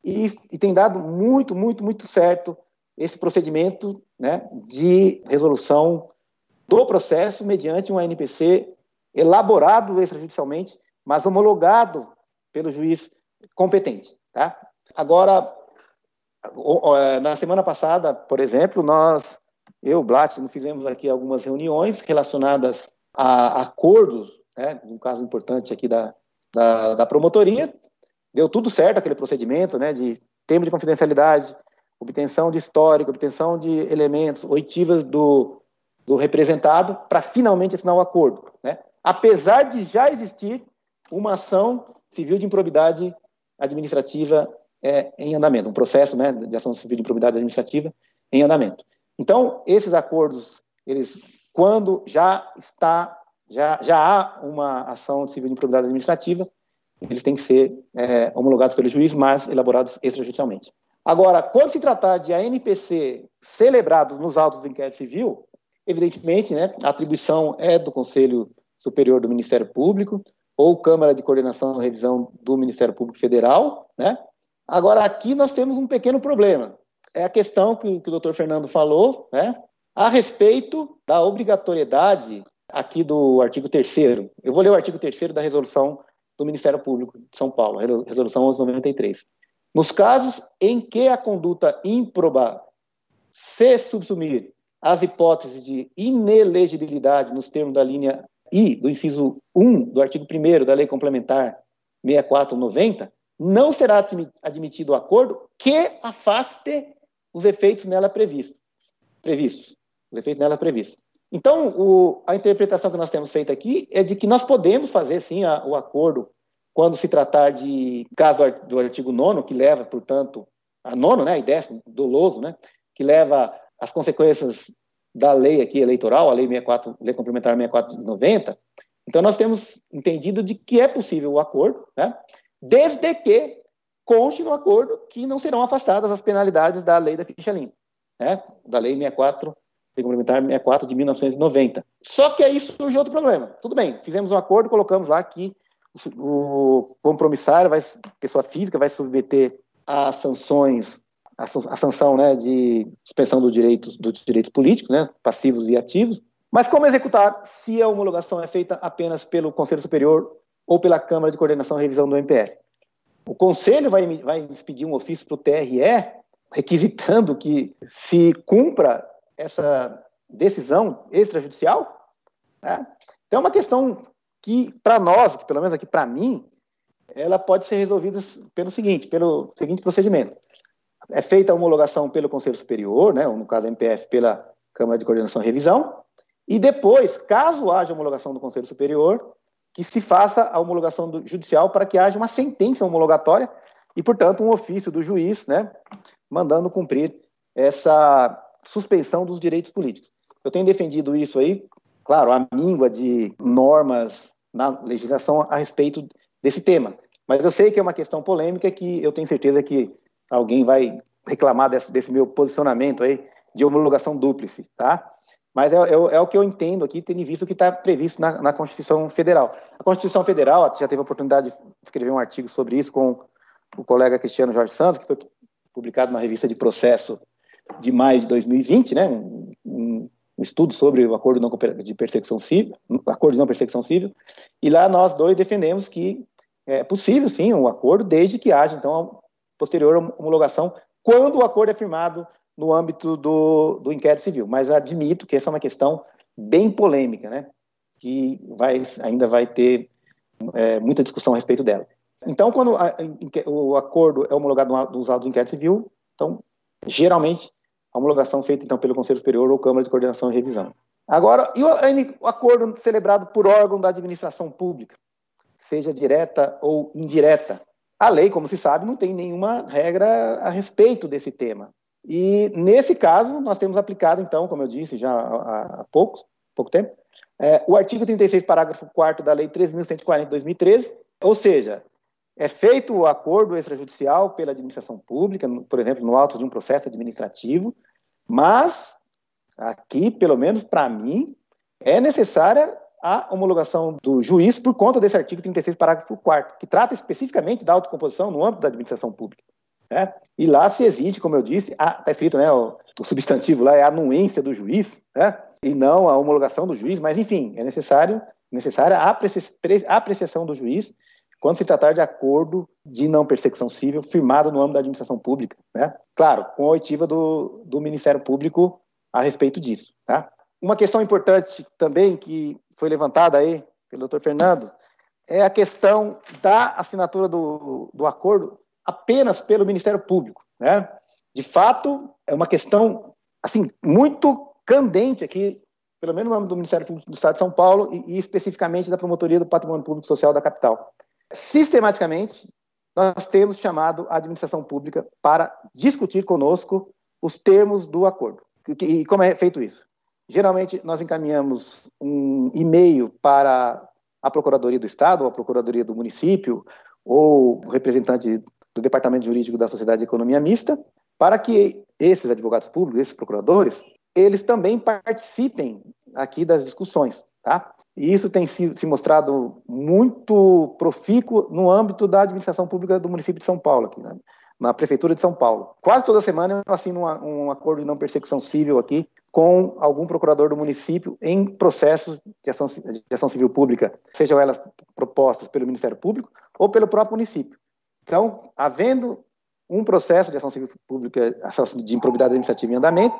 e, e, tem dado muito, muito, muito certo esse procedimento né, de resolução do processo mediante um ANPC elaborado extrajudicialmente mas homologado pelo juiz competente. Tá? Agora, é, na semana passada, por exemplo, nós, eu, Blat, fizemos aqui algumas reuniões relacionadas a acordos, né, um caso importante aqui da, da, da promotoria, deu tudo certo aquele procedimento, né, de termo de confidencialidade, obtenção de histórico, obtenção de elementos, oitivas do, do representado, para finalmente assinar o acordo. Né? Apesar de já existir uma ação civil de improbidade administrativa é, em andamento, um processo né, de ação civil de improbidade administrativa em andamento. Então, esses acordos, eles, quando já está, já, já há uma ação civil de improbidade administrativa, eles têm que ser é, homologados pelo juiz, mas elaborados extrajudicialmente. Agora, quando se tratar de ANPC celebrados nos autos do inquérito civil, evidentemente, né, a atribuição é do Conselho Superior do Ministério Público, ou Câmara de Coordenação e Revisão do Ministério Público Federal, né? Agora, aqui nós temos um pequeno problema. É a questão que, que o doutor Fernando falou, né? A respeito da obrigatoriedade aqui do artigo 3 Eu vou ler o artigo 3 da resolução do Ministério Público de São Paulo, resolução 1193. Nos casos em que a conduta ímproba se subsumir às hipóteses de inelegibilidade nos termos da linha I do inciso 1 do artigo 1 da Lei Complementar 6490, não será admitido o acordo que afaste os efeitos nela previstos. previstos os efeitos nela previstos. Então, o, a interpretação que nós temos feito aqui é de que nós podemos fazer, sim, a, o acordo quando se tratar de caso do artigo 9 que leva, portanto, a nono, né, e décimo, doloso, né, que leva as consequências da lei aqui eleitoral, a lei 64, lei complementar 64 de 90. Então nós temos entendido de que é possível o acordo, né? Desde que conste no acordo que não serão afastadas as penalidades da lei da ficha limpa, né? Da lei 64, lei complementar 64 de 1990. Só que aí surge outro problema. Tudo bem, fizemos um acordo, colocamos lá que o compromissário, vai, pessoa física, vai submeter às sanções a, sanção né, de suspensão do direitos, dos direitos políticos, né, passivos e ativos. Mas como executar se a homologação é feita apenas pelo Conselho Superior ou pela Câmara de Coordenação e Revisão do MPF? O Conselho vai, vai expedir um ofício para o TRE requisitando que se cumpra essa decisão extrajudicial Né? Então, é uma questão que, para nós, pelo menos aqui para mim, ela pode ser resolvida pelo seguinte, pelo seguinte procedimento. É feita a homologação pelo Conselho Superior, né, ou no caso MPF, pela Câmara de Coordenação e Revisão, e depois, caso haja homologação do Conselho Superior, que se faça a homologação do judicial para que haja uma sentença homologatória e, portanto, um ofício do juiz, né, mandando cumprir essa suspensão dos direitos políticos. Eu tenho defendido isso aí, claro, a míngua de normas na legislação a respeito desse tema. Mas eu sei que é uma questão polêmica que eu tenho certeza que alguém vai reclamar desse, desse meu posicionamento aí de homologação dúplice, tá? Mas é, é, é, o que eu entendo aqui, tendo visto o que está previsto na, na, Constituição Federal. A Constituição Federal, já teve a oportunidade de escrever um artigo sobre isso com o colega Cristiano Jorge Santos, que foi publicado na revista de processo de maio de 2020, né, um, um, estudo sobre o acordo não de perseguição civil, acordo de não perseguição civil, e lá nós dois defendemos que é possível sim um acordo desde que haja então posterior homologação quando o acordo é firmado no âmbito do, do inquérito civil. Mas admito que essa é uma questão bem polêmica, né? Que vai, ainda vai ter é, muita discussão a respeito dela. Então, quando a, o acordo é homologado no usado do inquérito civil, então, geralmente, a homologação feita então pelo Conselho Superior ou Câmara de Coordenação e Revisão. Agora, e o, o acordo celebrado por órgão da administração pública, seja direta ou indireta? A lei, como se sabe, não tem nenhuma regra a respeito desse tema. E nesse caso, nós temos aplicado, então, como eu disse já há, pouco, pouco tempo, é, o artigo 36, parágrafo 4 da Lei 3.140 de 2013, ou seja, é feito o acordo extrajudicial pela administração pública, por exemplo, no auto de um processo administrativo, mas aqui, pelo menos para mim, é necessária a homologação do juiz por conta desse artigo 36, parágrafo 4 que trata especificamente da autocomposição no âmbito da administração pública. Né? E lá se exige, como eu disse, está escrito, né, o, o, substantivo lá é a anuência do juiz, né, e não a homologação do juiz, mas enfim, é necessário, necessária a apreciação do juiz quando se tratar de acordo de não persecução civil firmado no âmbito da administração pública, né? Claro, com a oitiva do, do Ministério Público a respeito disso, tá? Uma questão importante também que foi levantada aí pelo doutor Fernando é a questão da assinatura do, do acordo apenas pelo Ministério Público. Né? De fato, é uma questão assim muito candente aqui, pelo menos no âmbito do Ministério Público do Estado de São Paulo e, e especificamente da Promotoria do Patrimônio Público Social da capital. Sistematicamente, nós temos chamado a administração pública para discutir conosco os termos do acordo. E como é feito isso? Geralmente, nós encaminhamos um e-mail para a Procuradoria do Estado, ou a Procuradoria do Município, ou o representante do Departamento Jurídico da Sociedade de Economia Mista, para que esses advogados públicos, esses procuradores, eles também participem aqui das discussões, tá? E isso tem se, mostrado muito profícuo no âmbito da administração pública do município de São Paulo, aqui, né? Na prefeitura de São Paulo. Quase toda semana eu assino um, um acordo de não persecução civil aqui com algum procurador do município em processos de ação, de ação civil pública, sejam elas propostas pelo Ministério Público ou pelo próprio município. Então, havendo um processo de ação civil pública, de improbidade administrativa em andamento,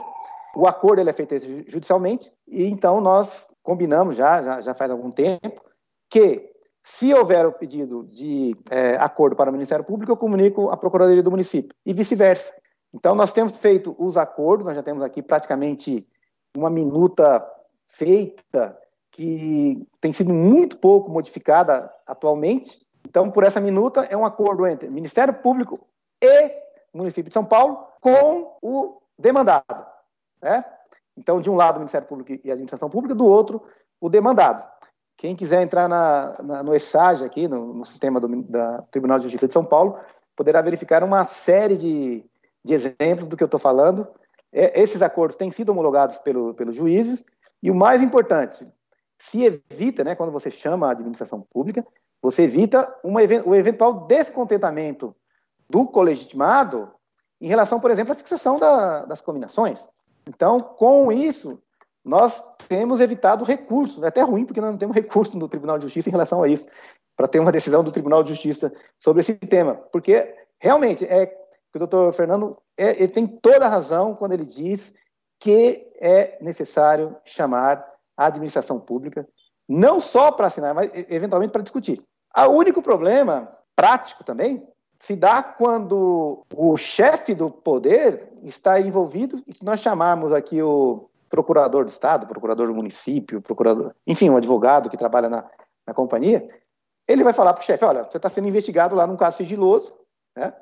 o acordo ele é feito judicialmente e então nós combinamos já, já, já faz algum tempo, que se houver o pedido de é, acordo para o Ministério Público, eu comunico à Procuradoria do município e vice-versa. Então, nós temos feito os acordos, nós já temos aqui praticamente uma minuta feita que tem sido muito pouco modificada atualmente, então, por essa minuta, é um acordo entre Ministério Público e município de São Paulo com o demandado. Né? Então, de um lado, o Ministério Público e a Administração Pública, do outro, o demandado. Quem quiser entrar na, na, no ESAG, aqui, no, no sistema do da Tribunal de Justiça de São Paulo, poderá verificar uma série de, de exemplos do que eu estou falando. É, esses acordos têm sido homologados pelo, pelos juízes, e o mais importante, se evita, né, quando você chama a administração pública, você evita uma, o eventual descontentamento do colegitimado em relação, por exemplo, à fixação da, das combinações. Então, com isso, nós temos evitado recursos. É até ruim, porque nós não temos recurso no Tribunal de Justiça em relação a isso, para ter uma decisão do Tribunal de Justiça sobre esse tema. Porque, realmente, é, o doutor Fernando é, ele tem toda a razão quando ele diz que é necessário chamar à administração pública, não só para assinar, mas eventualmente para discutir. O único problema prático também se dá quando o chefe do poder está envolvido e que nós chamarmos aqui o procurador do estado, procurador do município, procurador, enfim, um advogado que trabalha na, na companhia, ele vai falar para o chefe, olha, você está sendo investigado lá num caso sigiloso, né?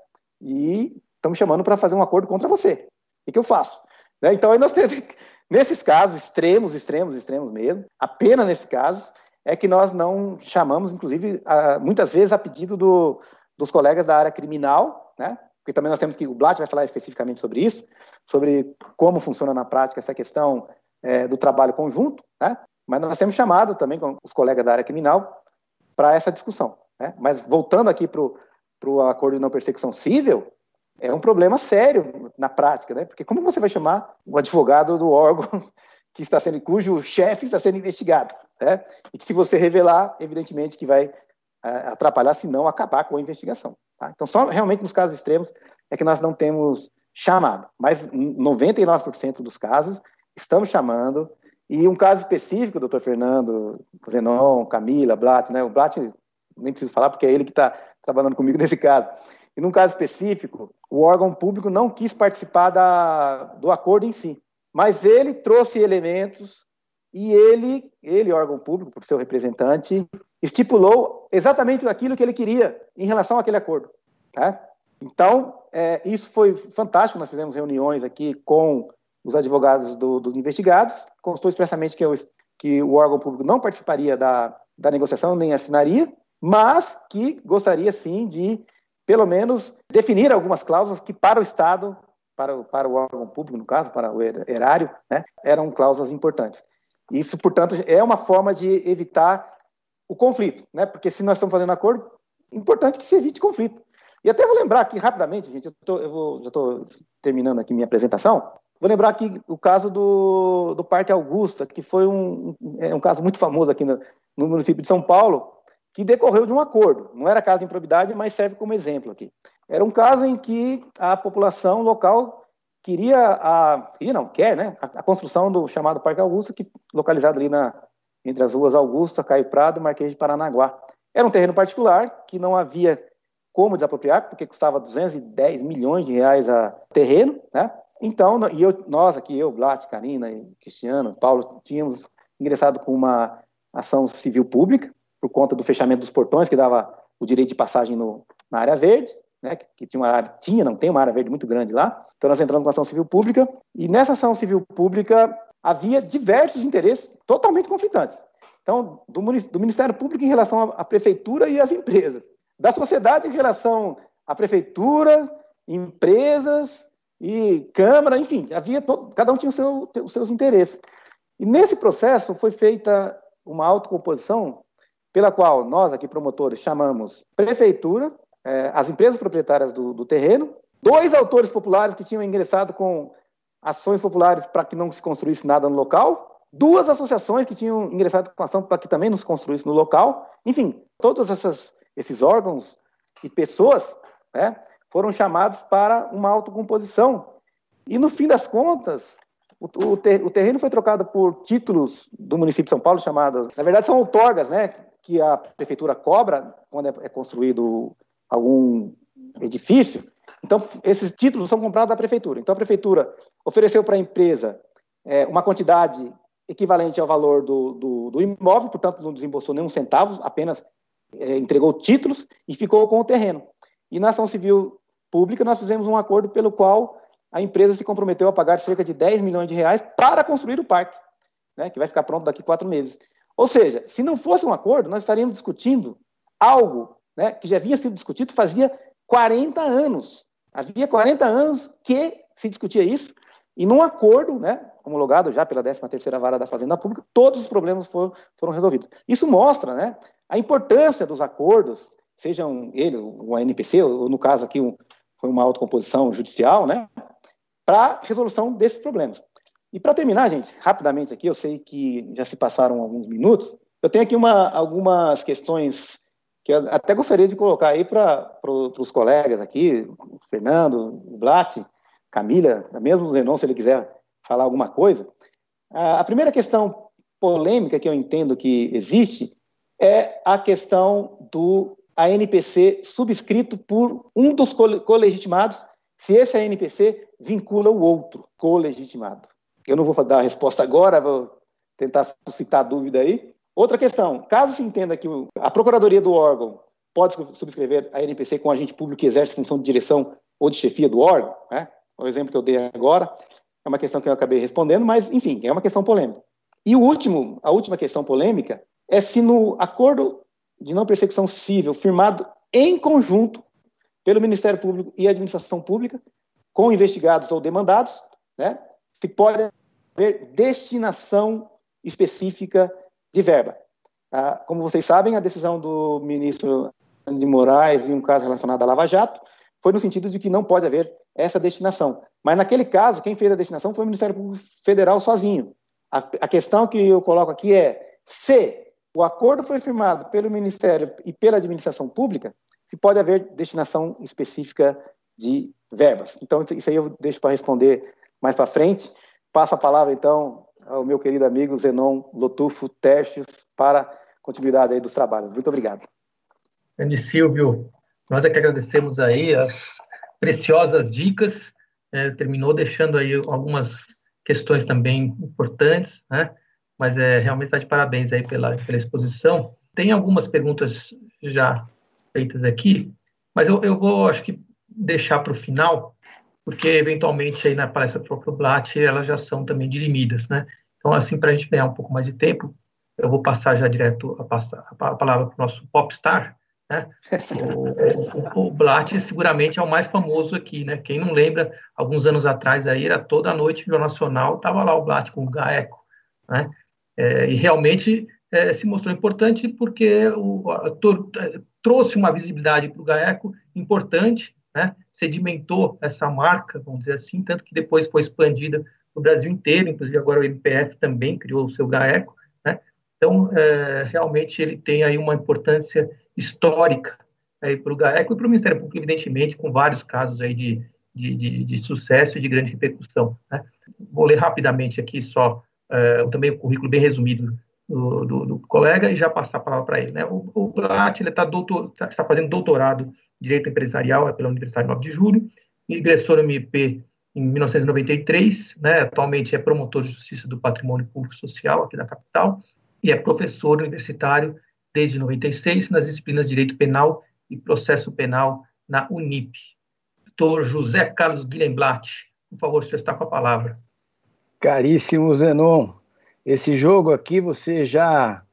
E estamos chamando para fazer um acordo contra você. O que eu faço? Né? Então, aí nós temos, nesses casos extremos, extremos, extremos mesmo, apenas nesses casos, é que nós não chamamos, inclusive, a, muitas vezes a pedido do, dos colegas da área criminal, né? Porque também nós temos que, o Blatt vai falar especificamente sobre isso, sobre como funciona na prática essa questão é, do trabalho conjunto, né? Mas nós temos chamado também com os colegas da área criminal para essa discussão. Né? Mas voltando aqui para o acordo de não persecução civil, é um problema sério na prática, né? Porque como você vai chamar o advogado do órgão que está sendo, cujo chefe está sendo investigado, né? E que se você revelar, evidentemente que vai é, atrapalhar, se não acabar com a investigação. Tá? Então, só realmente nos casos extremos é que nós não temos chamado, mas 99% dos casos estamos chamando. E um caso específico, doutor Fernando, Zenon, Camila, Blatt, né? O Blatt nem preciso falar porque é ele que está trabalhando comigo nesse caso. E num caso específico, o órgão público não quis participar da, do acordo em si, mas ele trouxe elementos e ele, ele órgão público, por seu representante, estipulou exatamente aquilo que ele queria em relação àquele acordo. Tá? Então, é, isso foi fantástico. Nós fizemos reuniões aqui com os advogados dos do investigados, constou expressamente que, eu, que o órgão público não participaria da, da negociação nem assinaria, mas que gostaria sim de pelo menos, definir algumas cláusulas que, para o Estado, para, o, para o órgão público, no caso, para o erário, né, eram cláusulas importantes. Isso, portanto, é uma forma de evitar o conflito, né? porque se nós estamos fazendo acordo, é importante que se evite conflito. E até vou lembrar aqui rapidamente, gente, eu, tô, eu vou, já estou terminando aqui minha apresentação, vou lembrar aqui o caso do, do Parque Augusta, que foi um, é um caso muito famoso aqui no, no município de São Paulo, que decorreu de um acordo. Não era caso de improbidade, mas serve como exemplo aqui. Era um caso em que a população local queria, a, não, quer, né, a, a construção do chamado Parque Augusto, que localizado ali na, entre as ruas Augusta, Caio Prado e Marquês de Paranaguá. Era um terreno particular que não havia como desapropriar, porque custava 210 milhões de reais a terreno, né? Então, e eu, nós aqui, eu, Blat, Karina, Cristiano, Paulo, tínhamos ingressado com uma ação civil pública, por conta do fechamento dos portões, que dava o direito de passagem no, na área verde, né, que, que, tinha uma área, tinha, não tem uma área verde muito grande lá. Então nós entramos com ação civil pública, e nessa ação civil pública havia diversos interesses totalmente conflitantes. Então, do, do Ministério Público em relação à, prefeitura e às empresas, da sociedade em relação à prefeitura, empresas e Câmara, enfim, havia todo, cada um tinha seu, os seus interesses. E nesse processo foi feita uma autocomposição pela qual nós, aqui promotores, chamamos prefeitura, é, as empresas proprietárias do, do terreno, dois autores populares que tinham ingressado com ações populares para que não se construísse nada no local, duas associações que tinham ingressado com ação para que também não se construísse no local, enfim, todos essas, esses órgãos e pessoas né, foram chamados para uma autocomposição. E no fim das contas, o, o, ter, o terreno foi trocado por títulos do município de São Paulo chamados, na verdade são outorgas, né, que a prefeitura cobra quando é construído algum edifício. Então, esses títulos são comprados da prefeitura. Então, a prefeitura ofereceu para a empresa é, uma quantidade equivalente ao valor do, do, do, imóvel, portanto, não desembolsou nenhum centavo, apenas é, entregou títulos e ficou com o terreno. E na ação civil pública, nós fizemos um acordo pelo qual a empresa se comprometeu a pagar cerca de 10 milhões de reais para construir o parque, né, que vai ficar pronto daqui a quatro meses. Ou seja, se não fosse um acordo, nós estaríamos discutindo algo né, que já havia sido discutido fazia 40 anos. Havia 40 anos que se discutia isso, e num acordo, né, homologado já pela 13ª Vara da Fazenda Pública, todos os problemas foram, foram resolvidos. Isso mostra né, a importância dos acordos, sejam ele, o ANPC, ou no caso aqui um, foi uma autocomposição judicial, né, para resolução desses problemas. E para terminar, gente, rapidamente aqui, eu sei que já se passaram alguns minutos, eu tenho aqui uma, algumas questões que eu até gostaria de colocar aí para pro, os colegas aqui, o Fernando, o Blatt, Camila, mesmo o Zenon, se ele quiser falar alguma coisa. A primeira questão polêmica que eu entendo que existe é a questão do ANPC subscrito por um dos colegitimados, se esse ANPC vincula o outro colegitimado. Eu não vou dar a resposta agora, vou tentar suscitar dúvida aí. Outra questão, caso se entenda que a Procuradoria do órgão pode subscrever a NPC com agente público que exerce função de direção ou de chefia do órgão, né? o exemplo que eu dei agora, é uma questão que eu acabei respondendo, mas, enfim, é uma questão polêmica. E o último, a última questão polêmica é se no acordo de não persecução civil firmado em conjunto pelo Ministério Público e a Administração Pública, com investigados ou demandados, né, se pode haver destinação específica de verba. Ah, como vocês sabem, a decisão do ministro de Moraes em um caso relacionado à Lava Jato foi no sentido de que não pode haver essa destinação. Mas naquele caso, quem fez a destinação foi o Ministério Público Federal sozinho. A, a questão que eu coloco aqui é se o acordo foi firmado pelo Ministério e pela administração pública, se pode haver destinação específica de verbas. Então, isso aí eu deixo para responder mais para frente. Passo a palavra, então, ao meu querido amigo Zenon Lotufo Tercios para continuidade aí dos trabalhos. Muito obrigado. Grande Silvio, nós é que agradecemos aí as preciosas dicas, é, terminou deixando aí algumas questões também importantes, né? Mas é realmente está de parabéns aí pela, pela exposição. Tem algumas perguntas já feitas aqui, mas eu, eu vou, acho que, deixar para o final, porque eventualmente aí na palestra do próprio Blatt elas já são também dirimidas, né? Então, assim, para a gente ganhar um pouco mais de tempo, eu vou passar já direto a, passar, a palavra para o nosso popstar, né? O, o, o Blatt seguramente é o mais famoso aqui, né? Quem não lembra, alguns anos atrás aí era toda noite no Jornal Nacional, estava lá o Blatt com o Gaeco, né? É, e realmente é, se mostrou importante porque o, a, to, trouxe uma visibilidade para o Gaeco importante, né? Sedimentou essa marca, vamos dizer assim, tanto que depois foi expandida no Brasil inteiro, inclusive agora o MPF também criou o seu GAECO, né? Então, é, realmente ele tem aí uma importância histórica para o GAECO e para o Ministério Público, evidentemente, com vários casos aí de, de, de, de sucesso e de grande repercussão. Né? Vou ler rapidamente aqui só é, também o currículo bem resumido do, do, do, colega e já passar a palavra para ele. Né? O, o ele tá tá, está fazendo doutorado Direito Empresarial pela Universidade 9 de Julho, ingressou no MP em 1993, né? atualmente é promotor de justiça do patrimônio público social aqui da capital e é professor universitário desde 96 nas disciplinas de Direito Penal e Processo Penal na Unip. Doutor José Carlos Guilherme por favor, o senhor está com a palavra. Caríssimo Zenon, esse jogo aqui você já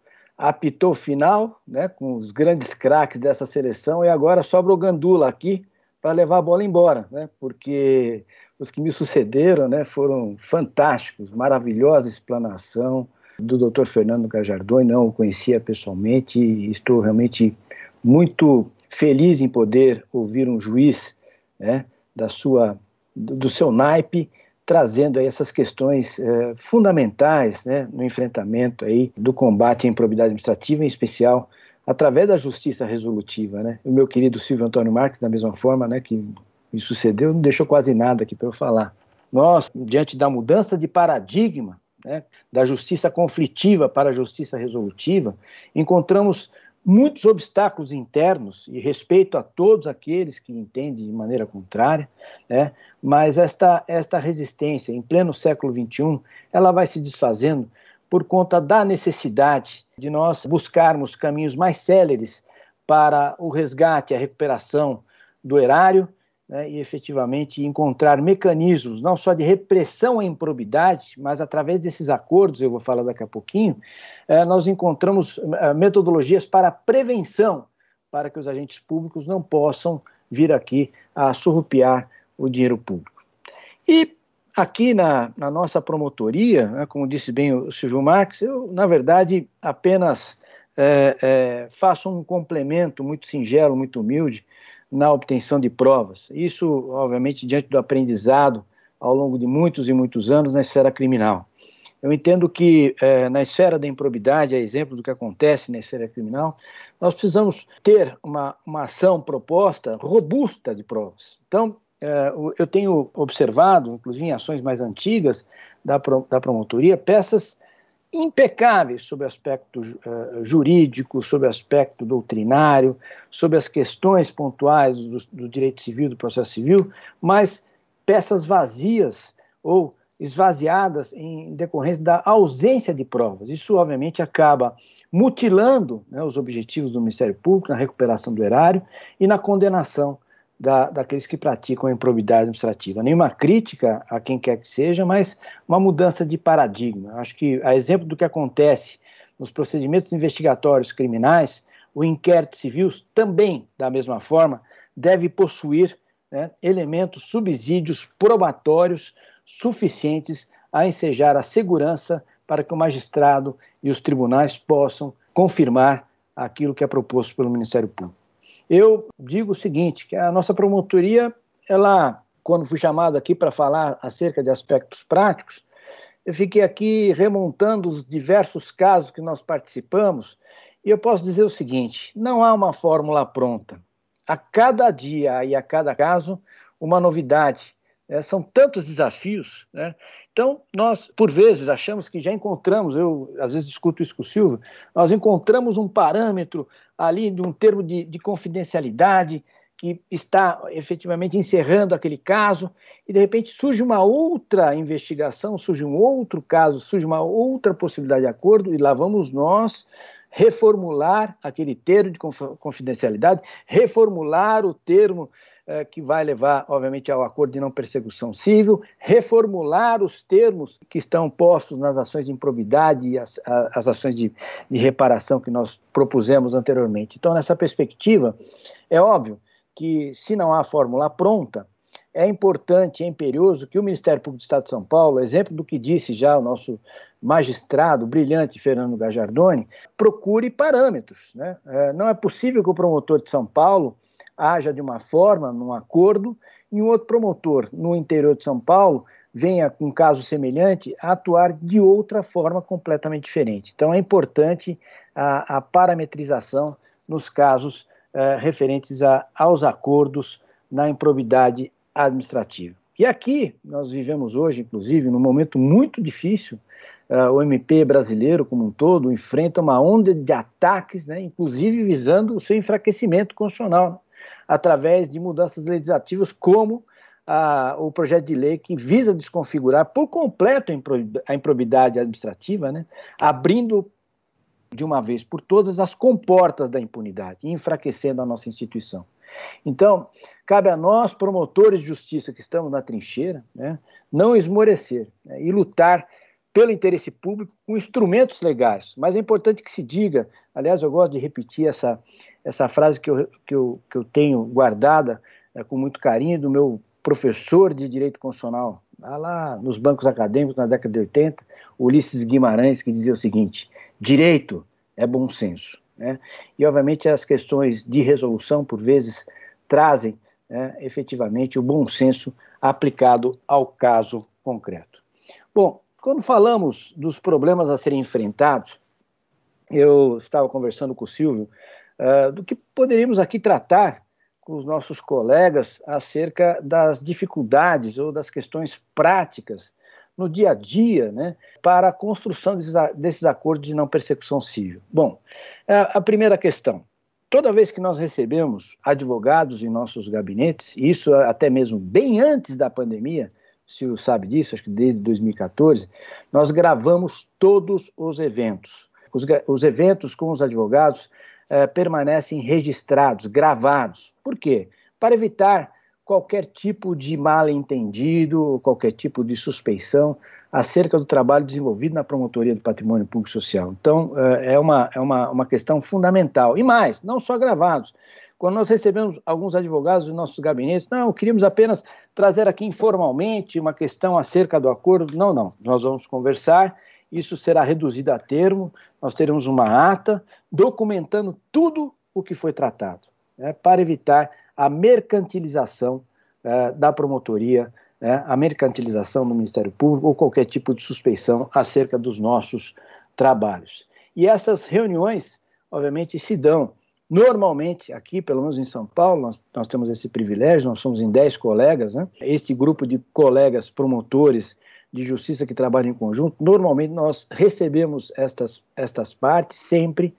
apitou final, né, com os grandes craques dessa seleção, e agora sobra o Gandula aqui para levar a bola embora, né, porque os que me sucederam né, foram fantásticos, maravilhosa explanação, do Dr. Fernando Gajardoni, não o conhecia pessoalmente e estou realmente muito feliz em poder ouvir um juiz né, da sua, do seu naipe trazendo aí essas questões é, fundamentais né, no enfrentamento aí do combate à improbidade administrativa, em especial através da justiça resolutiva. Né? O meu querido Silvio Antônio Marques, da mesma forma, né, que me sucedeu, não deixou quase nada aqui para eu falar. Nós, diante da mudança de paradigma né, da justiça conflitiva para a justiça resolutiva, encontramos muitos obstáculos internos e respeito a todos aqueles que entendem de maneira contrária, né, mas esta, esta resistência em pleno século XXI, ela vai se desfazendo por conta da necessidade de nós buscarmos caminhos mais céleres para o resgate, a recuperação do erário né, e efetivamente encontrar mecanismos não só de repressão à improbidade, mas através desses acordos, eu vou falar daqui a pouquinho, eh, nós encontramos eh, metodologias para prevenção, para que os agentes públicos não possam vir aqui a surrupiar o dinheiro público. E aqui na, na nossa promotoria, né, como disse bem o Silvio Marques, eu, na verdade, apenas é, faço um complemento muito singelo, muito humilde, na obtenção de provas. Isso, obviamente, diante do aprendizado ao longo de muitos e muitos anos na esfera criminal. Eu entendo que é, na esfera da improbidade, a exemplo do que acontece na esfera criminal, nós precisamos ter uma, uma ação proposta robusta de provas. Então, é, eu tenho observado, inclusive em ações mais antigas da, da promotoria, peças impecáveis sobre o aspecto uh, jurídico, sobre o aspecto doutrinário, sobre as questões pontuais do, do direito civil, do processo civil, mas peças vazias ou esvaziadas em decorrência da ausência de provas. Isso, obviamente, acaba mutilando né, os objetivos do Ministério Público na recuperação do erário e na condenação da, daqueles que praticam a improbidade administrativa. Nenhuma crítica a quem quer que seja, mas uma mudança de paradigma. Acho que, a exemplo do que acontece nos procedimentos investigatórios criminais, o inquérito civil também, da mesma forma, deve possuir né, elementos, subsídios probatórios suficientes a ensejar a segurança para que o magistrado e os tribunais possam confirmar aquilo que é proposto pelo Ministério Público. Eu digo o seguinte, que a nossa promotoria, ela, quando fui chamado aqui para falar acerca de aspectos práticos, eu fiquei aqui remontando os diversos casos que nós participamos, e eu posso dizer o seguinte: não há uma fórmula pronta. A cada dia e a cada caso, uma novidade. É, são tantos desafios, né? Então, nós, por vezes, achamos que já encontramos, eu às vezes discuto isso com o Silvio, nós encontramos um parâmetro ali de um termo de, de confidencialidade que está efetivamente encerrando aquele caso, e de repente surge uma outra investigação, surge um outro caso, surge uma outra possibilidade de acordo, e lá vamos nós reformular aquele termo de confidencialidade, reformular o termo que vai levar, obviamente, ao acordo de não persecução civil, reformular os termos que estão postos nas ações de improbidade e as, as ações de, de reparação que nós propusemos anteriormente. Então, nessa perspectiva, é óbvio que, se não há fórmula pronta, é importante, é imperioso que o Ministério Público do Estado de São Paulo, exemplo do que disse já o nosso magistrado brilhante Fernando Gajardoni, procure parâmetros. Né? É, não é possível que o promotor de São Paulo haja de uma forma, num acordo, e um outro promotor no interior de São Paulo venha com um caso semelhante a atuar de outra forma completamente diferente. Então é importante a, a parametrização nos casos eh, referentes a, aos acordos na improbidade administrativa. E aqui nós vivemos hoje, inclusive, num momento muito difícil. Uh, o MP brasileiro, como um todo, enfrenta uma onda de ataques, né, inclusive visando o seu enfraquecimento constitucional através de mudanças legislativas, como o projeto de lei que visa desconfigurar por completo a improbidade administrativa, né, abrindo de uma vez por todas as comportas da impunidade, enfraquecendo a nossa instituição. Então, cabe a nós, promotores de justiça que estamos na trincheira, né, não esmorecer né, e lutar pelo interesse público com instrumentos legais. Mas é importante que se diga, aliás, eu gosto de repetir essa, essa frase que eu, que eu, que eu tenho guardada é, com muito carinho do meu professor de Direito Constitucional, lá nos bancos acadêmicos na década de 80, Ulisses Guimarães, que dizia o seguinte: direito é bom senso. Né? E, obviamente, as questões de resolução, por vezes, trazem né, efetivamente o bom senso aplicado ao caso concreto. Bom, quando falamos dos problemas a serem enfrentados, eu estava conversando com o Silvio uh, do que poderíamos aqui tratar com os nossos colegas acerca das dificuldades ou das questões práticas no dia a dia né, para a construção desses, desses acordos de não persecução civil. Bom, a primeira questão. Toda vez que nós recebemos advogados em nossos gabinetes, isso até mesmo bem antes da pandemia, Silvio sabe disso, acho que desde 2014, nós gravamos todos os eventos. Os, os eventos com os advogados eh, permanecem registrados, gravados. Por quê? Para evitar qualquer tipo de mal-entendido, qualquer tipo de suspeição acerca do trabalho desenvolvido na promotoria do patrimônio público social. Então, eh, é uma, é uma, uma questão fundamental. E mais, não só gravados, quando nós recebemos alguns advogados dos nossos gabinetes, não, queríamos apenas trazer aqui informalmente uma questão acerca do acordo. Não, não, nós vamos conversar, isso será reduzido a termo, nós teremos uma ata documentando tudo o que foi tratado, né, para evitar a mercantilização eh, da promotoria, né, a mercantilização do Ministério Público ou qualquer tipo de suspeição acerca dos nossos trabalhos. E essas reuniões, obviamente, se dão Normalmente, aqui, pelo menos em São Paulo, nós, nós temos esse privilégio, nós somos em 10 colegas, né? Este grupo de colegas promotores de justiça que trabalham em conjunto, normalmente nós recebemos estas, estas partes sempre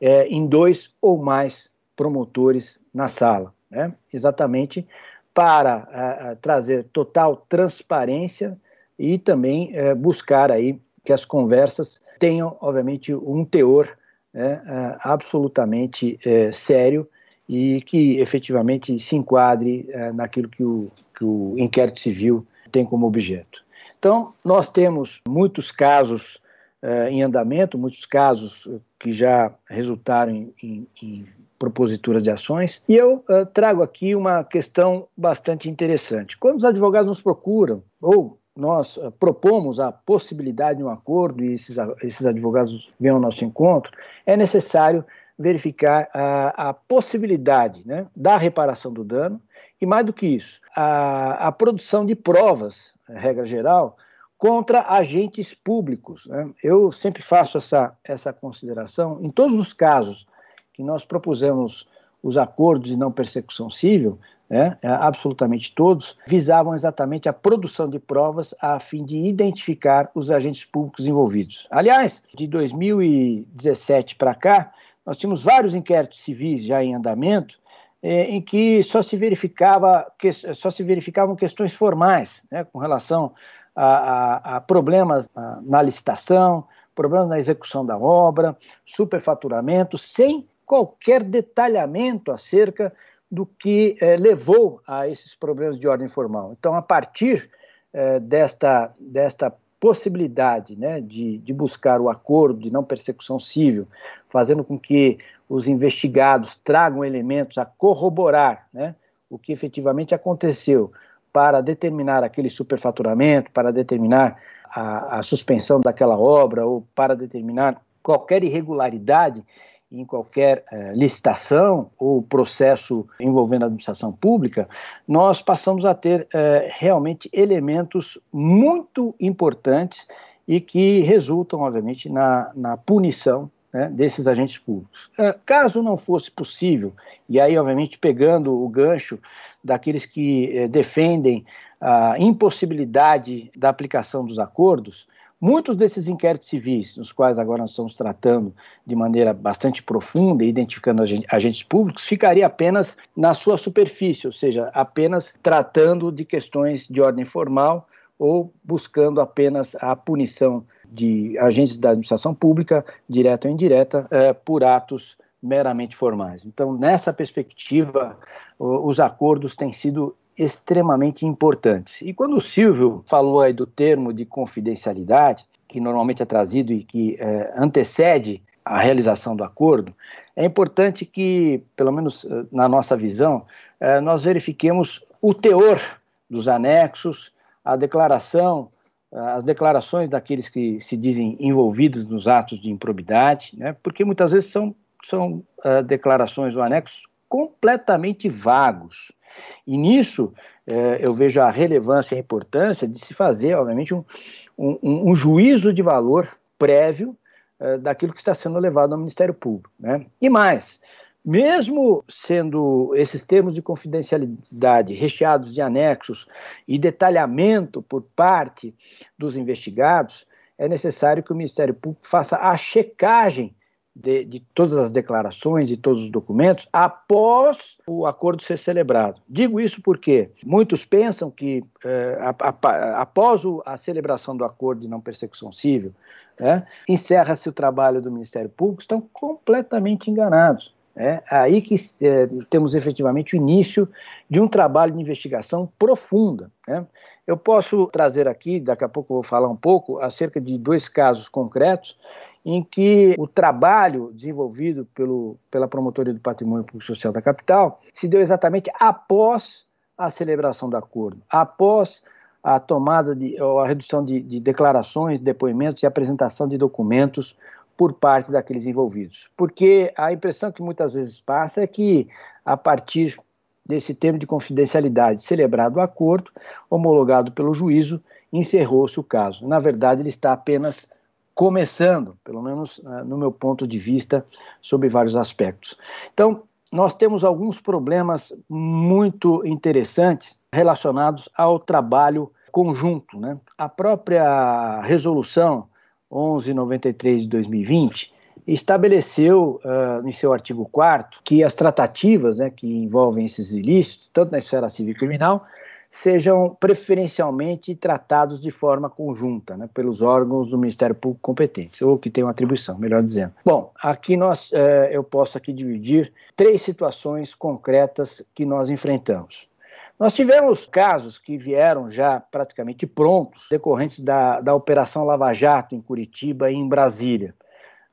é, em dois ou mais promotores na sala, né? exatamente para trazer total transparência e também é, buscar aí que as conversas tenham, obviamente, um teor é, absolutamente é, sério e que efetivamente se enquadre é, naquilo que o, que o inquérito civil tem como objeto. Então, nós temos muitos casos uh, em andamento, muitos casos que já resultaram em, em, em proposituras de ações, e eu uh, trago aqui uma questão bastante interessante. Quando os advogados nos procuram, ou nós uh, propomos a possibilidade de um acordo e esses, esses advogados vêm ao nosso encontro, é necessário verificar a, a possibilidade né, da reparação do dano e, mais do que isso, a, a produção de provas regra geral, contra agentes públicos. Né? Eu sempre faço essa, essa consideração. Em todos os casos que nós propusemos os acordos de não persecução civil, né, é, absolutamente todos, visavam exatamente a produção de provas a fim de identificar os agentes públicos envolvidos. Aliás, de 2017 para cá, nós tínhamos vários inquéritos civis já em andamento é, em que só se verificava só se verificavam questões formais, né, com relação a, a, a problemas na licitação, problemas na execução da obra, superfaturamento, sem qualquer detalhamento acerca do que é, levou a esses problemas de ordem formal. Então, a partir é, desta, desta possibilidade né, de, de buscar o acordo de não persecução civil, fazendo com que os investigados tragam elementos a corroborar né, o que efetivamente aconteceu para determinar aquele superfaturamento, para determinar a, a suspensão daquela obra ou para determinar qualquer irregularidade em qualquer eh, licitação ou processo envolvendo a administração pública, nós passamos a ter eh, realmente elementos muito importantes e que resultam, obviamente, na, na punição né, desses agentes públicos. Eh, caso não fosse possível, e aí, obviamente, pegando o gancho daqueles que defendem a impossibilidade da aplicação dos acordos, Muitos desses inquéritos civis, nos quais agora nós estamos tratando de maneira bastante profunda, identificando agentes públicos, ficaria apenas na sua superfície, ou seja, apenas tratando de questões de ordem formal ou buscando apenas a punição de agentes da administração pública, direta ou indireta, eh, por atos meramente formais. Então, nessa perspectiva, os acordos têm sido extremamente importantes. E quando o Silvio falou aí do termo de confidencialidade, que normalmente é trazido e que é, antecede a realização do acordo, é importante que, pelo menos eh, na nossa visão, é, nós verifiquemos o teor dos anexos, a declaração, as declarações daqueles que se dizem envolvidos nos atos de improbidade, né, porque muitas vezes são, são uh, declarações ou anexos completamente vagos. E nisso é, eu vejo a relevância e a importância de se fazer, obviamente, um, um, um juízo de valor prévio é, daquilo que está sendo levado ao Ministério Público. Né? E mais, mesmo sendo esses termos de confidencialidade recheados de anexos e detalhamento por parte dos investigados, é necessário que o Ministério Público faça a checagem de, de, todas as declarações e todos os documentos após o acordo ser celebrado. Digo isso porque muitos pensam que a, após a celebração do acordo de não persecução civil, né, encerra-se o trabalho do Ministério Público, estão completamente enganados. É aí que é, temos efetivamente o início de um trabalho de investigação profunda. Né? Eu posso trazer aqui, daqui a pouco eu vou falar um pouco, acerca de dois casos concretos em que o trabalho desenvolvido pelo, pela Promotoria do Patrimônio Público Social da capital se deu exatamente após a celebração do acordo, após a tomada de, a redução de, de declarações, depoimentos e apresentação de documentos por parte daqueles envolvidos. Porque a impressão que muitas vezes passa é que, a partir desse termo de confidencialidade celebrado o acordo, homologado pelo juízo, encerrou-se o caso. Na verdade, ele está apenas começando, pelo menos uh, no meu ponto de vista, sobre vários aspectos. Então, nós temos alguns problemas muito interessantes relacionados ao trabalho conjunto. Né? A própria resolução 1193 de 2020 estabeleceu, uh, em seu artigo 4 que as tratativas né, que envolvem esses ilícitos, tanto na esfera civil e criminal, sejam preferencialmente tratados de forma conjunta, né, pelos órgãos do Ministério Público competentes, ou que tenham atribuição, melhor dizendo. Bom, aqui nós, eh, eu posso aqui dividir três situações concretas que nós enfrentamos. Nós tivemos casos que vieram já praticamente prontos, decorrentes da, da Operação Lava Jato em Curitiba e em Brasília,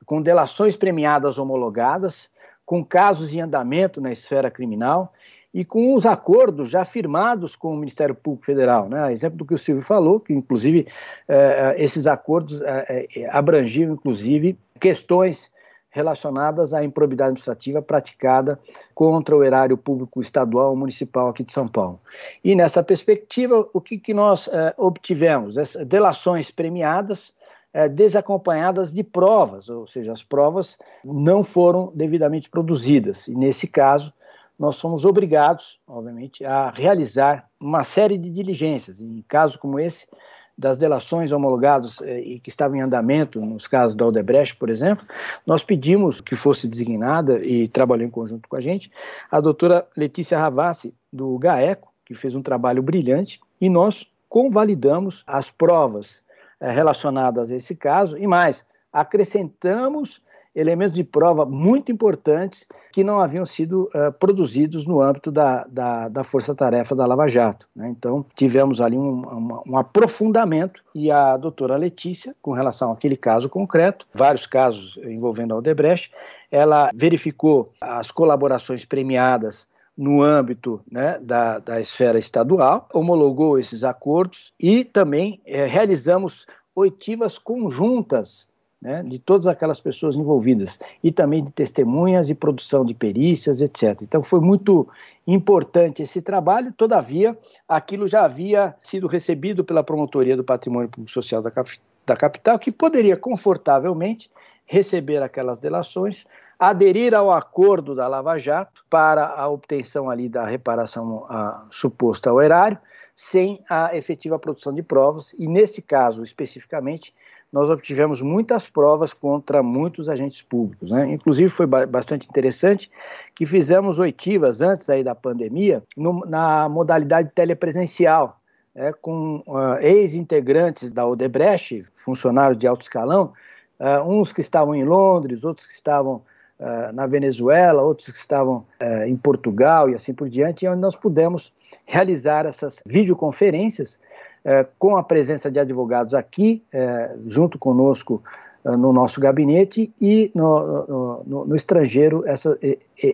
com delações premiadas homologadas, com casos em andamento na esfera criminal e com os acordos já firmados com o Ministério Público Federal. Né? Exemplo do que o Silvio falou, que inclusive eh, esses acordos eh, eh, abrangiam inclusive questões relacionadas à improbidade administrativa praticada contra o erário público estadual ou municipal aqui de São Paulo. E nessa perspectiva, o que, que nós eh, obtivemos? As delações premiadas eh, desacompanhadas de provas, ou seja, as provas não foram devidamente produzidas. E nesse caso, nós somos obrigados, obviamente, a realizar uma série de diligências. Em casos como esse, das delações homologadas eh, e que estavam em andamento, nos casos da Odebrecht, por exemplo, nós pedimos que fosse designada e trabalhou em conjunto com a gente a doutora Letícia Ravassi, do GAECO, que fez um trabalho brilhante, e nós convalidamos as provas eh, relacionadas a esse caso e mais, acrescentamos elementos de prova muito importantes que não haviam sido uh, produzidos no âmbito da, da, da força-tarefa da Lava Jato. Né? Então, tivemos ali um, um, um, aprofundamento e a doutora Letícia, com relação àquele caso concreto, vários casos envolvendo a Odebrecht, ela verificou as colaborações premiadas no âmbito né, da, da esfera estadual, homologou esses acordos e também eh, realizamos oitivas conjuntas né, de todas aquelas pessoas envolvidas e também de testemunhas e produção de perícias, etc. Então foi muito importante esse trabalho, todavia, aquilo já havia sido recebido pela Promotoria do Patrimônio Público Social da, da capital, que poderia confortavelmente receber aquelas delações, aderir ao acordo da Lava Jato para a obtenção ali da reparação a, suposta ao erário, sem a efetiva produção de provas, e nesse caso especificamente, nós obtivemos muitas provas contra muitos agentes públicos. Né? Inclusive, foi bastante interessante que fizemos oitivas antes aí da pandemia no, na modalidade telepresencial, né? com uh, ex-integrantes da Odebrecht, funcionários de alto escalão, uh, uns que estavam em Londres, outros que estavam uh, na Venezuela, outros que estavam em Portugal e assim por diante, onde nós pudemos realizar essas videoconferências é, com a presença de advogados aqui, é, junto conosco é, no nosso gabinete, e no, no, no estrangeiro, essa,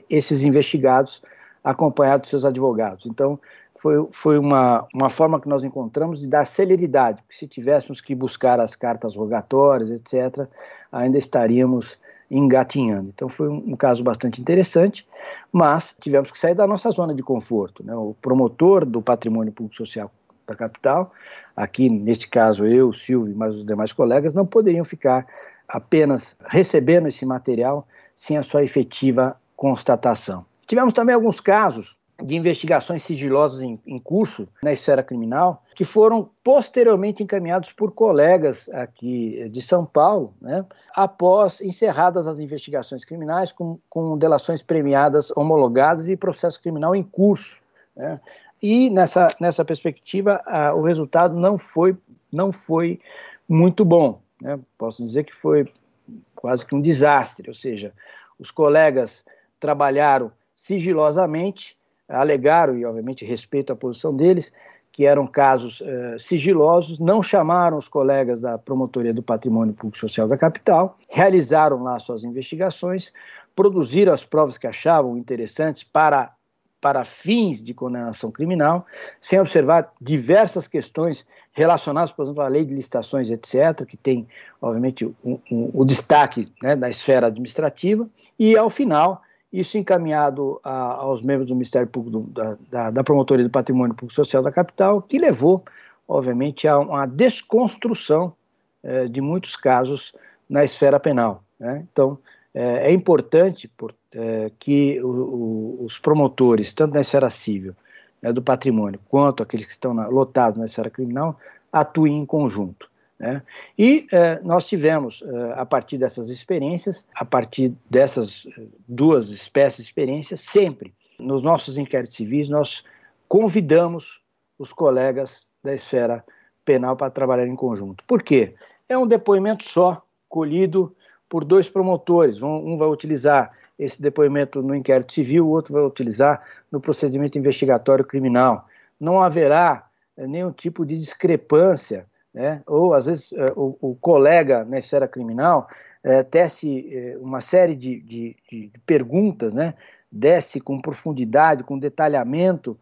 esses investigados acompanhados de seus advogados. Então, foi, foi uma, uma forma que nós encontramos de dar celeridade, porque se tivéssemos que buscar as cartas rogatórias, etc., ainda estaríamos engatinhando. Então foi um, um, caso bastante interessante, mas tivemos que sair da nossa zona de conforto. Né? O promotor do patrimônio público social da capital. Aqui, neste caso, eu, Silvio e mais os demais colegas não poderiam ficar apenas recebendo esse material sem a sua efetiva constatação. Tivemos também alguns casos de investigações sigilosas em, em, curso na esfera criminal, que foram posteriormente encaminhados por colegas aqui de São Paulo, né, após encerradas as investigações criminais, com, com delações premiadas homologadas e processo criminal em curso. Né. E nessa, nessa perspectiva, o resultado não foi, não foi muito bom. Né? Posso dizer que foi quase que um desastre, ou seja, os colegas trabalharam sigilosamente, alegaram, e obviamente respeito a posição deles, que eram casos eh, sigilosos, não chamaram os colegas da Promotoria do Patrimônio Público Social da capital, realizaram lá suas investigações, produziram as provas que achavam interessantes para para fins de condenação criminal, sem observar diversas questões relacionadas, por exemplo, à lei de licitações, etc., que tem, obviamente, um, um, o destaque né, da esfera administrativa, e, ao final, isso encaminhado a, aos membros do Ministério Público, do, da, da, da, Promotoria do Patrimônio Público Social da capital, que levou, obviamente, a uma desconstrução eh, de muitos casos na esfera penal. Né? Então, é, é importante por, é, que o, o, os promotores, tanto na esfera civil né, do patrimônio quanto aqueles que estão na, lotados na esfera criminal atuem em conjunto. Né? E eh, nós tivemos, eh, a partir dessas experiências, a partir dessas eh, duas espécies de experiências, sempre nos nossos inquéritos civis, nós convidamos os colegas da esfera penal para trabalhar em conjunto. Por quê? É um depoimento só, colhido por dois promotores. Um, vai utilizar esse depoimento no inquérito civil, o outro vai utilizar no procedimento investigatório criminal. Não haverá nenhum tipo de discrepância né? ou às vezes é, o, o, colega na esfera criminal é, tece uma série de, de, de, perguntas, né? desce com profundidade, com detalhamento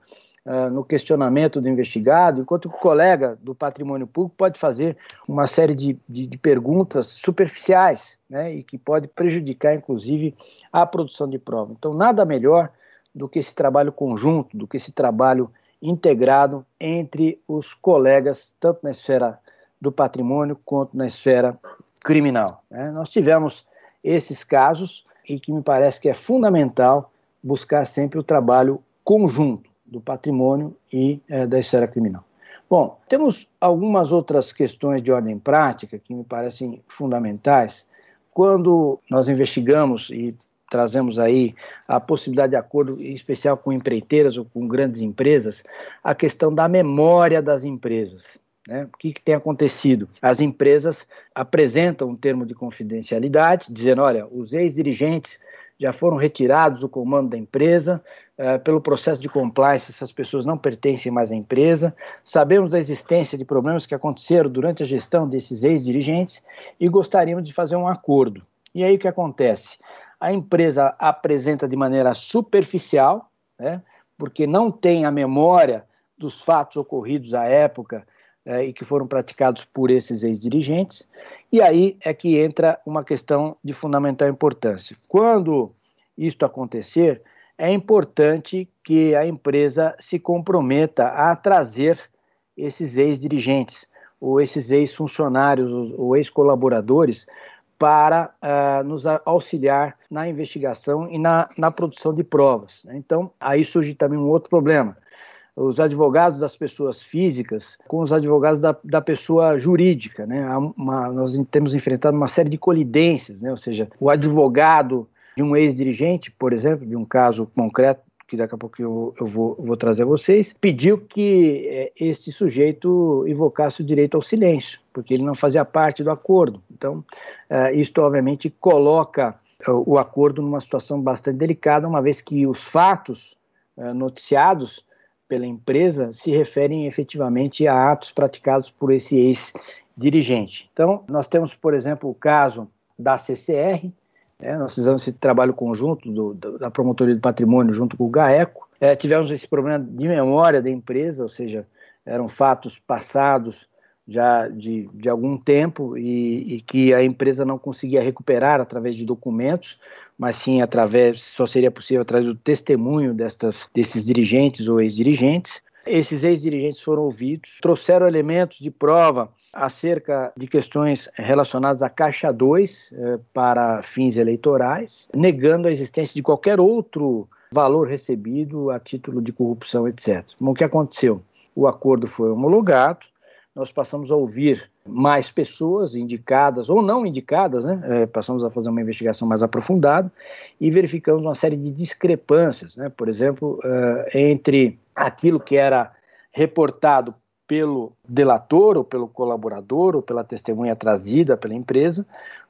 uh, no questionamento do investigado, enquanto o colega do patrimônio público pode fazer uma série de, de, de perguntas superficiais né? e que pode prejudicar, inclusive, a produção de prova. Então, nada melhor do que esse trabalho conjunto, do que esse trabalho integrado entre os colegas, tanto na esfera do patrimônio quanto na esfera criminal. Né? Nós tivemos esses casos e que me parece que é fundamental buscar sempre o trabalho conjunto do patrimônio e é, da esfera criminal. Bom, temos algumas outras questões de ordem prática que me parecem fundamentais. Quando nós investigamos e trazemos aí a possibilidade de acordo em especial com empreiteiras ou com grandes empresas, a questão da memória das empresas. Né? O que, que, tem acontecido? As empresas apresentam um termo de confidencialidade, dizendo: olha, os ex-dirigentes já foram retirados do comando da empresa, uh, pelo processo de compliance, essas pessoas não pertencem mais à empresa. Sabemos da existência de problemas que aconteceram durante a gestão desses ex-dirigentes e gostaríamos de fazer um acordo. E aí o que acontece? a empresa apresenta de maneira superficial, né, porque não tem a memória dos fatos ocorridos à época é, e que foram praticados por esses ex-dirigentes, e aí é que entra uma questão de fundamental importância. Quando isto acontecer, é importante que a empresa se comprometa a trazer esses ex-dirigentes, ou esses ex-funcionários, ou ex-colaboradores, para uh, nos auxiliar na investigação e na, na produção de provas. Né? Então, aí surge também um outro problema. Os advogados das pessoas físicas com os advogados da, da pessoa jurídica. Né? Uma, nós temos enfrentado uma série de colidências, né? ou seja, o advogado de um ex-dirigente, por exemplo, de um caso concreto que daqui a pouco eu, eu vou, vou, trazer a vocês, pediu que é, esse sujeito invocasse o direito ao silêncio, porque ele não fazia parte do acordo. Então, é, isto obviamente coloca é, o acordo numa situação bastante delicada, uma vez que os fatos noticiados pela empresa se referem efetivamente a atos praticados por esse ex-dirigente. Então, nós temos, por exemplo, o caso da CCR, é, nós fizemos esse trabalho conjunto do, do, da Promotoria do Patrimônio junto com o GAECO. É, tivemos esse problema de memória da empresa, ou seja, eram fatos passados já de, de algum tempo e, e, que a empresa não conseguia recuperar através de documentos, mas sim através, só seria possível através do testemunho destas, desses dirigentes ou ex-dirigentes. Esses ex-dirigentes foram ouvidos, trouxeram elementos de prova acerca de questões relacionadas à Caixa 2 eh, para fins eleitorais, negando a existência de qualquer outro valor recebido a título de corrupção, etc. Bom, o que aconteceu? O acordo foi homologado, nós passamos a ouvir mais pessoas indicadas ou não indicadas, né? É, passamos a fazer uma investigação mais aprofundada e verificamos uma série de discrepâncias, né? por exemplo, uh, entre aquilo que era reportado pelo delator ou pelo colaborador ou pela testemunha trazida pela empresa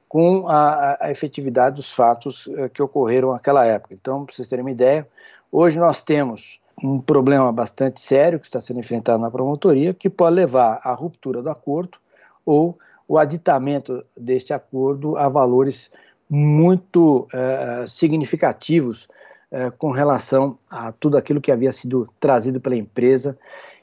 com a, a efetividade dos fatos uh, que ocorreram naquela época. Então, para vocês terem uma ideia, hoje nós temos um problema bastante sério que está sendo enfrentado na promotoria, que pode levar à ruptura do acordo ou o aditamento deste acordo a valores muito uh, significativos uh, com relação a tudo aquilo que havia sido trazido pela empresa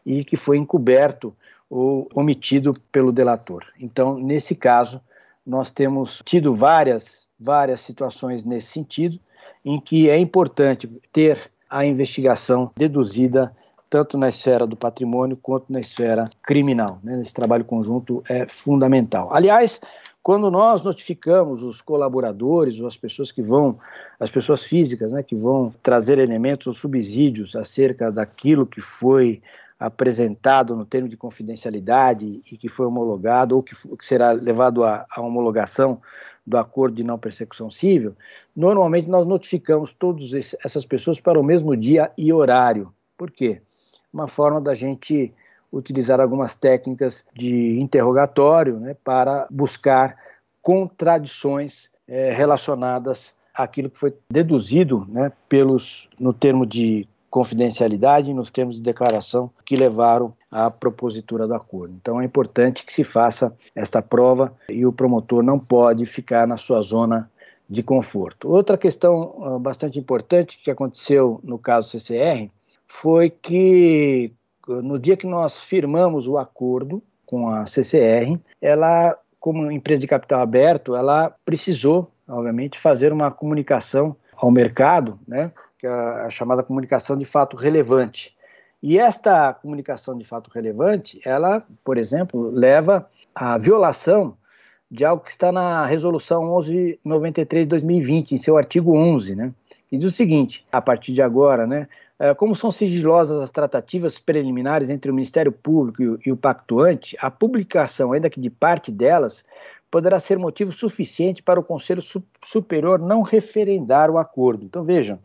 e que foi encoberto ou omitido pelo delator. Então, nesse caso, nós temos tido várias, várias situações nesse sentido, em que é importante ter a investigação deduzida tanto na esfera do patrimônio quanto na esfera criminal. Né? Esse trabalho conjunto é fundamental. Aliás, quando nós notificamos os colaboradores ou as pessoas que vão, as pessoas físicas, né, que vão trazer elementos ou subsídios acerca daquilo que foi apresentado no termo de confidencialidade e que foi homologado ou que, que será levado à, homologação do acordo de não persecução civil, normalmente nós notificamos todas essas pessoas para o mesmo dia e horário. Por quê? Uma forma da gente utilizar algumas técnicas de interrogatório né, para buscar contradições é, relacionadas àquilo que foi deduzido né, pelos, no termo de confidencialidade nos termos de declaração que levaram à propositura do acordo. Então é importante que se faça esta prova e o promotor não pode ficar na sua zona de conforto. Outra questão uh, bastante importante que aconteceu no caso CCR foi que no dia que nós firmamos o acordo com a CCR, ela, como empresa de capital aberto, ela precisou, obviamente, fazer uma comunicação ao mercado, né, que é a chamada comunicação de fato relevante. E esta comunicação de fato relevante, ela, por exemplo, leva à violação de algo que está na resolução 1193 de 2020, em seu artigo 11, né, que diz o seguinte: a partir de agora, né, como são sigilosas as tratativas preliminares entre o Ministério Público e o, e o pactuante, a publicação, ainda que de parte delas, poderá ser motivo suficiente para o Conselho Superior não referendar o acordo. Então vejam,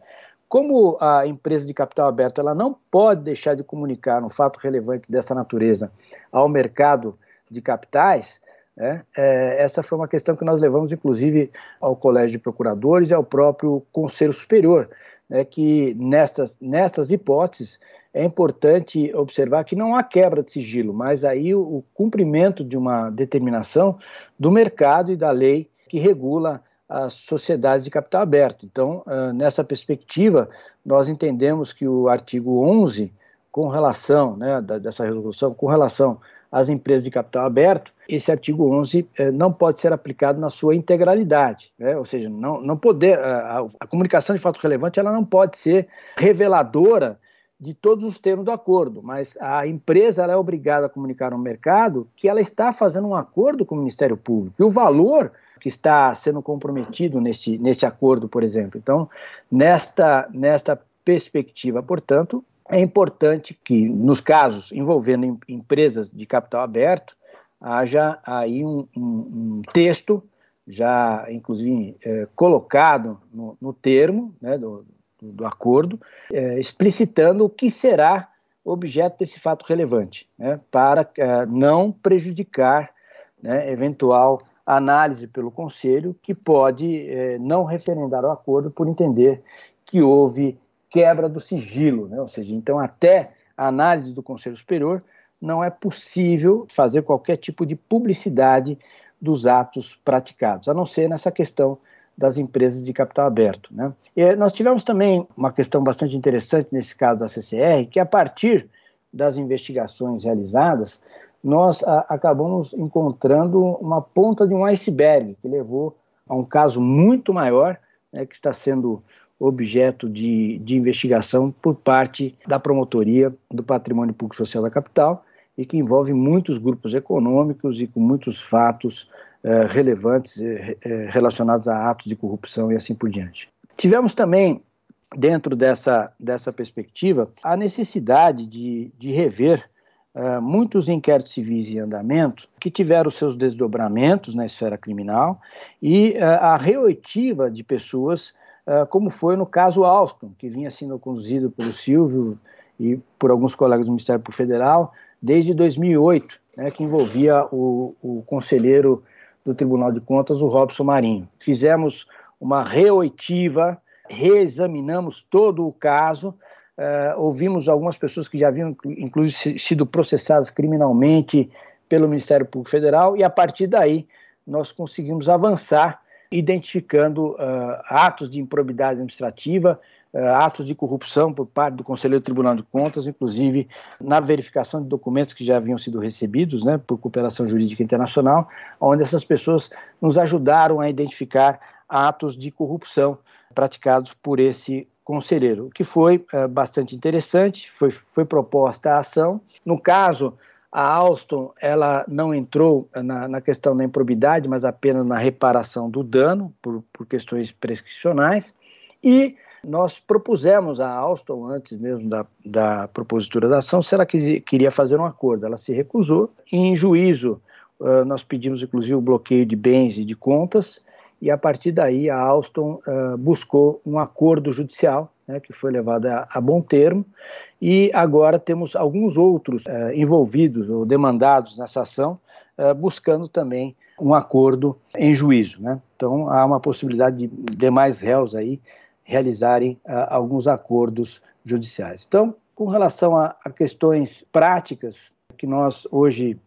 como a empresa de capital aberto ela não pode deixar de comunicar um fato relevante dessa natureza ao mercado de capitais, né, é, essa foi uma questão que nós levamos, inclusive, ao Colégio de Procuradores e ao próprio Conselho Superior é que nestas, nestas hipóteses é importante observar que não há quebra de sigilo, mas aí o, o cumprimento de uma determinação do mercado e da lei que regula as sociedades de capital aberto. Então, uh, nessa perspectiva, nós entendemos que o artigo 11, com relação, né, da, dessa resolução, com relação às empresas de capital aberto, esse artigo 11 eh, não pode ser aplicado na sua integralidade, né? ou seja, não, não poder, a, a, comunicação de fato relevante ela não pode ser reveladora de todos os termos do acordo, mas a empresa é obrigada a comunicar ao mercado que ela está fazendo um acordo com o Ministério Público e o valor que está sendo comprometido neste, neste acordo, por exemplo. Então, nesta, nesta perspectiva, portanto, é importante que, nos casos envolvendo em, empresas de capital aberto, haja aí um, um, um texto já, inclusive, é, colocado no, no, termo né, do, do acordo, é, explicitando o que será objeto desse fato relevante, né, para é, não prejudicar né, eventual análise pelo Conselho, que pode é, não referendar o acordo por entender que houve quebra do sigilo, né? ou seja, então até a análise do Conselho Superior não é possível fazer qualquer tipo de publicidade dos atos praticados, a não ser nessa questão das empresas de capital aberto. Né? E nós tivemos também uma questão bastante interessante nesse caso da CCR, que a partir das investigações realizadas, nós a, acabamos encontrando uma ponta de um iceberg que levou a um caso muito maior, né, que está sendo objeto de, de investigação por parte da promotoria do patrimônio público social da capital e que envolve muitos grupos econômicos e com muitos fatos eh, relevantes eh, eh, relacionados a atos de corrupção e assim por diante. Tivemos também, dentro dessa, dessa perspectiva, a necessidade de, de rever Uh, muitos inquéritos civis em andamento que tiveram seus desdobramentos na esfera criminal e uh, a reoitiva de pessoas ah, como foi no caso Alston, que vinha sendo conduzido pelo Silvio e por alguns colegas do Ministério Público Federal desde 2008, né, que envolvia o, o conselheiro do Tribunal de Contas, o Robson Marinho. Fizemos uma reoitiva, reexaminamos todo o caso, uh, ouvimos algumas pessoas que já haviam, inclusive, sido processadas criminalmente pelo Ministério Público Federal, e a partir daí nós conseguimos avançar identificando uh, atos de improbidade administrativa, atos de corrupção por parte do Conselheiro do Tribunal de Contas, inclusive na verificação de documentos que já haviam sido recebidos né, por cooperação jurídica internacional, onde essas pessoas nos ajudaram a identificar atos de corrupção praticados por esse conselheiro, o que foi uh, bastante interessante, foi, foi proposta a ação. No caso, A Alstom ela não entrou na, na, questão da improbidade, mas apenas na reparação do dano por, por questões prescricionais. E nós propusemos à Alstom, antes mesmo da, da propositura da ação, se ela quis, queria fazer um acordo. Ela se recusou. Em juízo, uh, nós pedimos inclusive o bloqueio de bens e de contas, e a partir daí a Alstom uh, buscou um acordo judicial, né, que foi levado a, a, bom termo, e agora temos alguns outros uh, envolvidos ou demandados nessa ação, uh, buscando também um acordo em juízo. Né? Então há uma possibilidade de demais réus aí realizarem alguns acordos judiciais. Então, com relação a, a questões práticas que nós hoje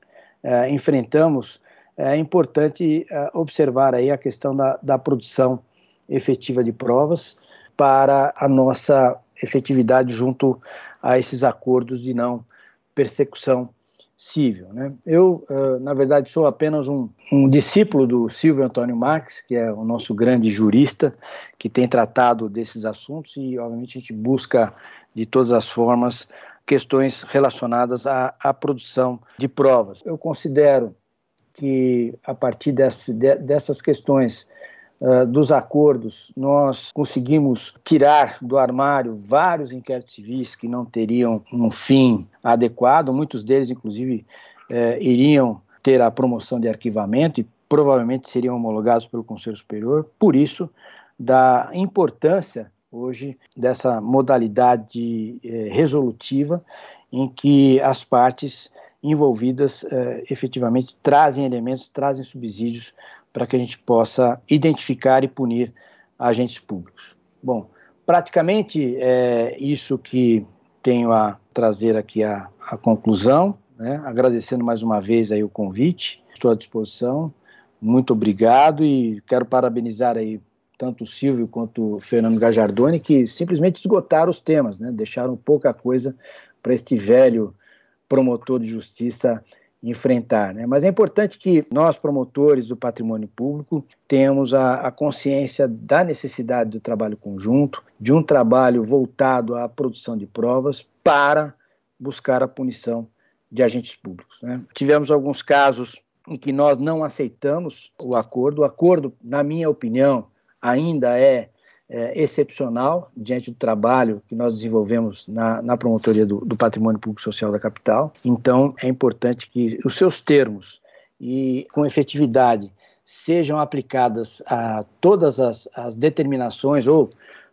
enfrentamos, é importante é, observar aí a questão da, da produção efetiva de provas para a nossa efetividade junto a esses acordos de não persecução civil. Né? Eu, na verdade, sou apenas um, um, discípulo do Silvio Antônio Marx, que é o nosso grande jurista, que tem tratado desses assuntos e, obviamente, a gente busca de todas as formas questões relacionadas à, à produção de provas. Eu considero que, a partir desse, de, dessas questões uh, dos acordos, nós conseguimos tirar do armário vários inquéritos civis que não teriam um fim adequado, muitos deles, inclusive, uh, iriam ter a promoção de arquivamento e provavelmente seriam homologados pelo Conselho Superior. Por isso, da importância hoje dessa modalidade eh, resolutiva em que as partes envolvidas eh, efetivamente trazem elementos, trazem subsídios para que a gente possa identificar e punir agentes públicos. Bom, praticamente é isso que tenho a trazer aqui a, a conclusão, né? agradecendo mais uma vez aí o convite, estou à disposição, muito obrigado e quero parabenizar aí tanto o Silvio quanto o Fernando Gajardoni, que simplesmente esgotaram os temas, né? deixaram pouca coisa para este velho promotor de justiça enfrentar. Né? Mas é importante que nós, promotores do patrimônio público, tenhamos a, a, consciência da necessidade do trabalho conjunto, de um trabalho voltado à produção de provas para buscar a punição de agentes públicos. Né? Tivemos alguns casos em que nós não aceitamos o acordo. O acordo, na minha opinião, ainda é é, excepcional diante do trabalho que nós desenvolvemos na, na promotoria do, do, patrimônio público social da capital. Então, é importante que os seus termos e com efetividade sejam aplicadas a todas as, as determinações ou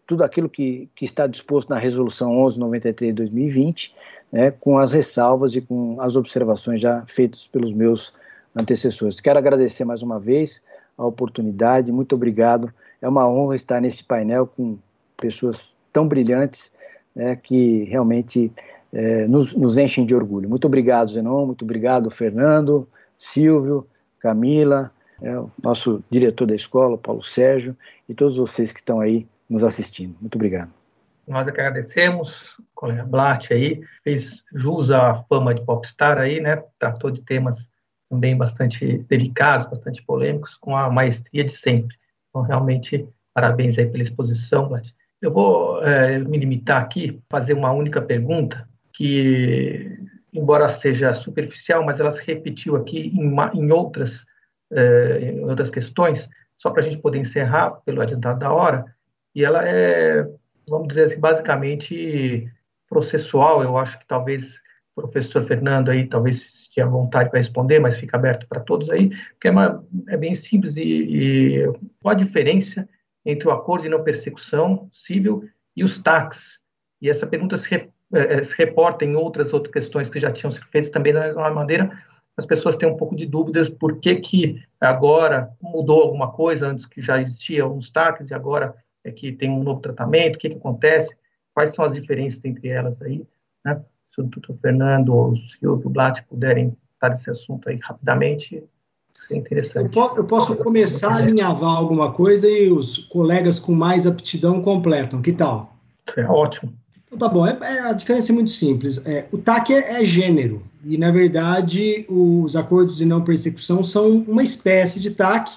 tudo aquilo que, que está disposto na Resolução 1193 de 2020, né, com as ressalvas e com as observações já feitas pelos meus antecessores. Quero agradecer mais uma vez a oportunidade, muito obrigado é uma honra estar nesse painel com pessoas tão brilhantes né, que realmente é, nos, nos, enchem de orgulho. Muito obrigado, Zenon, muito obrigado, Fernando, Silvio, Camila, é, nosso diretor da escola, Paulo Sérgio, e todos vocês que estão aí nos assistindo. Muito obrigado. Nós é agradecemos, colega Blatt aí, fez jus à fama de popstar aí, né, tratou de temas também bastante delicados, bastante polêmicos, com a maestria de sempre. Então, realmente, parabéns aí pela exposição, Vlad. Eu vou é, me limitar aqui, fazer uma única pergunta, que, embora seja superficial, mas ela se repetiu aqui em, em outras, é, em outras questões, só para a gente poder encerrar pelo adiantado da hora, e ela é, vamos dizer assim, basicamente processual, eu acho que talvez professor Fernando aí talvez tenha vontade para responder, mas fica aberto para todos aí, porque é, uma, é bem simples e, e, qual a diferença entre o acordo de não persecução civil e os TACs? E essa pergunta se, re, é, se reporta em outras outras questões que já tinham sido feitas também da mesma maneira, as pessoas têm um pouco de dúvidas por que que agora mudou alguma coisa, antes que já existia uns TACs e agora é que tem um novo tratamento, o que, que acontece, quais são as diferenças entre elas aí, né? Se o doutor Fernando ou o Silvio Blatt puderem tratar desse assunto aí rapidamente, seria interessante. Eu, eu posso começar a alinhavar alguma coisa e os colegas com mais aptidão completam, que tal? É ótimo. Então, tá bom, é, é, a diferença é muito simples. É, o TAC é, é, gênero, e na verdade os acordos de não persecução são uma espécie de TAC,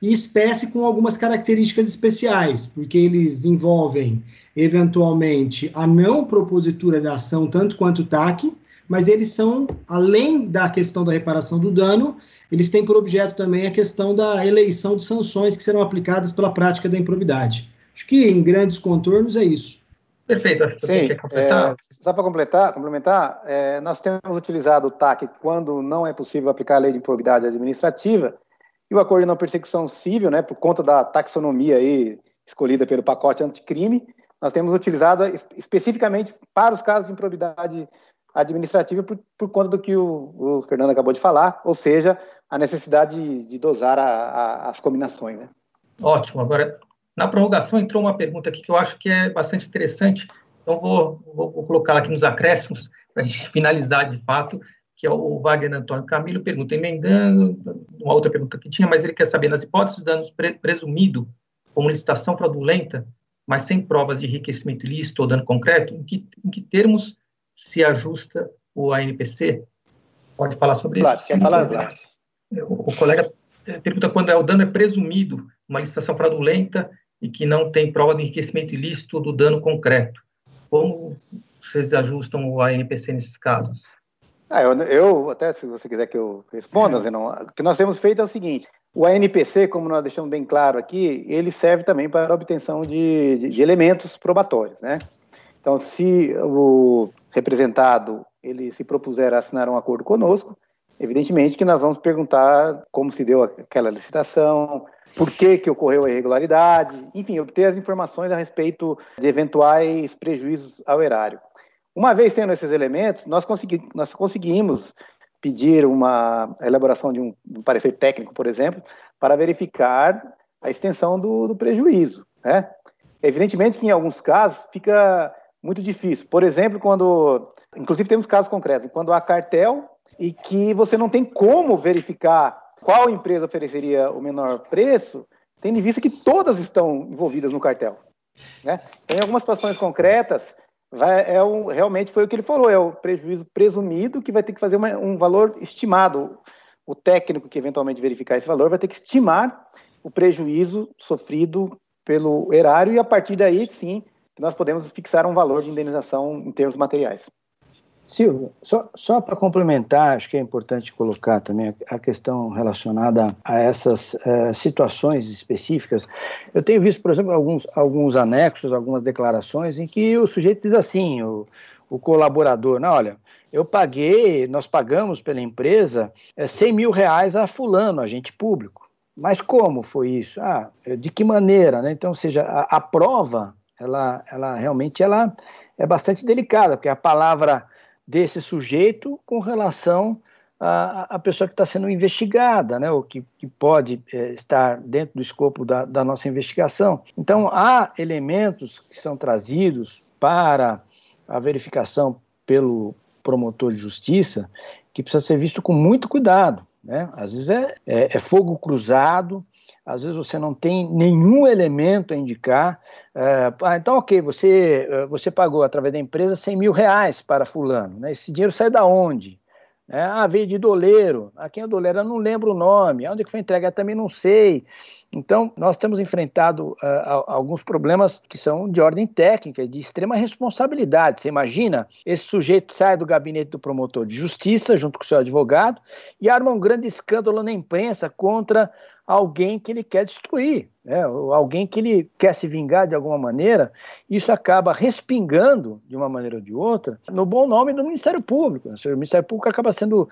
e espécie com algumas características especiais, porque eles envolvem, eventualmente, a não propositura da ação, tanto quanto o TAC, mas eles são, além da questão da reparação do dano, eles têm por objeto também a questão da eleição de sanções que serão aplicadas pela prática da improbidade. Acho que, em grandes contornos, é isso. Perfeito, acho que Sim, quer completar. É, só para completar, complementar, é, nós temos utilizado o TAC quando não é possível aplicar a lei de improbidade administrativa e o acordo de não persecução civil, né, por conta da taxonomia aí escolhida pelo pacote anticrime, nós temos utilizado especificamente para os casos de improbidade administrativa por, por conta do que o, o, Fernando acabou de falar, ou seja, a necessidade de, de dosar a, a, as combinações. Né? Ótimo. Agora, na prorrogação entrou uma pergunta aqui que eu acho que é bastante interessante, então vou, vou, vou colocá-la aqui nos acréscimos para a gente finalizar de fato, que é o Wagner Antônio Camilo pergunta, emendando uma outra pergunta que tinha, mas ele quer saber, nas hipóteses de danos pre presumido como licitação fraudulenta, mas sem provas de enriquecimento ilícito ou dano concreto, em que, em que termos se ajusta o ANPC? Pode falar sobre claro, isso? Quer falar, claro. O, o colega pergunta quando é, o dano é presumido, uma licitação fraudulenta e que não tem prova de enriquecimento ilícito do dano concreto. Como vocês ajustam o ANPC nesses casos? Ah, eu, eu, até se você quiser que eu responda, é. Zenon, o que nós temos feito é o seguinte: o ANPC, como nós deixamos bem claro aqui, ele serve também para a obtenção de, de, de elementos probatórios, né? Então, se o representado ele se propuser a assinar um acordo conosco, evidentemente que nós vamos perguntar como se deu aquela licitação, por que, que ocorreu a irregularidade, enfim, obter as informações a respeito de eventuais prejuízos ao erário. Uma vez tendo esses elementos, nós, consegui, nós conseguimos pedir uma elaboração de um, um, parecer técnico, por exemplo, para verificar a extensão do, do prejuízo. Né? Evidentemente que em alguns casos fica muito difícil. Por exemplo, quando, inclusive temos casos concretos, quando há cartel e que você não tem como verificar qual empresa ofereceria o menor preço, tendo em vista que todas estão envolvidas no cartel. Né? Em algumas situações concretas, vai, é um, realmente foi o que ele falou, é o prejuízo presumido que vai ter que fazer uma, um valor estimado. O técnico que eventualmente verificar esse valor vai ter que estimar o prejuízo sofrido pelo erário e a partir daí, sim, nós podemos fixar um valor de indenização em termos materiais. Silvio, só, só para complementar, acho que é importante colocar também a, questão relacionada a essas uh, situações específicas. Eu tenho visto, por exemplo, alguns, alguns anexos, algumas declarações em que o sujeito diz assim, o, o colaborador, não, olha, eu paguei, nós pagamos pela empresa é, 100 mil reais a fulano, agente público. Mas como foi isso? Ah, de que maneira? Né? Então, ou seja, a, a prova, ela, ela realmente ela é bastante delicada, porque a palavra desse sujeito com relação à, pessoa que está sendo investigada, né, ou que, que pode é, estar dentro do escopo da, da nossa investigação. Então, há elementos que são trazidos para a verificação pelo promotor de justiça que precisa ser visto com muito cuidado. Né? Às vezes é, é, é fogo cruzado, às vezes você não tem nenhum elemento a indicar. É, ah, então, ok, você, eh, você pagou através da empresa 100 mil reais para fulano. Né? Esse dinheiro sai da onde? É, ah, veio de doleiro. Ah, quem é doleiro? Eu não lembro o nome. Onde que foi entregue? Eu também não sei. Então, nós temos enfrentado uh, alguns problemas que são de ordem técnica, de extrema responsabilidade. Você imagina, esse sujeito sai do gabinete do promotor de justiça, junto com o seu advogado, e arma um grande escândalo na imprensa contra alguém que ele quer destruir, né? alguém que ele quer se vingar de alguma maneira, isso acaba respingando, de uma maneira ou de outra, no bom nome do Ministério Público. O Ministério Público acaba sendo uh,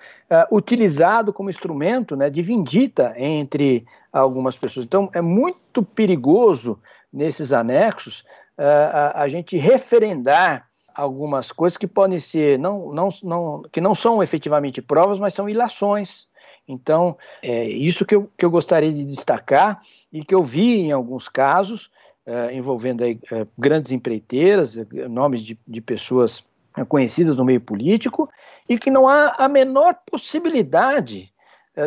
utilizado como instrumento né, de vindita entre algumas pessoas. Então, é muito perigoso nesses anexos uh, a, a gente referendar algumas coisas que podem ser não, não, não, que não são efetivamente provas, mas são ilações então, é isso que eu, que eu gostaria de destacar e que eu vi em alguns casos, é, envolvendo aí, é, grandes empreiteiras, é, nomes de, de pessoas conhecidas no meio político, e que não há a menor possibilidade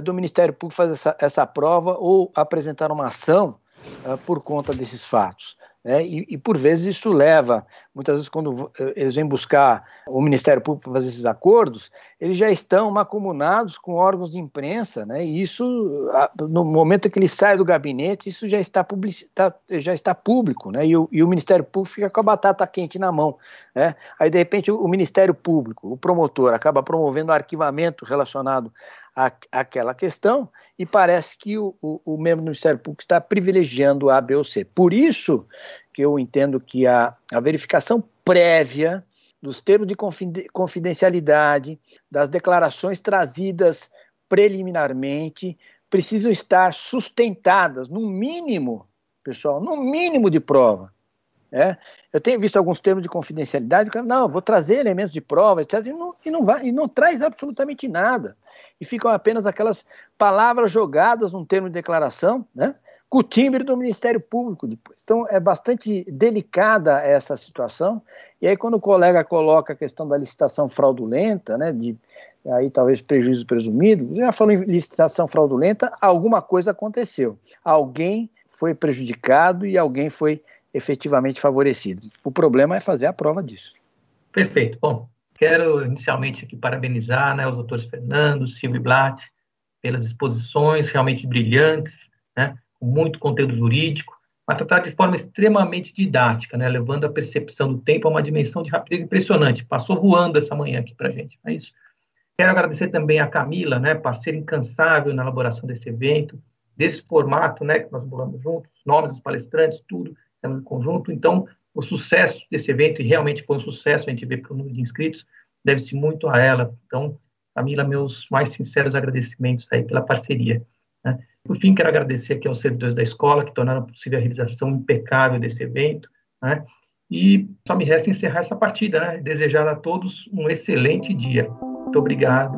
do Ministério Público fazer essa, essa prova ou apresentar uma ação por conta desses fatos. Né? E, e, por vezes isso leva muitas vezes quando eh, eles vêm buscar o Ministério Público para fazer esses acordos, eles já estão macomunados com órgãos de imprensa, né? E isso, no momento que ele sai do gabinete, isso já está, tá, já está público, né? E o, e o, Ministério Público fica com a batata quente na mão, né? Aí, de repente, o Ministério Público, o promotor, acaba promovendo arquivamento relacionado à, àquela questão e parece que o, o, o membro do Ministério Público está privilegiando A, B ou C. Por isso que eu entendo que a, a verificação prévia dos termos de confidencialidade, das declarações trazidas preliminarmente, precisam estar sustentadas, no mínimo, pessoal, no mínimo de prova. É? Eu tenho visto alguns termos de confidencialidade, não, vou trazer elementos de prova, etc., e não, e não, vai, e não traz absolutamente nada. E ficam apenas aquelas palavras jogadas num termo de declaração, né? com o timbre do Ministério Público depois. Então é bastante delicada essa situação. E aí quando o colega coloca a questão da licitação fraudulenta, né, de aí talvez prejuízo presumido, já falou em licitação fraudulenta, alguma coisa aconteceu. Alguém foi prejudicado e alguém foi efetivamente favorecido. O problema é fazer a prova disso. Perfeito. Bom, quero inicialmente aqui parabenizar né, os doutores Fernando, Silvio e Blatt pelas exposições realmente brilhantes, né, com muito conteúdo jurídico, mas tratado de forma extremamente didática, né, levando a percepção do tempo a uma dimensão de rapidez impressionante. Passou voando essa manhã aqui para a gente, é isso. Quero agradecer também a Camila, né, parceira incansável na elaboração desse evento, desse formato, né, que nós bolamos juntos, os nomes dos palestrantes, tudo, estamos em conjunto. Então, o sucesso desse evento, e realmente foi um sucesso, a gente vê pelo número de inscritos, deve-se muito a ela. Então, Camila, meus mais sinceros agradecimentos aí pela parceria. Né? Por fim, quero agradecer aqui aos servidores da escola que tornaram possível a realização impecável desse evento, né? E só me resta encerrar essa partida, né? Desejar a todos um excelente dia. Muito obrigado.